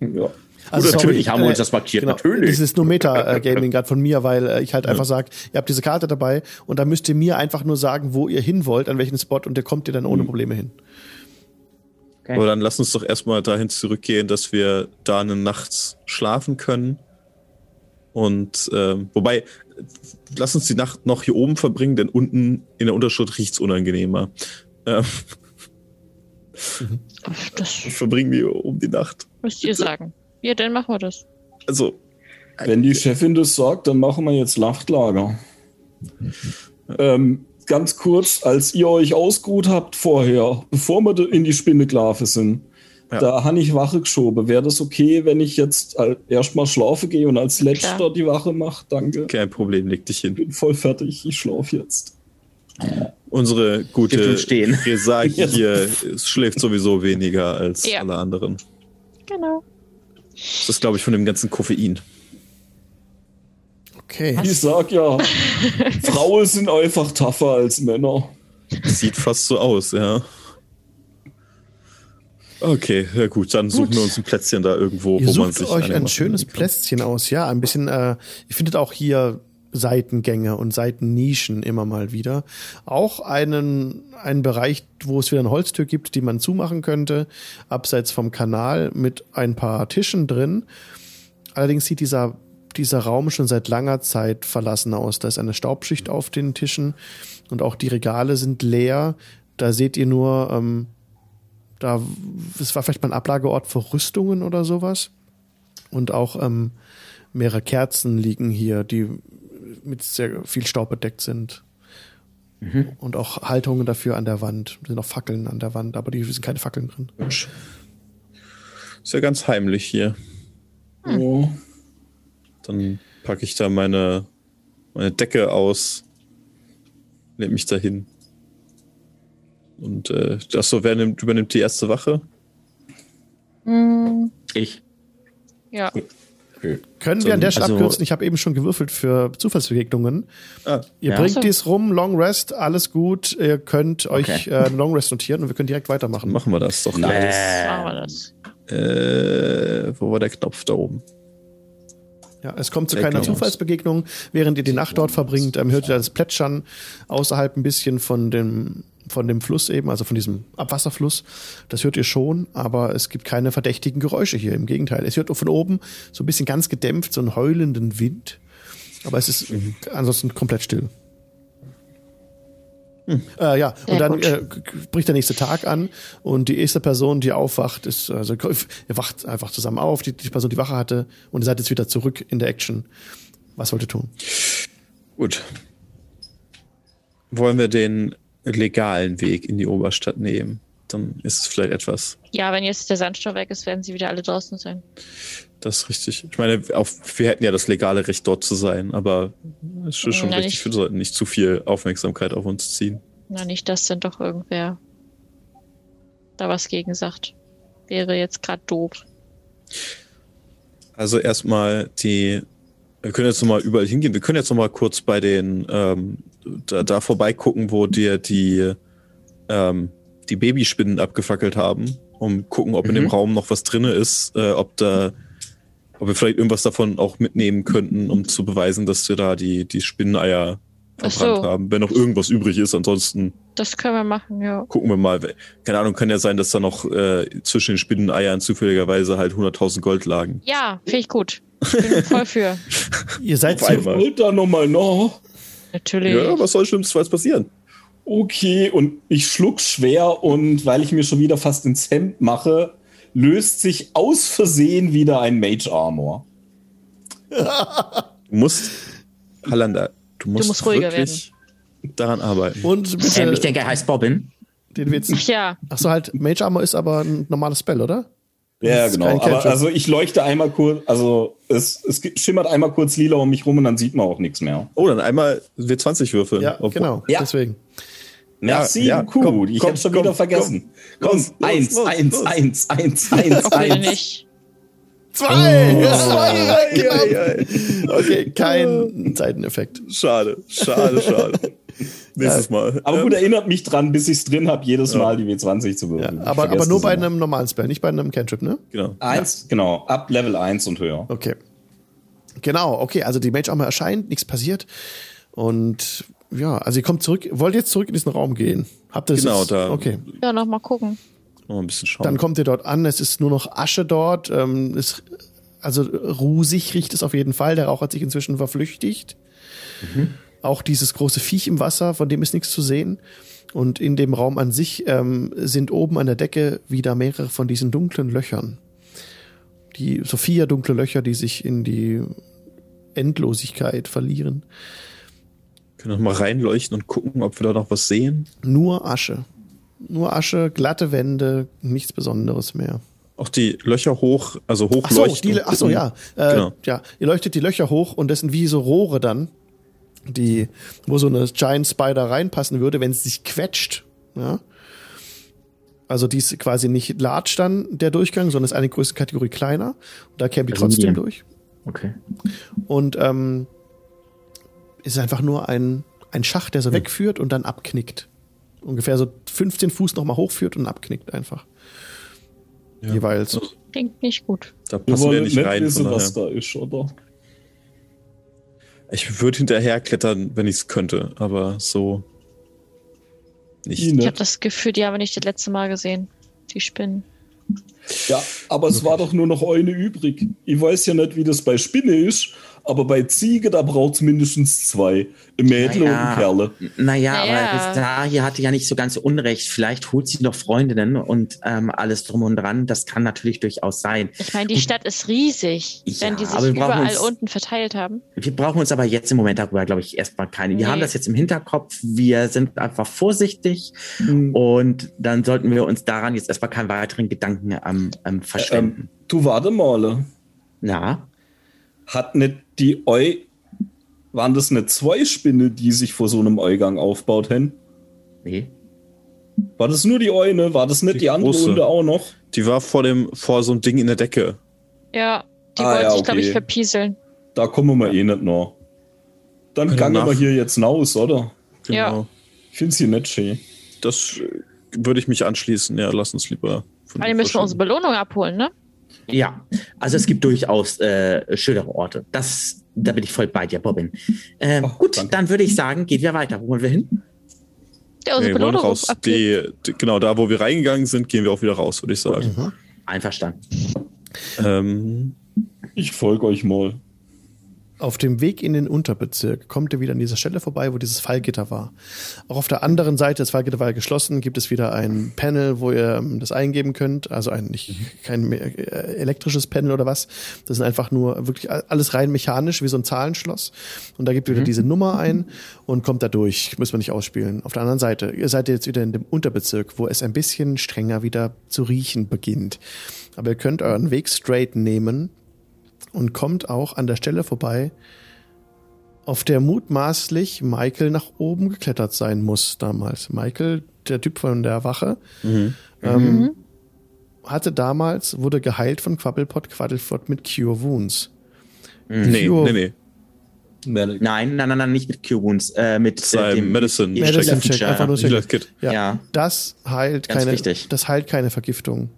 ja. Also natürlich sorry, haben wir uns das markiert, Genau, natürlich. Das ist nur Meta-Gaming gerade von mir, weil äh, ich halt einfach sage, ihr habt diese Karte dabei und da müsst ihr mir einfach nur sagen, wo ihr hin wollt, an welchen Spot und der kommt ihr dann ohne Probleme hin. Okay. Aber dann lass uns doch erstmal dahin zurückgehen, dass wir da eine Nacht schlafen können. Und ähm, wobei, äh, lass uns die Nacht noch hier oben verbringen, denn unten in der Unterschrift riecht's unangenehmer. Ähm, Das verbringen wir hier oben die Nacht. müsst ihr sagen. Ja, dann machen wir das. Also, Wenn die Chefin das sagt, dann machen wir jetzt Nachtlager. Ähm, ganz kurz, als ihr euch ausgeruht habt vorher, bevor wir in die Spinneklave sind, Ja. da habe ich Wache geschoben. Wäre das okay, wenn ich jetzt erstmal schlafen gehe und als letzter Klar. die Wache mache? Danke. kein Problem, leg dich hin. bin voll fertig. Ich schlafe jetzt. Unsere gute. Resagi Ja. hier schläft sowieso weniger als Ja. alle anderen. Genau. Das ist, glaube ich, von dem ganzen Koffein. Okay. Ich sag ja, Frauen sind einfach tougher als Männer. Sieht fast so aus, ja. Okay, ja gut, dann suchen Gut. wir uns ein Plätzchen da irgendwo, Ihr wo man sucht sich euch ein schönes. Plätzchen aus, ja, ein bisschen, äh, ihr findet auch hier Seitengänge und Seitennischen immer mal wieder. Auch einen, einen Bereich, wo es wieder eine Holztür gibt, die man zumachen könnte, abseits vom Kanal mit ein paar Tischen drin. Allerdings sieht dieser, dieser Raum schon seit langer Zeit verlassen aus. Da ist eine Staubschicht auf den Tischen und auch die Regale sind leer. Da seht ihr nur, ähm, da, es war vielleicht mal ein Ablageort für Rüstungen oder sowas. Und auch ähm, Mehrere Kerzen liegen hier, die mit sehr viel Staub bedeckt sind. Und auch Haltungen dafür an der Wand. Es sind auch Fackeln an der Wand, aber die sind keine Fackeln drin. Ist ja ganz heimlich hier. Oh. Dann packe ich da meine, meine Decke aus, nehme mich da hin. Und äh, das so, wer nimmt, übernimmt die erste Wache? Hm, Ich. ja. Können wir an der Stelle Also- abkürzen? Ich habe eben schon gewürfelt für Zufallsbegegnungen. Ah, Ihr Ja. bringt Ach so. dies rum, Long Rest, alles gut. Ihr könnt euch Okay. äh, einen Long Rest notieren und wir können direkt weitermachen. machen wir das doch. Nice. Machen wir das. Äh, wo war der Knopf da oben? Ja, es kommt zu keiner. Zufallsbegegnung. Während ihr die Nacht dort verbringt, ähm, hört ihr das Plätschern außerhalb ein bisschen von dem, von dem Fluss eben, also von diesem Abwasserfluss. Das hört ihr schon, aber es gibt keine verdächtigen Geräusche hier. Im Gegenteil. Es hört von oben so ein bisschen ganz gedämpft, so einen heulenden Wind. Aber es ist ansonsten komplett still. Äh, ja, und dann gut. äh, bricht der nächste Tag an und die erste Person, die aufwacht, ist, also ihr wacht einfach zusammen auf, die, die Person, die Wache hatte, und ihr seid jetzt wieder zurück in der Action. Was wollt ihr tun? Gut. Wollen wir den legalen Weg in die Oberstadt nehmen? Dann ist es vielleicht etwas. Ja, wenn jetzt der Sandstau weg ist, werden sie wieder alle draußen sein. Das ist richtig. Ich meine, auch, wir hätten ja das legale Recht, dort zu sein, aber es ist schon Na, richtig, nicht. wir sollten nicht zu viel Aufmerksamkeit auf uns ziehen. Na, nicht, dass denn doch irgendwer da was gegen sagt. Wäre jetzt gerade doof. Also erstmal die, wir können jetzt nochmal überall hingehen. Wir können jetzt nochmal kurz bei den, ähm, da, da vorbeigucken, wo dir die, ähm, die Babyspinnen abgefackelt haben, um gucken, ob in dem Mhm. Raum noch was drinne ist, äh, ob da, ob wir vielleicht irgendwas davon auch mitnehmen könnten, um zu beweisen, dass wir da die, die Spinneneier verbrannt so. haben. Wenn noch irgendwas übrig ist, ansonsten Das können wir machen, ja. gucken wir mal. Keine Ahnung, kann ja sein, dass da noch äh, zwischen den Spinneneiern zufälligerweise halt 100.000 Gold lagen. Ja, finde ich gut. Bin voll für. Ihr seid Auf zu. Wollt da nochmal noch? Natürlich. Ja, was soll schlimmstenfalls passieren? Okay, und ich schluck schwer und weil ich mir schon wieder fast ins Hemd mache, löst sich aus Versehen wieder ein Mage Armor. Du musst, Hallanda, du musst, musst ruhiger wirklich daran arbeiten. und bitte Ähm, ich denke, er heißt Bobbin. den Witz. Ach ja, Ach so, halt, Mage Armor ist aber ein normales Spell, oder? Ja, genau. Aber also ich leuchte einmal kurz, also es, es schimmert einmal kurz lila um mich rum und dann sieht man auch nichts mehr. Oh, dann einmal W20 würfeln. Ja, genau. Ja. Deswegen. Merci, ja, gut. komm, ich komm, hätte schon komm, wieder vergessen. Komm, Los, los, eins, los, eins, los. eins, eins, eins, auch wieder eins. nicht. Zwei! Zwei! Ei, ei, ei. Okay, kein Seiteneffekt. Schade, schade, schade. Nächstes Mal. Aber gut, erinnert mich dran, bis ich es drin habe, jedes Mal die W20 zu Ja, würfeln. Ich aber, aber nur bei immer. einem normalen Spell, nicht bei einem Cantrip, ne? Genau. Eins, genau, ab Level 1 und höher. Okay. Genau, okay, also die Mage Armor erscheint, nichts passiert. Und ja, also ihr kommt zurück, wollt jetzt zurück in diesen Raum gehen. Habt ihr das Genau, jetzt? da- Okay. Ja, noch mal gucken. Noch ein bisschen schauen. Dann kommt ihr dort an, es ist nur noch Asche dort. Ähm, es, also rusig riecht es auf jeden Fall. Der Rauch hat sich inzwischen verflüchtigt. Auch dieses große Viech im Wasser, von dem ist nichts zu sehen. Und in dem Raum an sich ähm, sind oben an der Decke wieder mehrere von diesen dunklen Löchern. Die, so vier dunkle Löcher, die sich in die Endlosigkeit verlieren. Können wir mal reinleuchten und gucken, ob wir da noch was sehen. Nur Asche. Nur Asche, glatte Wände, nichts Besonderes mehr. Auch die Löcher hoch, also Ach so, hochleuchten. die, und ach so ja. Äh, Genau. ja. Ihr leuchtet die Löcher hoch und das sind wie so Rohre dann, die, wo so eine Giant Spider reinpassen würde, wenn es sich quetscht. Ja. Also die ist quasi nicht large dann, der Durchgang, sondern ist eine größte Kategorie kleiner. Und da käme die Also trotzdem medium. durch. Okay. Und ähm, ist einfach nur ein, ein Schacht, der so wegführt und dann abknickt. Ungefähr so 15 Fuß nochmal hochführt und abknickt einfach. Ja. Jeweils. Klingt nicht gut. Da passen wir nicht rein. wissen, Von was daher. da ist, oder? Ich würde hinterher klettern, wenn ich es könnte, aber so nicht. Ich habe das Gefühl, die haben wir nicht das letzte Mal gesehen. Die Spinnen. Ja, aber es war doch nur noch eine übrig. Ich weiß ja nicht, wie das bei Spinne ist, aber bei Ziege, da braucht es mindestens zwei. Ein Mädel und ein Kerle. Naja, Naja. aber Rita hier hatte ja nicht so ganz Unrecht. Vielleicht holt sie noch Freundinnen und ähm, alles drum und dran. Das kann natürlich durchaus sein. Ich meine, die Stadt ist riesig, Ja, wenn die sich wir überall uns- unten verteilt haben. Wir brauchen uns aber jetzt im Moment darüber, glaube ich, erstmal keine. Wir Nee. haben das jetzt im Hinterkopf. Wir sind einfach vorsichtig Hm. und dann sollten wir uns daran jetzt erstmal keinen weiteren Gedanken ähm, ähm, verschwenden. Ähm, du warte mal. Ja. Hat nicht die Eu. Waren das nicht zwei Spinne, die sich vor so einem Eugang aufbaut hätten? Nee. War das nur die Eune? War das nicht die, Die andere große. Hunde auch noch? Die war vor dem, vor so einem Ding in der Decke. Ja, die Ah, wollten ja, sich, glaube ich, okay. verpieseln. Da kommen wir eh nicht noch. Dann Können gangen nach- wir hier jetzt raus, oder? Ja. Genau. Ich finde es hier nicht schön. Das würde ich mich anschließen. Ja, lass uns lieber. von dem müssen wir unsere Belohnung abholen, ne? Ja, also es gibt durchaus äh, schönere Orte. Das, da bin ich voll bei dir, Bobbin. Ähm, Oh, gut, danke. dann würde ich sagen, gehen wir weiter. Wo wollen wir hin? Ja, unsere Nee, wir wollen raus. Die, die, genau, da wo wir reingegangen sind, gehen wir auch wieder raus, würde ich sagen. Einverstanden. Ähm, Ich folge euch mal. Auf dem Weg in den Unterbezirk kommt ihr wieder an dieser Stelle vorbei, wo dieses Fallgitter war. Auch auf der anderen Seite, das Fallgitter war ja geschlossen, gibt es wieder ein Panel, wo ihr ähm, das eingeben könnt. Also ein nicht kein me- äh, elektrisches Panel oder was. Das sind einfach nur wirklich alles rein mechanisch, wie so ein Zahlenschloss. Und da gebt ihr wieder diese Nummer ein und kommt da durch. Müssen wir nicht ausspielen. Auf der anderen Seite, ihr seid jetzt wieder in dem Unterbezirk, wo es ein bisschen strenger wieder zu riechen beginnt. Aber ihr könnt euren Weg straight nehmen und kommt auch an der Stelle vorbei, auf der mutmaßlich Michael nach oben geklettert sein muss damals. Michael, der Typ von der Wache, ähm, hatte damals, wurde geheilt von Quabbelpot Quaddlefort mit Cure Wounds. nee, Cure- nee, nee. Nein, nein, nein, nein, nicht mit Cure Wounds, äh, mit Sein dem Medicine Check. Medicine Check, Check, einfach nur Check. Ja, Ja. Das heilt Ganz keine, wichtig. das heilt keine Vergiftung.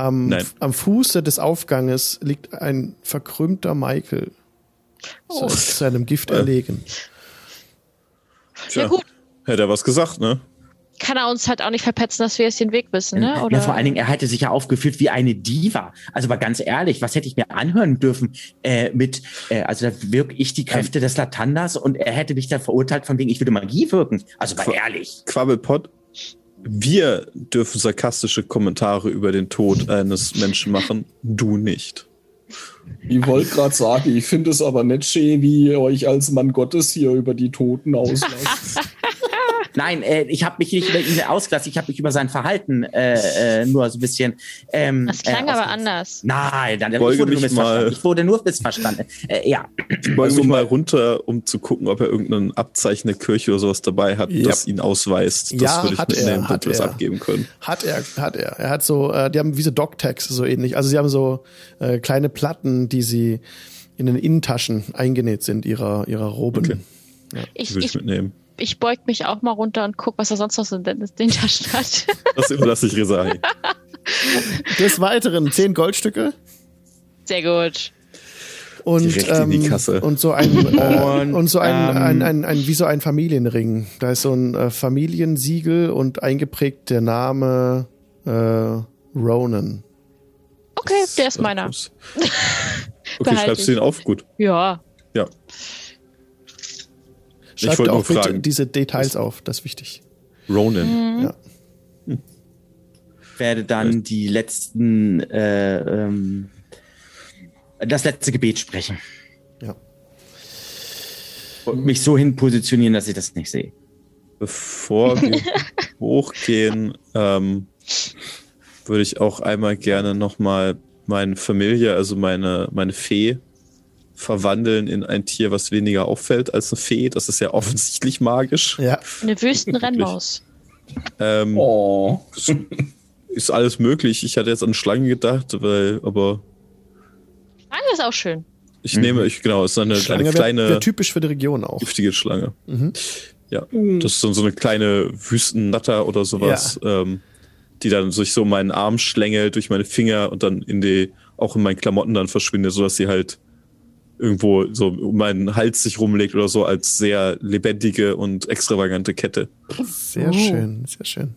Am, Nein. am Fuße des Aufganges liegt ein verkrümmter Michael. Oh. Zu seinem Gift erlegen. Tja, Ja, gut. Hätte er was gesagt, ne? Kann er uns halt auch nicht verpetzen, dass wir jetzt den Weg wissen, ne? Oder? Ja, vor allen Dingen, er hatte sich ja aufgeführt wie eine Diva. Also aber ganz ehrlich, was hätte ich mir anhören dürfen äh, mit, äh, also da wirke ich die Kräfte des Latanders und er hätte mich dann verurteilt von wegen, ich würde Magie wirken. Also mal ehrlich. Quabbelpot, wir dürfen sarkastische Kommentare über den Tod eines Menschen machen, du nicht. Ich wollte gerade sagen, ich finde es aber nicht schön, wie ihr euch als Mann Gottes hier über die Toten auslasst. Nein, äh, ich habe mich nicht über ihn ausgelassen, ich habe mich über sein Verhalten äh, äh, nur so ein bisschen. Ähm, das klang äh, aber ausgelassen. anders. Nein, dann, ich wurde nur mich missverstanden. mal. Ich wurde nur missverstanden. Äh, ja, Ich beuge Also mich mal- runter, um zu gucken, ob er irgendein Abzeichen der Kirche oder sowas dabei hat, Ja. das ihn ausweist. Das Ja, würde ich hat er, mitnehmen, hat damit wir es er. abgeben können. Hat er, hat er. Er hat so, äh, die haben wie so Dog-Tags so ähnlich. Also sie haben so äh, kleine Platten, die sie in den Innentaschen eingenäht sind ihrer ihrer Roben. Okay. Ich, Die würde ich ich, mitnehmen. Ich beug mich auch mal runter und guck, was er sonst noch so in den Taschen hat. Das überlasse ich Rezahi. Des Weiteren zehn Goldstücke Sehr gut. und Direkt in die Kasse. und so ein äh, Und, und so ein, ähm, ein, ein, ein wie so ein Familienring. Da ist so ein äh, Familiensiegel und eingeprägt der Name äh, Ronan. Okay, der ist meiner. Okay, schreibst du den auf? Gut. Ja. Ja. Schreibt auch bitte fragen. diese Details auf, das ist wichtig. Ronan. Ja. werde dann die letzten, äh, ähm, das letzte Gebet sprechen. Ja. Und mich so hin positionieren, dass ich das nicht sehe. Bevor wir hochgehen, ähm, würde ich auch einmal gerne nochmal meine Familie, also meine, meine Fee, verwandeln in ein Tier, was weniger auffällt als eine Fee. Das ist ja offensichtlich magisch. Ja. Eine Wüstenrennmaus. Ähm, Oh. Ist alles möglich. Ich hatte jetzt an Schlangen gedacht, weil, aber Schlange ist auch schön. ich nehme, ich, genau, es ist eine, Schlange eine kleine wär typisch für die Region auch. giftige Schlange. Mhm. Ja, das ist so so eine kleine Wüstennatter oder sowas, ähm, die dann sich so um meinen Arm schlängelt durch meine Finger und dann in die, auch in meinen Klamotten dann verschwindet, sodass sie halt irgendwo so um meinen Hals sich rumlegt oder so als sehr lebendige und extravagante Kette. Sehr Oh. schön, sehr schön.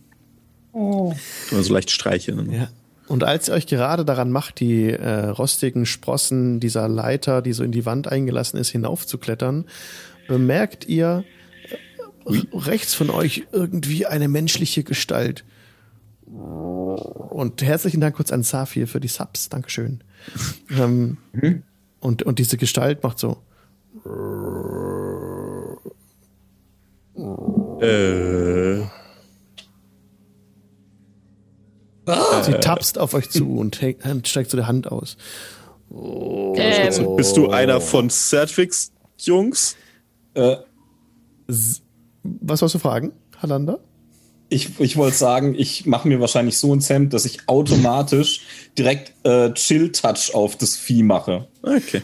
Kann man so leicht streicheln. Ja. Und als ihr euch gerade daran macht, die äh, rostigen Sprossen dieser Leiter, die so in die Wand eingelassen ist, hinaufzuklettern, bemerkt ihr äh, rechts von euch irgendwie eine menschliche Gestalt. Und herzlichen Dank kurz an Safir für die Subs. Dankeschön. Ähm, und, und diese Gestalt macht so. Äh, Sie tapst auf euch zu und streckt so die Hand aus. Ähm, bist du einer von Certfix Jungs? Äh, Was sollst du fragen, Halanda? Ich ich wollte sagen, ich mache mir wahrscheinlich so ins Hemd, dass ich automatisch direkt äh, Chill-Touch auf das Vieh mache. Okay.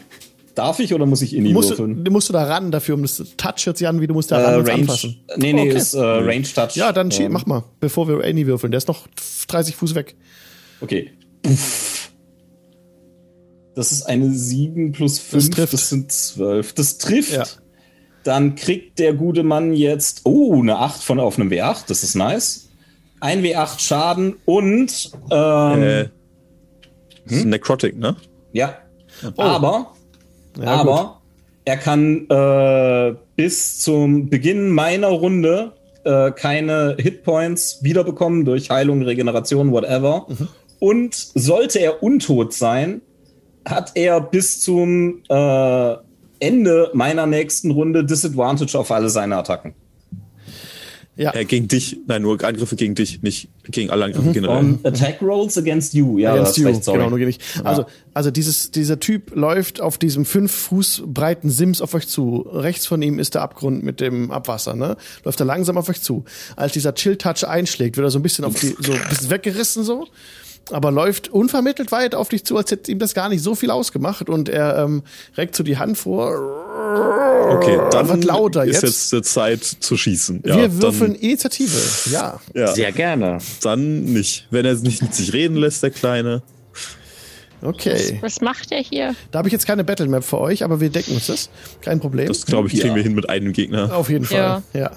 Darf ich oder muss ich in die Musst würfeln? du, musst du da ran dafür, um das Touch hört sich an, wie du musst da Äh, ran und Range. anfassen. Nee, nee, Okay. ist äh, Range Touch. Ja, dann Ähm, mach mal, bevor wir Annie würfeln. Der ist noch 30 Fuß weg. Okay. Puff. Das ist eine 7 plus 5, das, trifft. sind 12. Das trifft. Ja. Dann kriegt der gute Mann jetzt, oh, eine 8 von auf einem W8, das ist nice. Ein W8 Schaden und, ähm, Äh, das ist Necrotic, ne? ja. Aber, Ja, aber er kann äh, bis zum Beginn meiner Runde äh, keine Hitpoints wiederbekommen durch Heilung, Regeneration, whatever. Und sollte er untot sein, hat er bis zum äh, Ende meiner nächsten Runde Disadvantage auf alle seine Attacken. Ja, Äh, gegen dich. Nein, nur Angriffe gegen dich, nicht gegen alle Angriffe generell. Um, attack Rolls against you. Ja, Against das you. ist recht, sorry. Genau, nur gegen dich. Also, also dieses, dieser Typ läuft auf diesem fünf Fuß breiten Sims auf euch zu. Rechts von ihm ist der Abgrund mit dem Abwasser, ne? Läuft er langsam auf euch zu. Als dieser Chill-Touch einschlägt, wird er so ein bisschen auf die, so ein bisschen weggerissen so. Aber läuft unvermittelt weit auf dich zu, als hätte ihm das gar nicht so viel ausgemacht und er ähm, reckt so die Hand vor. Okay, dann wird lauter ist jetzt. jetzt die Zeit zu schießen. Ja, Wir würfeln Dann, Initiative. Ja. ja, Sehr gerne. dann nicht. Wenn er nicht mit sich reden lässt, der Kleine. Okay. was macht er hier? Da habe ich jetzt keine Battle Map für euch, aber wir decken uns das. Kein Problem. Das glaube ich, kriegen Ja. wir hin mit einem Gegner. Auf jeden Fall. Ja. ja.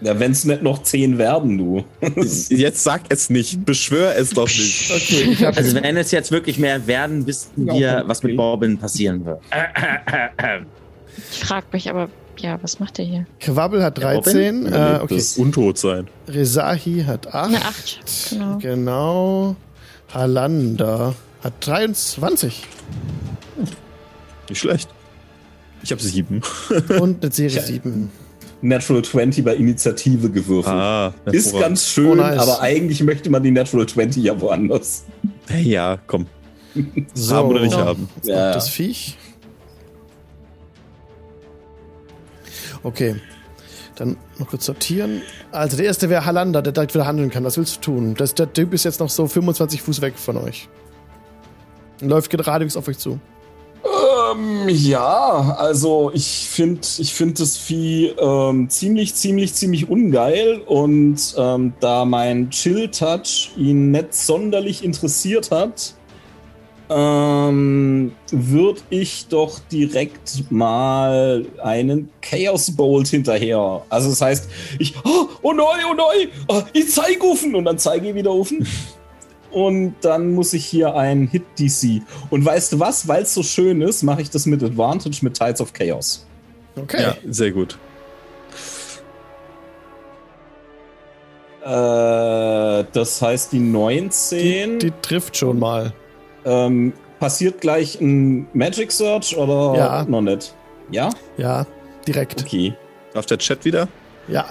Ja, wenn es nicht noch 10 werden, du. Jetzt sag es nicht. Beschwör es doch nicht. Okay, Also wenn es jetzt wirklich mehr werden, wissen wir, was mit Borbin passieren wird. Ich frage mich aber, ja, was macht er hier? Quabbel hat 13. Äh, Überlebt okay. es. Untot sein. Resahi hat 8. Eine 8, genau. Genau. Halanda hat 23. Nicht schlecht. Ich habe sieben. Und eine Serie 7. Natural 20 bei Initiative gewürfelt. Ah, Ist ganz schön, Oh, nice. aber eigentlich möchte man die Natural 20 ja woanders. Hey, ja, komm. So, Haben oder nicht haben. Ja. Das Viech. Okay. Dann noch kurz sortieren. Also der erste wäre Halanda, der direkt wieder handeln kann. Was willst du tun? Das, der Typ ist jetzt noch so 25 Fuß weg von euch. Und läuft geradewegs auf euch zu. Ähm, ja, also ich finde ich find das Vieh ähm, ziemlich, ziemlich, ziemlich ungeil und ähm, da mein Chill-Touch ihn nicht sonderlich interessiert hat, ähm, würde ich doch direkt mal einen Chaos Bolt hinterher. Also das heißt, ich, oh, oh nein, oh nein, oh, ich zeige offen und dann zeige ich wieder offen. Und dann muss ich hier ein Hit DC. Und weißt du was? Weil es so schön ist, mache ich das mit Advantage mit Tides of Chaos. Okay. Ja, sehr gut. Äh, das heißt, die 19 Die trifft schon mal. ähm, passiert gleich ein Magic Search oder Ja. noch nicht? Ja? Ja, direkt. Okay. Auf der Chat wieder? Ja.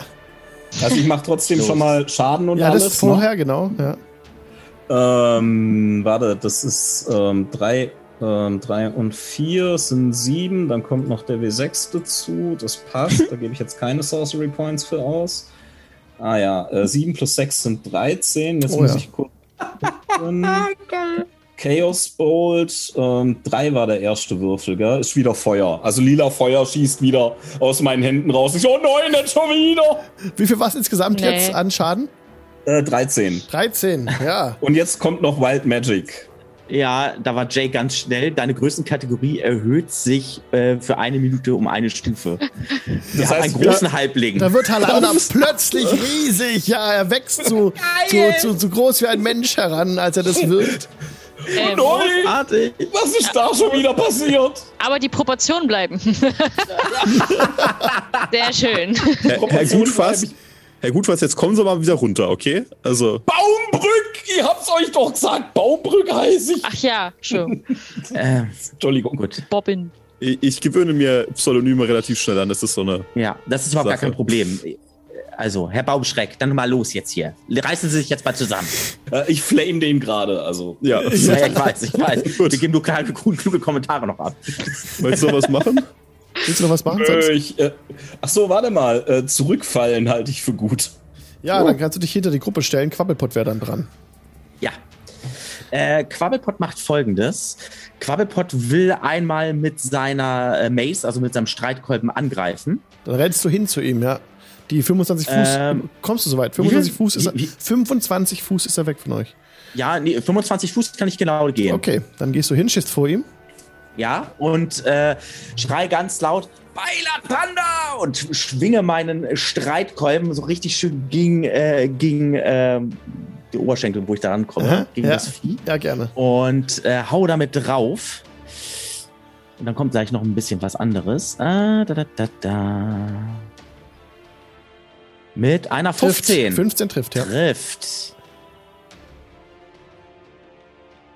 Also ich mache trotzdem schon mal Schaden und Ja, alles. das ist vorher, genau. Ja. Ähm, warte, das ist ähm, drei, ähm, drei und vier sind sieben, dann kommt noch der W6 dazu, das passt, da gebe ich jetzt keine Sorcery Points für aus. Ah ja, äh, 7 plus 6 sind 13, jetzt Oh muss ja. ich kurz gucken. Chaos Bolt, ähm, 3 war der erste Würfel, gell? Ist wieder Feuer. Also lila Feuer schießt wieder aus meinen Händen raus. Ich so, oh nein, nicht schon wieder! Wie viel war es insgesamt Nee. jetzt an Schaden? Äh, 13. 13, ja. Und jetzt kommt noch Wild Magic. Ja, da war Jay ganz schnell. Deine Größenkategorie erhöht sich äh, für eine Minute um eine Stufe. Das hat heißt, einen großen Halbling. Da wird Halanda plötzlich riesig. Ja, er wächst zu, zu, zu, zu groß wie ein Mensch heran, als er das wird. Ähm, Artig. Was ist da schon wieder passiert? aber die Proportionen bleiben. Sehr schön. Herr, Herr Gutfass, Herr Gutfass, jetzt kommen Sie mal wieder runter, okay? Also, Baumbrück! Ihr habt's euch doch gesagt. Baumbrück heiße ich. Ach ja, schon. Äh, Entschuldigung. gut. Bobbin. ich, ich gewöhne mir Pseudonyme relativ schnell an. Das ist so eine. Ja, das ist überhaupt gar Sache. kein Problem. Also, Herr Baumschreck, dann mal los jetzt hier. Reißen Sie sich jetzt mal zusammen. Äh, ich flame den gerade, also. Ja. Ja, ich weiß, ich weiß. Gut. Wir geben nur kleine, kluge Kommentare noch ab. Wolltest du noch was machen? Willst du noch was machen? Äh, Sonst? ich, äh, ach so, warte mal. Äh, zurückfallen halte ich für gut. Ja, dann kannst du dich hinter die Gruppe stellen. Quabbelpott wäre dann dran. Ja. Äh, Quabbelpot macht folgendes. Quabbelpot will einmal mit seiner äh, Mace, also mit seinem Streitkolben, angreifen. Dann rennst du hin zu ihm, ja. Die 25 Fuß. Ähm, kommst du soweit? 25 wie- Fuß ist er, wie- wie- 25 Fuß ist er weg von euch. Ja, nee, 25 Fuß kann ich genau gehen. Okay, dann gehst du hin, stehst vor ihm. Ja, und äh, schrei ganz laut, Beiler Panda! Und schwinge meinen Streitkolben so richtig schön gegen, äh, gegen äh, die Oberschenkel, wo ich da rankomme, Aha, gegen ja. das Vieh. Ja, gerne. Und äh, hau damit drauf. Und dann kommt gleich noch ein bisschen was anderes. Ah, da, da, da, da. Mit einer 15. 15 trifft, ja. Trifft.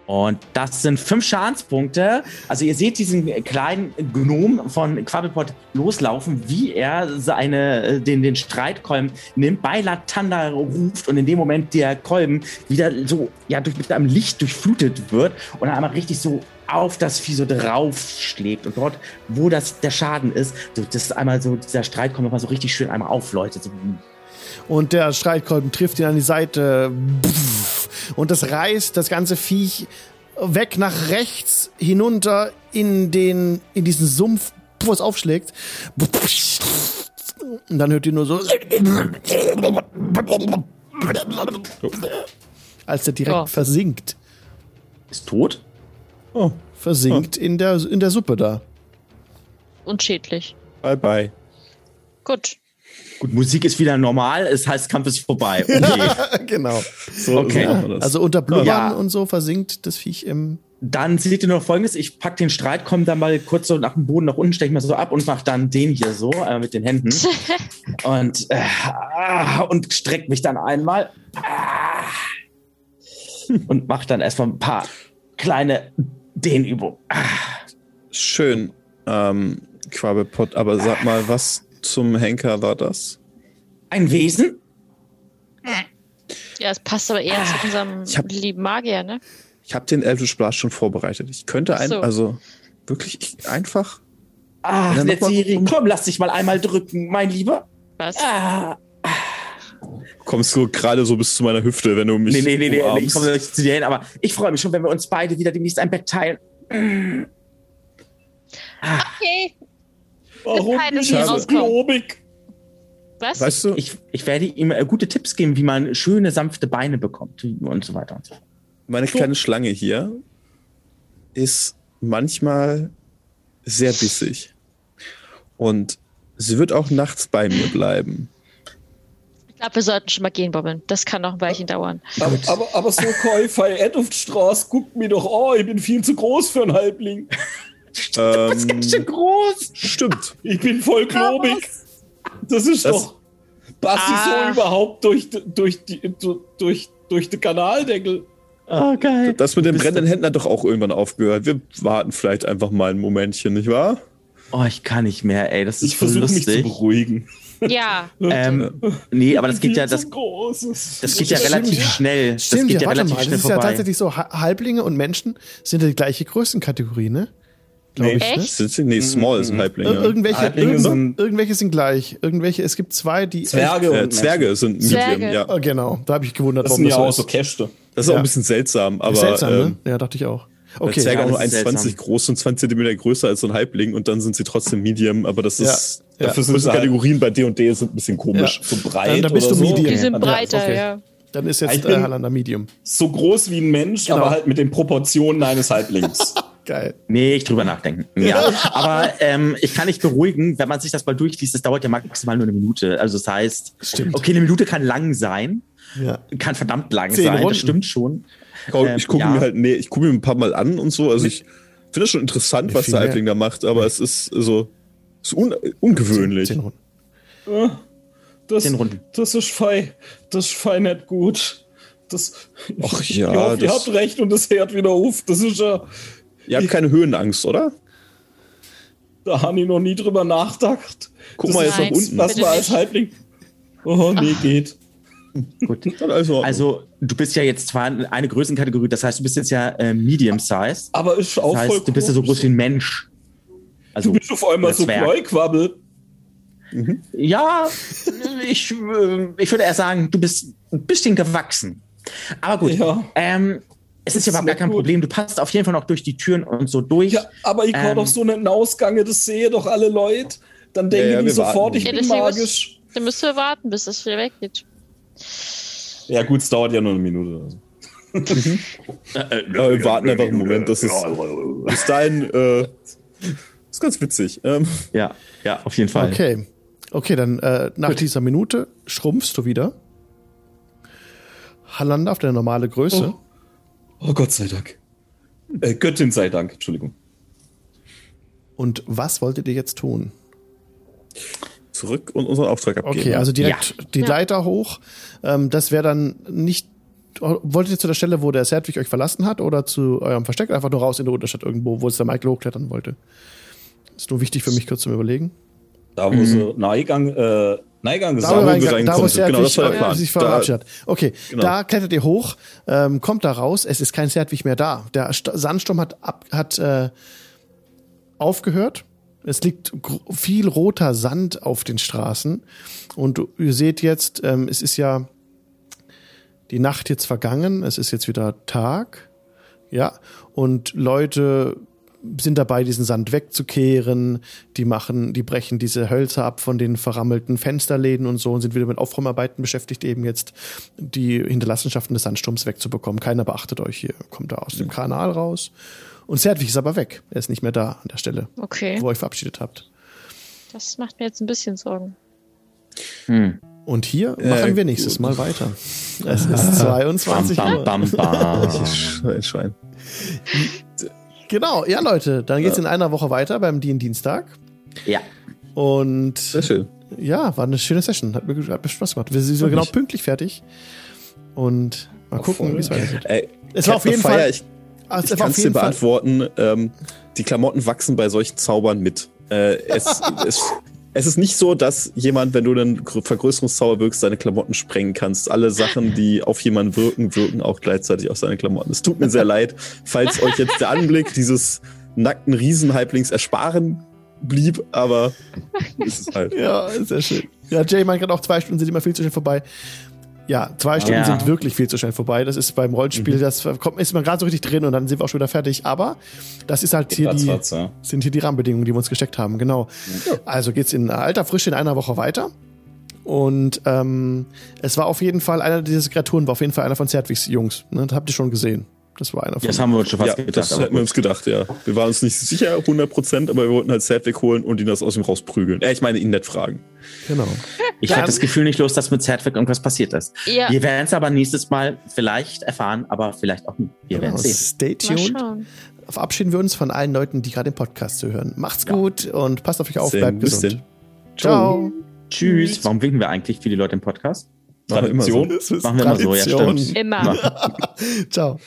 Und das sind fünf Schadenspunkte. Also ihr seht diesen kleinen Gnom von Quabbelpot loslaufen, wie er seine, äh, den, den Streitkolben nimmt, bei Latanda ruft und in dem Moment der Kolben wieder so ja, durch, mit einem Licht durchflutet wird und dann einmal richtig so auf das Vieh so draufschlägt und dort, wo das der Schaden ist, so, das ist einmal so, dieser Streitkolben mal so richtig schön einmal aufleuchtet. Und der Streitkolben trifft ihn an die Seite. Und das reißt das ganze Viech weg nach rechts hinunter in den in diesen Sumpf, wo es aufschlägt. Und dann hört ihr nur so als der direkt Oh. versinkt. ist tot? Oh, Versinkt in der in der Suppe da. Unschädlich. bye bye. Gut. Gut, Musik ist wieder normal, es heißt, Kampf ist vorbei. Okay. genau. So, Okay. so machen wir das. Also unter Blubbern Ja. und so versinkt das Viech im dann seht ihr noch folgendes: Ich pack den Streitkolben dann mal kurz so nach dem Boden nach unten, stech mal so ab und mach dann den hier so äh, mit den Händen und, äh, ah, und streck mich dann einmal ah, und mach dann erstmal ein paar kleine Dehnübungen. Ah, Schön, ähm, Quabbelpot, aber sag mal, was zum Henker war das? ein Wesen? Ja, es passt aber eher zu unserem Ich hab- lieben Magier, ne? Ich habe den Eldritch Blast schon vorbereitet. Ich könnte ein, so. also wirklich ich, einfach. Ach, mal- Letziri, komm, lass dich mal einmal drücken, mein Lieber. Was? Ah, Kommst du gerade so bis zu meiner Hüfte, wenn du mich. nee, nee, nee, nee, ich umarmst. komme nicht zu dir hin, aber ich freue mich schon, wenn wir uns beide wieder demnächst ein Bett teilen. Okay. Warum so rauskommen. globig? Was? Weißt du, Ich, ich werde ihm äh, gute Tipps geben, wie man schöne, sanfte Beine bekommt und so weiter und so fort. meine kleine Schlange hier ist manchmal sehr bissig. Und sie wird auch nachts bei mir bleiben. Ich glaube, wir sollten schon mal gehen, Bobbin. Das kann noch ein Weilchen dauern. Aber, aber, aber so Käufer Edduftstraße, guckt mir doch, oh, ich bin viel zu groß für einen Halbling. Das ist Ähm, ganz schön groß. stimmt. Ich bin voll globig. Das ist Das- doch. Passt sie Ah. so überhaupt durch, durch, die, durch, durch den Kanaldeckel? Oh, geil. Das mit dem Bist brennenden Händen hat doch auch irgendwann aufgehört. Wir warten vielleicht einfach mal ein Momentchen, nicht wahr? Oh, ich kann nicht mehr, ey. Das ist Ich so versuche mich zu beruhigen. Ja. Ähm, nee, aber das geht ja, das. Das, geht ja Stimmt. relativ schnell. Das Stimmt, geht ja, ja relativ mal. schnell Das ist ja vorbei. tatsächlich so. Ha- Halblinge und Menschen sind ja die gleiche Größenkategorie, ne? Glaube Nee. ich. Ne? Echt? Sind sie? Nee, Small sind Ir Halblinge. irgendwelche, Halblinge irgend sind- irgendwelche sind gleich. Irgendwelche, es gibt zwei, die. Zwerge Äh, und Zwerge sind Zwerge. Medium, ja. Oh, genau, da habe ich gewundert, Das warum sind das ja so auch so ist. Käste. Das ist auch Ja. ein bisschen seltsam, aber Seltsam, ähm, ne? Ja, dachte ich auch. Okay. Zwerge ja, auch nur das ist 1,20 seltsam. groß und 20 Zentimeter größer als so ein Halbling und dann sind sie trotzdem Medium, aber das ist. Ja. Dafür Ja. sind Kategorien bei D&D sind ein bisschen komisch. So breit Dann- dann bist oder du so. Medium. Die sind Ja, breiter, ja. Dann ist jetzt äh, Halander Medium. So groß wie ein Mensch, Genau. aber halt mit den Proportionen eines Halblings. Geil. Nee, ich drüber nachdenken. Ja, aber ähm, ich kann dich beruhigen, wenn man sich das mal durchliest, das dauert ja maximal nur eine Minute. Also das heißt, Stimmt. okay, eine Minute kann lang sein, Ja. kann verdammt lang Zehn sein, Runden. das stimmt schon. Ähm, ich gucke ja. mir halt, nee, ich gucke mir ein paar Mal an und so. Also ich finde das schon interessant, was der. Halbling da macht, aber es ist so ist un ungewöhnlich. Zehn Runden. Das, Zehn Runden. das ist fei, das ist fei nicht gut. Das, Ach ich ja, hoffe, ihr das- habt recht und das hört wieder auf. Das ist ja, Ihr habt keine Höhenangst, oder? da habe ich noch nie drüber nachgedacht. Guck Das mal jetzt nach unten. Was Bitte man als. Halbling. Oh, nee, geht. Gut. Also, Also, du bist ja jetzt zwar eine Größenkategorie, das heißt, du bist jetzt ja äh, medium size. Aber ist auch Das voll heißt, du bist ja so groß wie ein Mensch. Also, Du bist auf einmal so Zwerg. Kleuquabbel. Ja, ich, äh, ich würde eher sagen, du bist ein bisschen gewachsen. Aber gut, Ja. ähm, es ist Das überhaupt gar kein gut. Problem. Du passt auf jeden Fall noch durch die Türen und so durch. Ja, aber ich kann Ähm. doch so nicht ausgange, das sehe doch alle Leute. Dann denken ja, die wir sofort, warten. ich Ja, bin magisch. Dann müsst ihr warten, bis das wieder weggeht. Ja gut, es dauert ja nur eine Minute. Also. aber wir warten einfach einen Moment. Das ist bis dahin äh, ist ganz witzig. Ähm, Ja, ja, auf jeden Fall. Okay. Okay, dann äh, nach dieser Minute schrumpfst du wieder. Halander auf deine normale Größe. Oh Gott sei Dank. Äh, Göttin sei Dank, Entschuldigung. Und was wolltet ihr jetzt tun? zurück und unseren Auftrag abgeben. Okay, also direkt die Ja. Leiter hoch. Ähm, das wäre dann nicht. Wolltet ihr zu der Stelle, wo der Serdwig euch verlassen hat, oder zu eurem Versteck einfach nur raus in der Unterstadt irgendwo, wo es der Michael hochklettern wollte? Ist nur wichtig für mich kurz zum Überlegen. Da wo sie Neigang, äh, Neigang Da, gesagt rein, wir da, wo. Serdwig Genau, das war der äh, Plan. sich Da- verabschiedet. Okay, Genau. da klettert ihr hoch, ähm, kommt da raus, es ist kein Serdwig mehr da. Der St Sandsturm hat, ab, hat äh, aufgehört. Es liegt viel roter Sand auf den Straßen. Und du- ihr seht jetzt, ähm, es ist ja die Nacht jetzt vergangen, es ist jetzt wieder Tag. Ja, und Leute sind dabei, diesen Sand wegzukehren. Die machen, die brechen diese Hölzer ab von den verrammelten Fensterläden und so und sind wieder mit Aufräumarbeiten beschäftigt, eben jetzt die Hinterlassenschaften des Sandsturms wegzubekommen. Keiner beachtet euch hier. Kommt da aus dem Kanal raus. Und Serdwig ist aber weg. Er ist nicht mehr da an der Stelle, Okay, wo ihr euch verabschiedet habt. das macht mir jetzt ein bisschen Sorgen. Hm. Und hier Äh, machen wir nächstes gut. Mal weiter. Es ist 22 Bam, Uhr. bam, bam, bam. Ein Schwein. Genau, ja Leute, dann geht's in einer Woche weiter beim Dienstag. Ja. Und Sehr schön. ja, war eine schöne Session. Hat mir, hat mir Spaß gemacht. Wir sind so genau pünktlich fertig. Und mal gucken, wie es weitergeht. Ey, Es war auf jeden Fall. Ich, es ich kann es dir beantworten. Ähm, die Klamotten wachsen bei solchen Zaubern mit. Äh, es, es, es ist nicht so, dass jemand, wenn du einen Gr- Vergrößerungszauber wirkst, seine Klamotten sprengen kannst. Alle Sachen, die auf jemanden wirken, wirken auch gleichzeitig auf seine Klamotten. Es tut mir sehr leid, falls euch jetzt der Anblick dieses nackten Riesenhalblings ersparen blieb, aber ist es halt. Ja, sehr schön. Ja, Jay meint gerade auch, zwei Stunden sind immer viel zu schnell vorbei. Ja, zwei Stunden Ja. sind wirklich viel zu schnell vorbei. Das ist beim Rollenspiel, Mhm. das kommt, ist man gerade so richtig drin und dann sind wir auch schon wieder fertig. Aber das ist halt hier die, Ratzfatz, ja. sind hier die Rahmenbedingungen, die wir uns gesteckt haben. Genau. Also geht's in alter Frische in einer Woche weiter. Und ähm, es war auf jeden Fall einer dieser Kreaturen, war auf jeden Fall einer von Zertwigs Jungs. Ne? Das habt ihr schon gesehen. Das war einer von Das haben wir uns schon fast Ja, gedacht. das hätten wir uns gedacht, ja. Wir waren uns nicht sicher, 100%, aber wir wollten halt Sadwick holen und ihn das aus ihm rausprügeln. Äh, ich meine, ihn nett fragen. Genau. Ich werde das Gefühl nicht los, dass mit Zertwig irgendwas passiert ist. Ja, Wir werden es aber nächstes Mal vielleicht erfahren, aber vielleicht auch nicht. Wir werden genau. sehen. Stay tuned. Verabschieden wir uns von allen Leuten, die gerade den Podcast zu hören. Macht's gut und passt auf euch auf, Sehr bleibt bis gesund. denn. Ciao. Tschüss. Warum winken wir eigentlich für die Leute im Podcast? Machen wir immer so. Tradition. Machen wir immer so, ja, stimmt. Immer. Ciao.